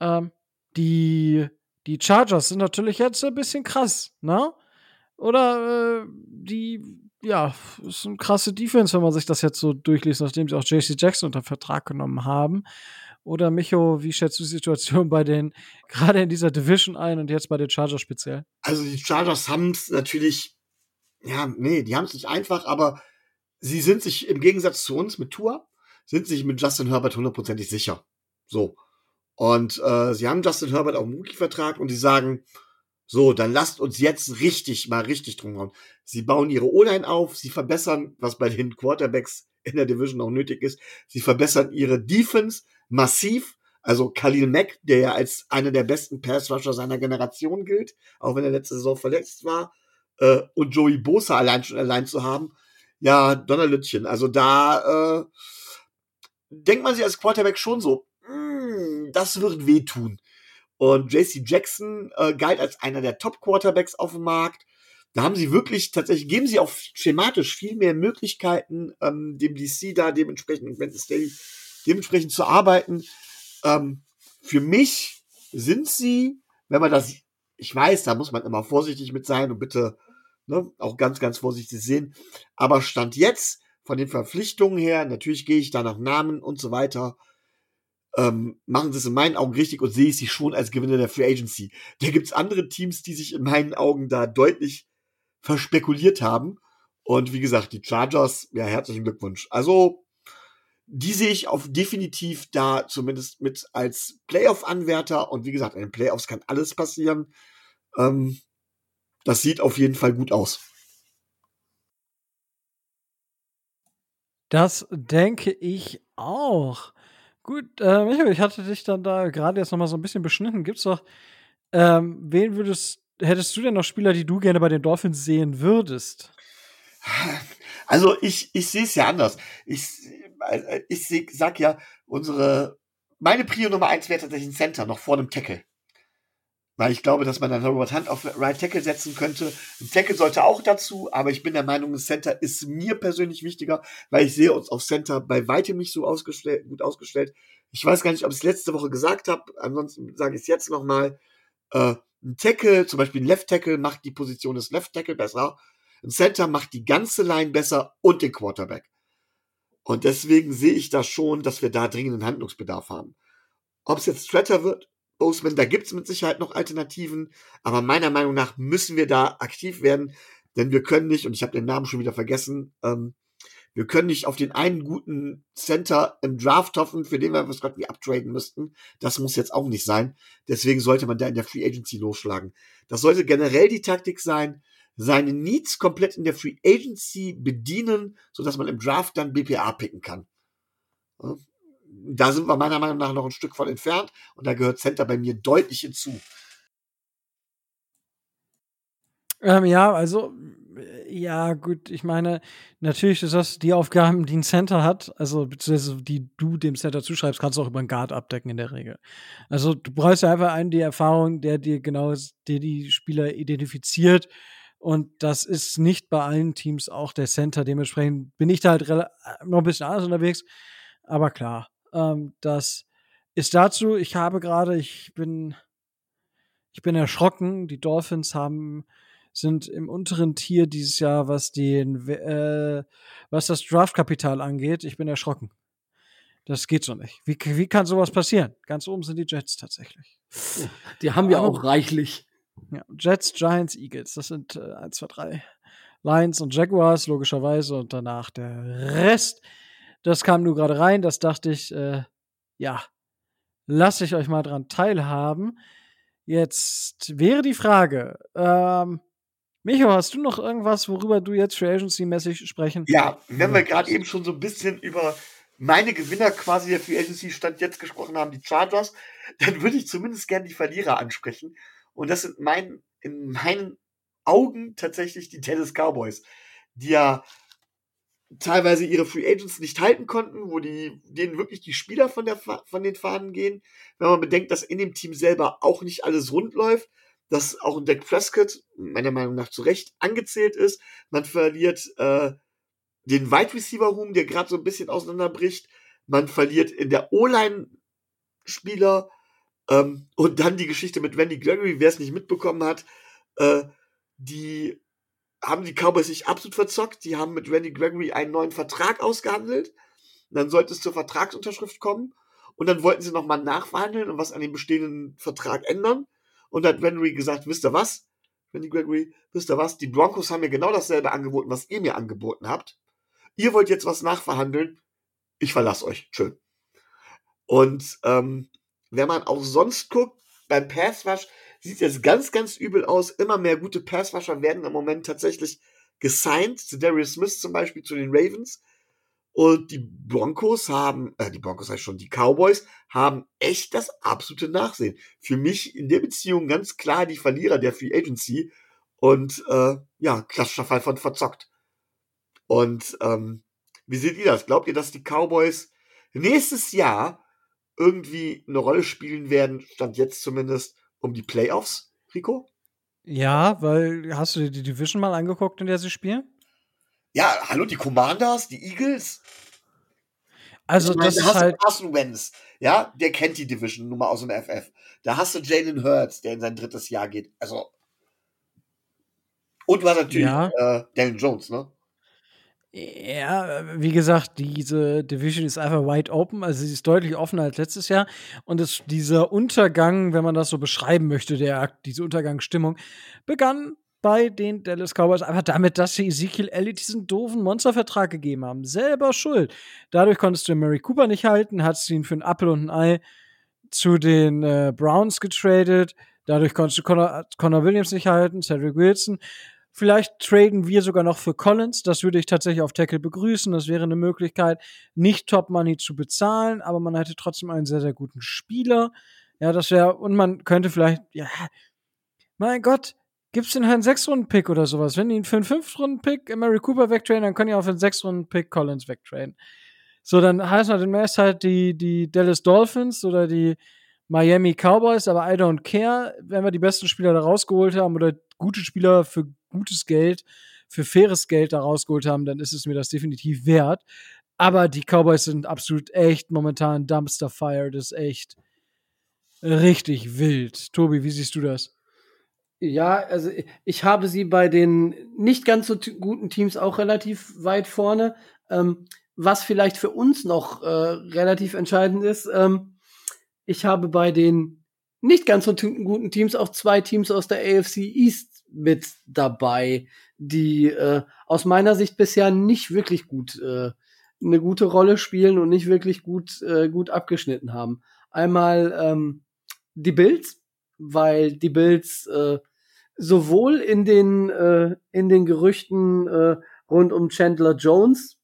S1: ähm, die, die Chargers sind natürlich jetzt ein bisschen krass, ne? Oder äh, die, ja, ist eine krasse Defense, wenn man sich das jetzt so durchliest, nachdem sie auch JC Jackson unter Vertrag genommen haben. Oder Micho, wie schätzt du die Situation bei den, gerade in dieser Division ein und jetzt bei den Chargers speziell?
S3: Also die Chargers haben es natürlich, ja, nee, die haben es nicht einfach, aber sie sind sich im Gegensatz zu uns mit Tour, sind sich mit Justin Herbert hundertprozentig sicher. So. Und äh, sie haben Justin Herbert auch einen Rookie-Vertrag und sie sagen, so, dann lasst uns jetzt richtig, mal richtig drum hauen. Sie bauen ihre O-Line auf, sie verbessern, was bei den Quarterbacks in der Division auch nötig ist. Sie verbessern ihre Defense massiv. Also Khalil Mack, der ja als einer der besten Pass-Rusher seiner Generation gilt, auch wenn er letzte Saison verletzt war, äh, und Joey Bosa allein schon allein zu haben, ja, Donnerlütchen. Also da äh, denkt man sich als Quarterback schon so, mm, das wird wehtun. Und JC Jackson äh, galt als einer der Top-Quarterbacks auf dem Markt. Da haben sie wirklich tatsächlich, geben sie auch schematisch viel mehr Möglichkeiten, ähm, dem DC da dementsprechend, dementsprechend zu arbeiten. Ähm, für mich sind sie, wenn man das, ich weiß, da muss man immer vorsichtig mit sein und bitte ne, auch ganz, ganz vorsichtig sehen. Aber Stand jetzt, von den Verpflichtungen her, natürlich gehe ich da nach Namen und so weiter, ähm, machen sie es in meinen Augen richtig und sehe ich sie schon als Gewinner der Free Agency. Da gibt's andere Teams, die sich in meinen Augen da deutlich verspekuliert haben. Und wie gesagt, die Chargers, ja, herzlichen Glückwunsch. Also, die sehe ich auf definitiv da zumindest mit als Playoff-Anwärter. Und wie gesagt, in den Playoffs kann alles passieren. Ähm, das sieht auf jeden Fall gut aus.
S1: Das denke ich auch. Gut, äh, Michael, ich hatte dich dann da gerade jetzt noch mal so ein bisschen beschnitten. Gibt's doch, ähm, wen würdest, hättest du denn noch Spieler, die du gerne bei den Dolphins sehen würdest?
S3: Also ich, ich sehe es ja anders. Ich, äh, ich sag ja, unsere, meine Prio Nummer eins wäre tatsächlich ein Center, noch vor dem Tackle. Weil ich glaube, dass man dann Robert Hunt auf Right Tackle setzen könnte. Ein Tackle sollte auch dazu, aber ich bin der Meinung, ein Center ist mir persönlich wichtiger, weil ich sehe uns auf Center bei weitem nicht so ausgestellt, gut ausgestellt. Ich weiß gar nicht, ob ich es letzte Woche gesagt habe, ansonsten sage ich es jetzt nochmal. Äh, ein Tackle, zum Beispiel ein Left Tackle, macht die Position des Left Tackle besser. Ein Center macht die ganze Line besser und den Quarterback. Und deswegen sehe ich da schon, dass wir da dringenden Handlungsbedarf haben. Ob es jetzt Stratter wird, Boseman, da gibt es mit Sicherheit noch Alternativen, aber meiner Meinung nach müssen wir da aktiv werden, denn wir können nicht, und ich habe den Namen schon wieder vergessen, ähm, wir können nicht auf den einen guten Center im Draft hoffen, für den wir was gerade wie uptraden müssten. Das muss jetzt auch nicht sein. Deswegen sollte man da in der Free Agency losschlagen. Das sollte generell die Taktik sein, seine Needs komplett in der Free Agency bedienen, sodass man im Draft dann BPA picken kann da sind wir meiner Meinung nach noch ein Stück von entfernt und da gehört Center bei mir deutlich hinzu.
S1: Ähm, ja, also ja, gut, ich meine, natürlich ist das die Aufgaben, die ein Center hat, also beziehungsweise die du dem Center zuschreibst, kannst du auch über einen Guard abdecken in der Regel. Also du brauchst ja einfach einen, die Erfahrung, der dir genau, der die Spieler identifiziert Und das ist nicht bei allen Teams auch der Center. Dementsprechend bin ich da halt noch ein bisschen anders unterwegs. Aber klar, ähm, das ist dazu. Ich habe gerade, ich bin, ich bin erschrocken. Die Dolphins haben sind im unteren Tier dieses Jahr, was den, äh, was das Draftkapital angeht. Ich bin erschrocken. Das geht so nicht. Wie, wie kann sowas passieren? Ganz oben sind die Jets tatsächlich.
S2: Die haben ja auch reichlich.
S1: Ja, Jets, Giants, Eagles. Das sind äh, 1, 2, 3. Lions und Jaguars, logischerweise. Und danach der Rest. Das kam nur gerade rein. Das dachte ich, äh, ja, lasse ich euch mal dran teilhaben. Jetzt wäre die Frage, ähm, Micho, hast du noch irgendwas, worüber du jetzt Free Agency-mäßig sprechen?
S3: Ja, wenn wir gerade eben schon so ein bisschen über meine Gewinner quasi der Free Agency Stand jetzt gesprochen haben, die Chargers, dann würde ich zumindest gerne die Verlierer ansprechen. Und das sind mein, in meinen Augen tatsächlich die Dallas Cowboys, die ja teilweise ihre Free Agents nicht halten konnten, wo die, denen wirklich die Spieler von, der, von den Fahnen gehen. Wenn man bedenkt, dass in dem Team selber auch nicht alles rund läuft, dass auch ein Dak Prescott meiner Meinung nach zu Recht angezählt ist. Man verliert äh, den Wide Receiver Room, der gerade so ein bisschen auseinanderbricht. Man verliert in der O-Line Spieler ähm, und dann die Geschichte mit Wendy Gregory, wer es nicht mitbekommen hat, äh, die haben die Cowboys sich absolut verzockt. Die haben mit Randy Gregory einen neuen Vertrag ausgehandelt. dann sollte es zur Vertragsunterschrift kommen. Und dann wollten sie nochmal nachverhandeln und was an dem bestehenden Vertrag ändern. Und dann hat Henry gesagt, wisst ihr was? Randy Gregory, wisst ihr was? Die Broncos haben mir genau dasselbe angeboten, was ihr mir angeboten habt. Ihr wollt jetzt was nachverhandeln. Ich verlasse euch. Schön. Und ähm, wenn man auch sonst guckt, beim Passwash sieht es ganz, ganz übel aus. Immer mehr gute Passwasher werden im Moment tatsächlich gesigned. Zu Darius Smith zum Beispiel zu den Ravens. Und die Broncos haben, äh, die Broncos heißt schon, die Cowboys haben echt das absolute Nachsehen. Für mich in der Beziehung ganz klar die Verlierer der Free Agency und äh, ja, klassischer Fall von verzockt. Und ähm, wie seht ihr das? Glaubt ihr, dass die Cowboys nächstes Jahr irgendwie eine Rolle spielen werden, stand jetzt zumindest, um die Playoffs, Rico?
S1: Ja, weil hast du dir die Division mal angeguckt, in der sie spielen?
S3: Ja, hallo, die Commanders, die Eagles.
S1: Also,
S3: meine,
S1: das
S3: da
S1: ist
S3: hast
S1: halt.
S3: du Carson Wentz, ja, der kennt die Division nun mal aus dem FF. Da hast du Jalen Hurts, der in sein drittes Jahr geht. Also. Und du hast natürlich
S1: Ja.
S3: äh, Daniel Jones, ne?
S1: Ja, wie gesagt, diese Division ist einfach wide open, also sie ist deutlich offener als letztes Jahr. Und es, dieser Untergang, wenn man das so beschreiben möchte, der, diese Untergangsstimmung, begann bei den Dallas Cowboys einfach damit, dass sie Ezekiel Elliott diesen doofen Monstervertrag gegeben haben. Selber schuld. Dadurch konntest du Mary Cooper nicht halten, hattest ihn für einen Apfel und ein Ei zu den äh, Browns getradet. Dadurch konntest du Connor, Connor Williams nicht halten, Cedric Wilson. Vielleicht traden wir sogar noch für Collins. Das würde ich tatsächlich auf Tackle begrüßen. Das wäre eine Möglichkeit, nicht Top Money zu bezahlen, aber man hätte trotzdem einen sehr, sehr guten Spieler. Ja, das wäre, und man könnte vielleicht, ja, mein Gott, gibt's den halt einen Sechs-Runden-Pick oder sowas. Wenn die ihn für einen Fünf-Runden-Pick Mary Cooper wegtraden, dann können die auch für einen Sechs-Runden-Pick Collins wegtraden. So, dann heißt man demnächst halt die, die Dallas Dolphins oder die Miami Cowboys, aber I don't care, wenn wir die besten Spieler da rausgeholt haben oder gute Spieler für gutes Geld, für faires Geld da rausgeholt haben, dann ist es mir das definitiv wert. Aber die Cowboys sind absolut echt momentan Dumpster Fire, das ist echt richtig wild. Tobi, wie siehst du das?
S2: Ja, also ich habe sie bei den nicht ganz so guten Teams auch relativ weit vorne. Ähm, was vielleicht für uns noch äh, relativ entscheidend ist, ähm, ich habe bei den nicht ganz so guten Teams auch zwei Teams aus der AFC East mit dabei, die äh, aus meiner Sicht bisher nicht wirklich gut äh, eine gute Rolle spielen und nicht wirklich gut äh, gut abgeschnitten haben. Einmal ähm, die Bills, weil die Bills äh, sowohl in den äh, in den Gerüchten äh, rund um Chandler Jones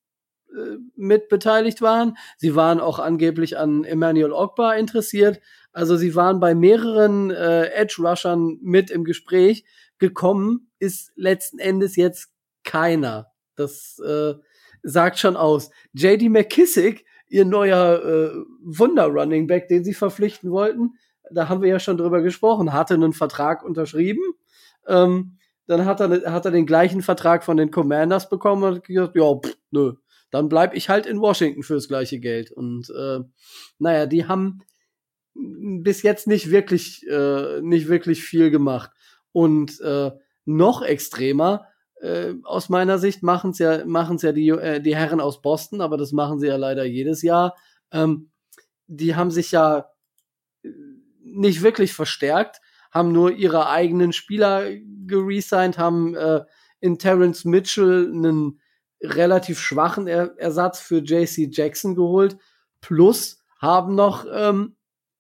S2: äh, mit beteiligt waren. Sie waren auch angeblich an Emmanuel Ogba interessiert. Also sie waren bei mehreren äh, Edge-Rushern mit im Gespräch. Gekommen ist letzten Endes jetzt keiner. Das äh, sagt schon aus. JD McKissick, ihr neuer äh, Wunder-Running Back, den sie verpflichten wollten, da haben wir ja schon drüber gesprochen, hatte einen Vertrag unterschrieben. Ähm, dann hat er, hat er den gleichen Vertrag von den Commanders bekommen und gesagt, ja, pff, nö, dann bleib ich halt in Washington fürs gleiche Geld. Und äh, naja, die haben bis jetzt nicht wirklich, äh, nicht wirklich viel gemacht. Und äh, noch extremer, äh, aus meiner Sicht, machen es ja, machen's ja die, äh, die Herren aus Boston, aber das machen sie ja leider jedes Jahr. Ähm, die haben sich ja nicht wirklich verstärkt, haben nur ihre eigenen Spieler geresigned, haben äh, in Terrence Mitchell einen relativ schwachen er Ersatz für JC Jackson geholt, plus haben noch ähm,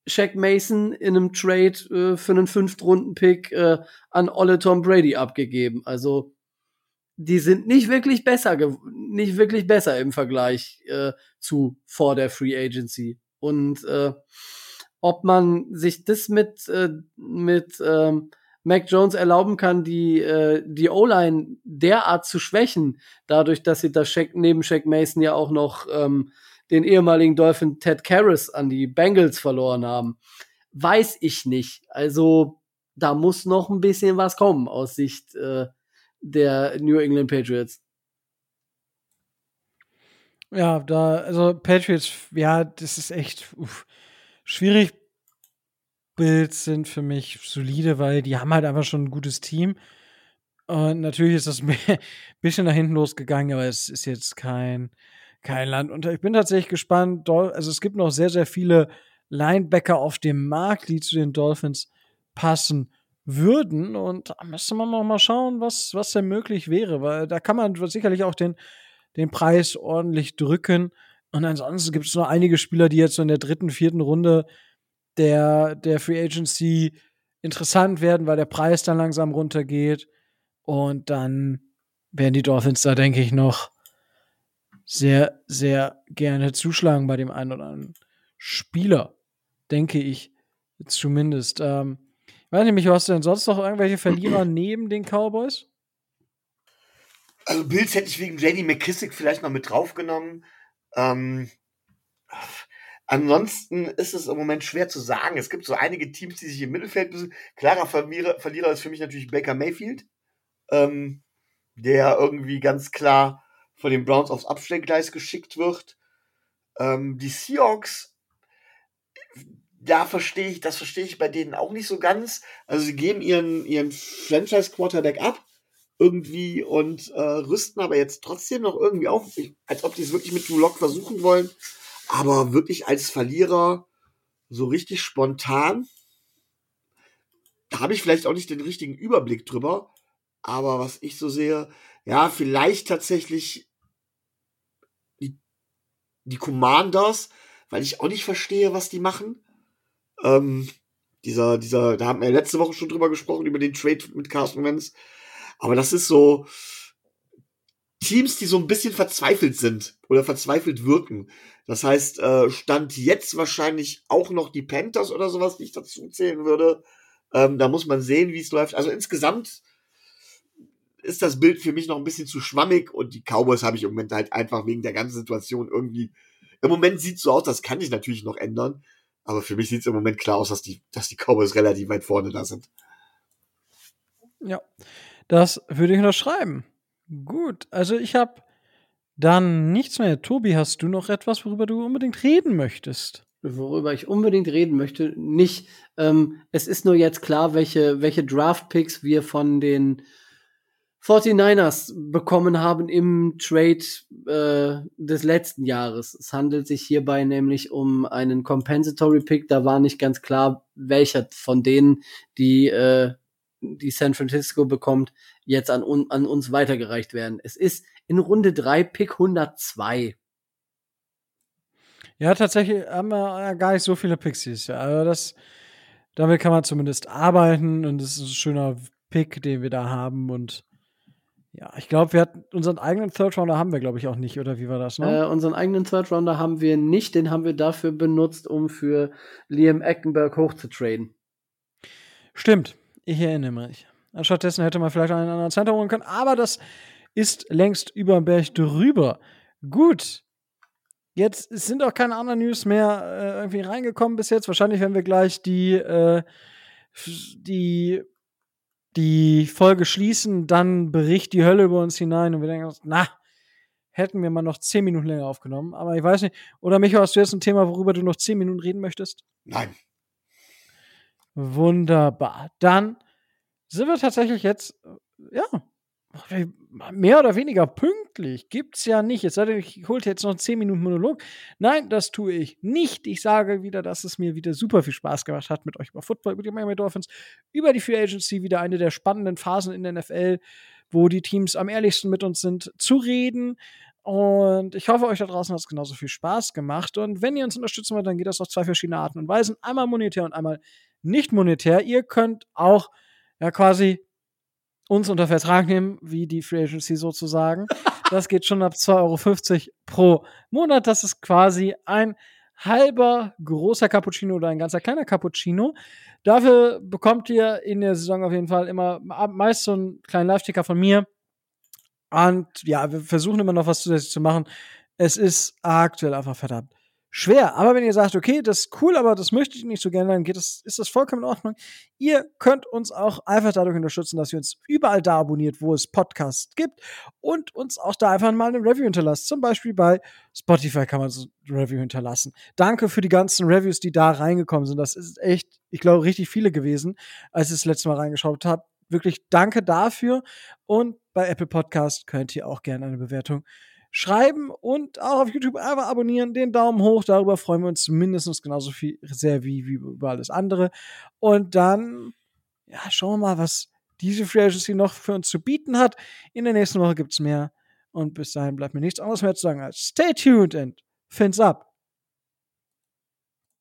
S2: Shaq Mason in einem Trade äh, für einen Fünftrunden-Pick äh, an Olle Tom Brady abgegeben. Also die sind nicht wirklich besser, nicht wirklich besser im Vergleich äh, zu vor der Free Agency. Und äh, ob man sich das mit äh, mit ähm, Mac Jones erlauben kann, die äh, die O-Line derart zu schwächen, dadurch, dass sie da Shaq, neben Shaq Mason ja auch noch ähm, den ehemaligen Dolphin Ted Karras an die Bengals verloren haben, weiß ich nicht. Also da muss noch ein bisschen was kommen aus Sicht äh, der New England Patriots.
S1: Ja, da, also Patriots, ja, das ist echt uff, schwierig. Bills sind für mich solide, weil die haben halt einfach schon ein gutes Team. Und natürlich ist das ein bisschen nach hinten losgegangen, aber es ist jetzt kein, kein Land. Und ich bin tatsächlich gespannt. Also es gibt noch sehr, sehr viele Linebacker auf dem Markt, die zu den Dolphins passen würden. Und da müsste man noch mal schauen, was, was denn möglich wäre, weil da kann man sicherlich auch den, den Preis ordentlich drücken. Und ansonsten gibt es noch einige Spieler, die jetzt so in der dritten, vierten Runde der, der Free Agency interessant werden, weil der Preis dann langsam runtergeht. Und dann werden die Dolphins da, denke ich, noch sehr, sehr gerne zuschlagen bei dem einen oder anderen Spieler. Denke ich zumindest. Ähm, weiß nicht, Micho, hast du denn sonst noch irgendwelche Verlierer neben den Cowboys?
S3: Also Bills hätte ich wegen JD McKissick vielleicht noch mit draufgenommen. Ähm, ansonsten ist es im Moment schwer zu sagen. Es gibt so einige Teams, die sich im Mittelfeld müssen. Klarer Verlierer, Verlierer ist für mich natürlich Baker Mayfield, ähm, der irgendwie ganz klar von den Browns aufs Abstellgleis geschickt wird. Ähm, die Seahawks da verstehe ich, das verstehe ich bei denen auch nicht so ganz. Also sie geben ihren, ihren Franchise-Quarterback ab irgendwie und äh, rüsten aber jetzt trotzdem noch irgendwie auf, als ob die es wirklich mit Drew Lock versuchen wollen. Aber wirklich als Verlierer so richtig spontan, da habe ich vielleicht auch nicht den richtigen Überblick drüber. Aber was ich so sehe, ja, vielleicht tatsächlich die Commanders, weil ich auch nicht verstehe, was die machen. Ähm, dieser, dieser, da haben wir letzte Woche schon drüber gesprochen, über den Trade mit Carson Wentz. Aber das ist so Teams, die so ein bisschen verzweifelt sind oder verzweifelt wirken. Das heißt, äh, stand jetzt wahrscheinlich auch noch die Panthers oder sowas, die ich dazu zählen würde. Ähm, da muss man sehen, wie es läuft. Also insgesamt ist das Bild für mich noch ein bisschen zu schwammig und die Cowboys habe ich im Moment halt einfach wegen der ganzen Situation irgendwie. Im Moment sieht es so aus, das kann ich natürlich noch ändern. Aber für mich sieht es im Moment klar aus, dass die, dass die Cowboys relativ weit vorne da sind.
S1: Ja, das würde ich unterschreiben. Gut, also ich habe dann nichts mehr. Tobi, hast du noch etwas, worüber du unbedingt reden möchtest?
S2: Worüber ich unbedingt reden möchte, nicht. Ähm, es ist nur jetzt klar, welche, welche Draft-Picks wir von den 49ers bekommen haben im Trade äh, des letzten Jahres. Es handelt sich hierbei nämlich um einen Compensatory Pick. Da war nicht ganz klar, welcher von denen, die, äh, die San Francisco bekommt, jetzt an, an uns weitergereicht werden. Es ist in Runde 3 Pick 102.
S1: Ja, tatsächlich haben wir gar nicht so viele dieses Jahr. Also das, damit kann man zumindest arbeiten und es ist ein schöner Pick, den wir da haben und ja, ich glaube, wir hatten unseren eigenen Third Rounder haben wir, glaube ich, auch nicht, oder wie war das?
S2: Ne? Äh, unseren eigenen Third Rounder haben wir nicht, den haben wir dafür benutzt, um für Liam Eckenberg hochzutraden.
S1: Stimmt, ich erinnere mich. Anstattdessen hätte man vielleicht einen anderen Center holen können, aber das ist längst über den Berg drüber. Gut. Jetzt sind auch keine anderen News mehr äh, irgendwie reingekommen bis jetzt. Wahrscheinlich werden wir gleich die, äh, die die Folge schließen, dann bricht die Hölle über uns hinein und wir denken uns, na, hätten wir mal noch zehn Minuten länger aufgenommen. Aber ich weiß nicht. Oder Michael, hast du jetzt ein Thema, worüber du noch zehn Minuten reden möchtest?
S3: Nein.
S1: Wunderbar. Dann sind wir tatsächlich jetzt, ja, mehr oder weniger pünktlich. Gibt's ja nicht. Es sei ich hole jetzt noch 10 Minuten Monolog. Nein, das tue ich nicht. Ich sage wieder, dass es mir wieder super viel Spaß gemacht hat mit euch über Football, über die Miami Dolphins, über die Free Agency, wieder eine der spannenden Phasen in der NFL, wo die Teams am ehrlichsten mit uns sind, zu reden. Und ich hoffe, euch da draußen hat es genauso viel Spaß gemacht. Und wenn ihr uns unterstützen wollt, dann geht das auf zwei verschiedene Arten und Weisen. Einmal monetär und einmal nicht monetär. Ihr könnt auch ja quasi uns unter Vertrag nehmen, wie die Free Agency sozusagen. Das geht schon ab 2,50 Euro pro Monat. Das ist quasi ein halber großer Cappuccino oder ein ganzer kleiner Cappuccino. Dafür bekommt ihr in der Saison auf jeden Fall immer meist so einen kleinen Live-Ticker von mir. Und ja, wir versuchen immer noch was zusätzlich zu machen. Es ist aktuell einfach verdammt schwer. Aber wenn ihr sagt, okay, das ist cool, aber das möchte ich nicht so gerne, dann geht das, ist das vollkommen in Ordnung. Ihr könnt uns auch einfach dadurch unterstützen, dass ihr uns überall da abonniert, wo es Podcasts gibt und uns auch da einfach mal eine Review hinterlasst. Zum Beispiel bei Spotify kann man so eine Review hinterlassen. Danke für die ganzen Reviews, die da reingekommen sind. Das ist echt, ich glaube, richtig viele gewesen, als ich das letzte Mal reingeschaut habe. Wirklich danke dafür. Und bei Apple Podcast könnt ihr auch gerne eine Bewertung schreiben und auch auf YouTube einfach abonnieren, den Daumen hoch. Darüber freuen wir uns mindestens genauso viel, sehr wie, wie über alles andere. Und dann, ja, schauen wir mal, was diese Free Agency noch für uns zu bieten hat. In der nächsten Woche gibt es mehr. Und bis dahin bleibt mir nichts anderes mehr zu sagen als stay tuned and fins up.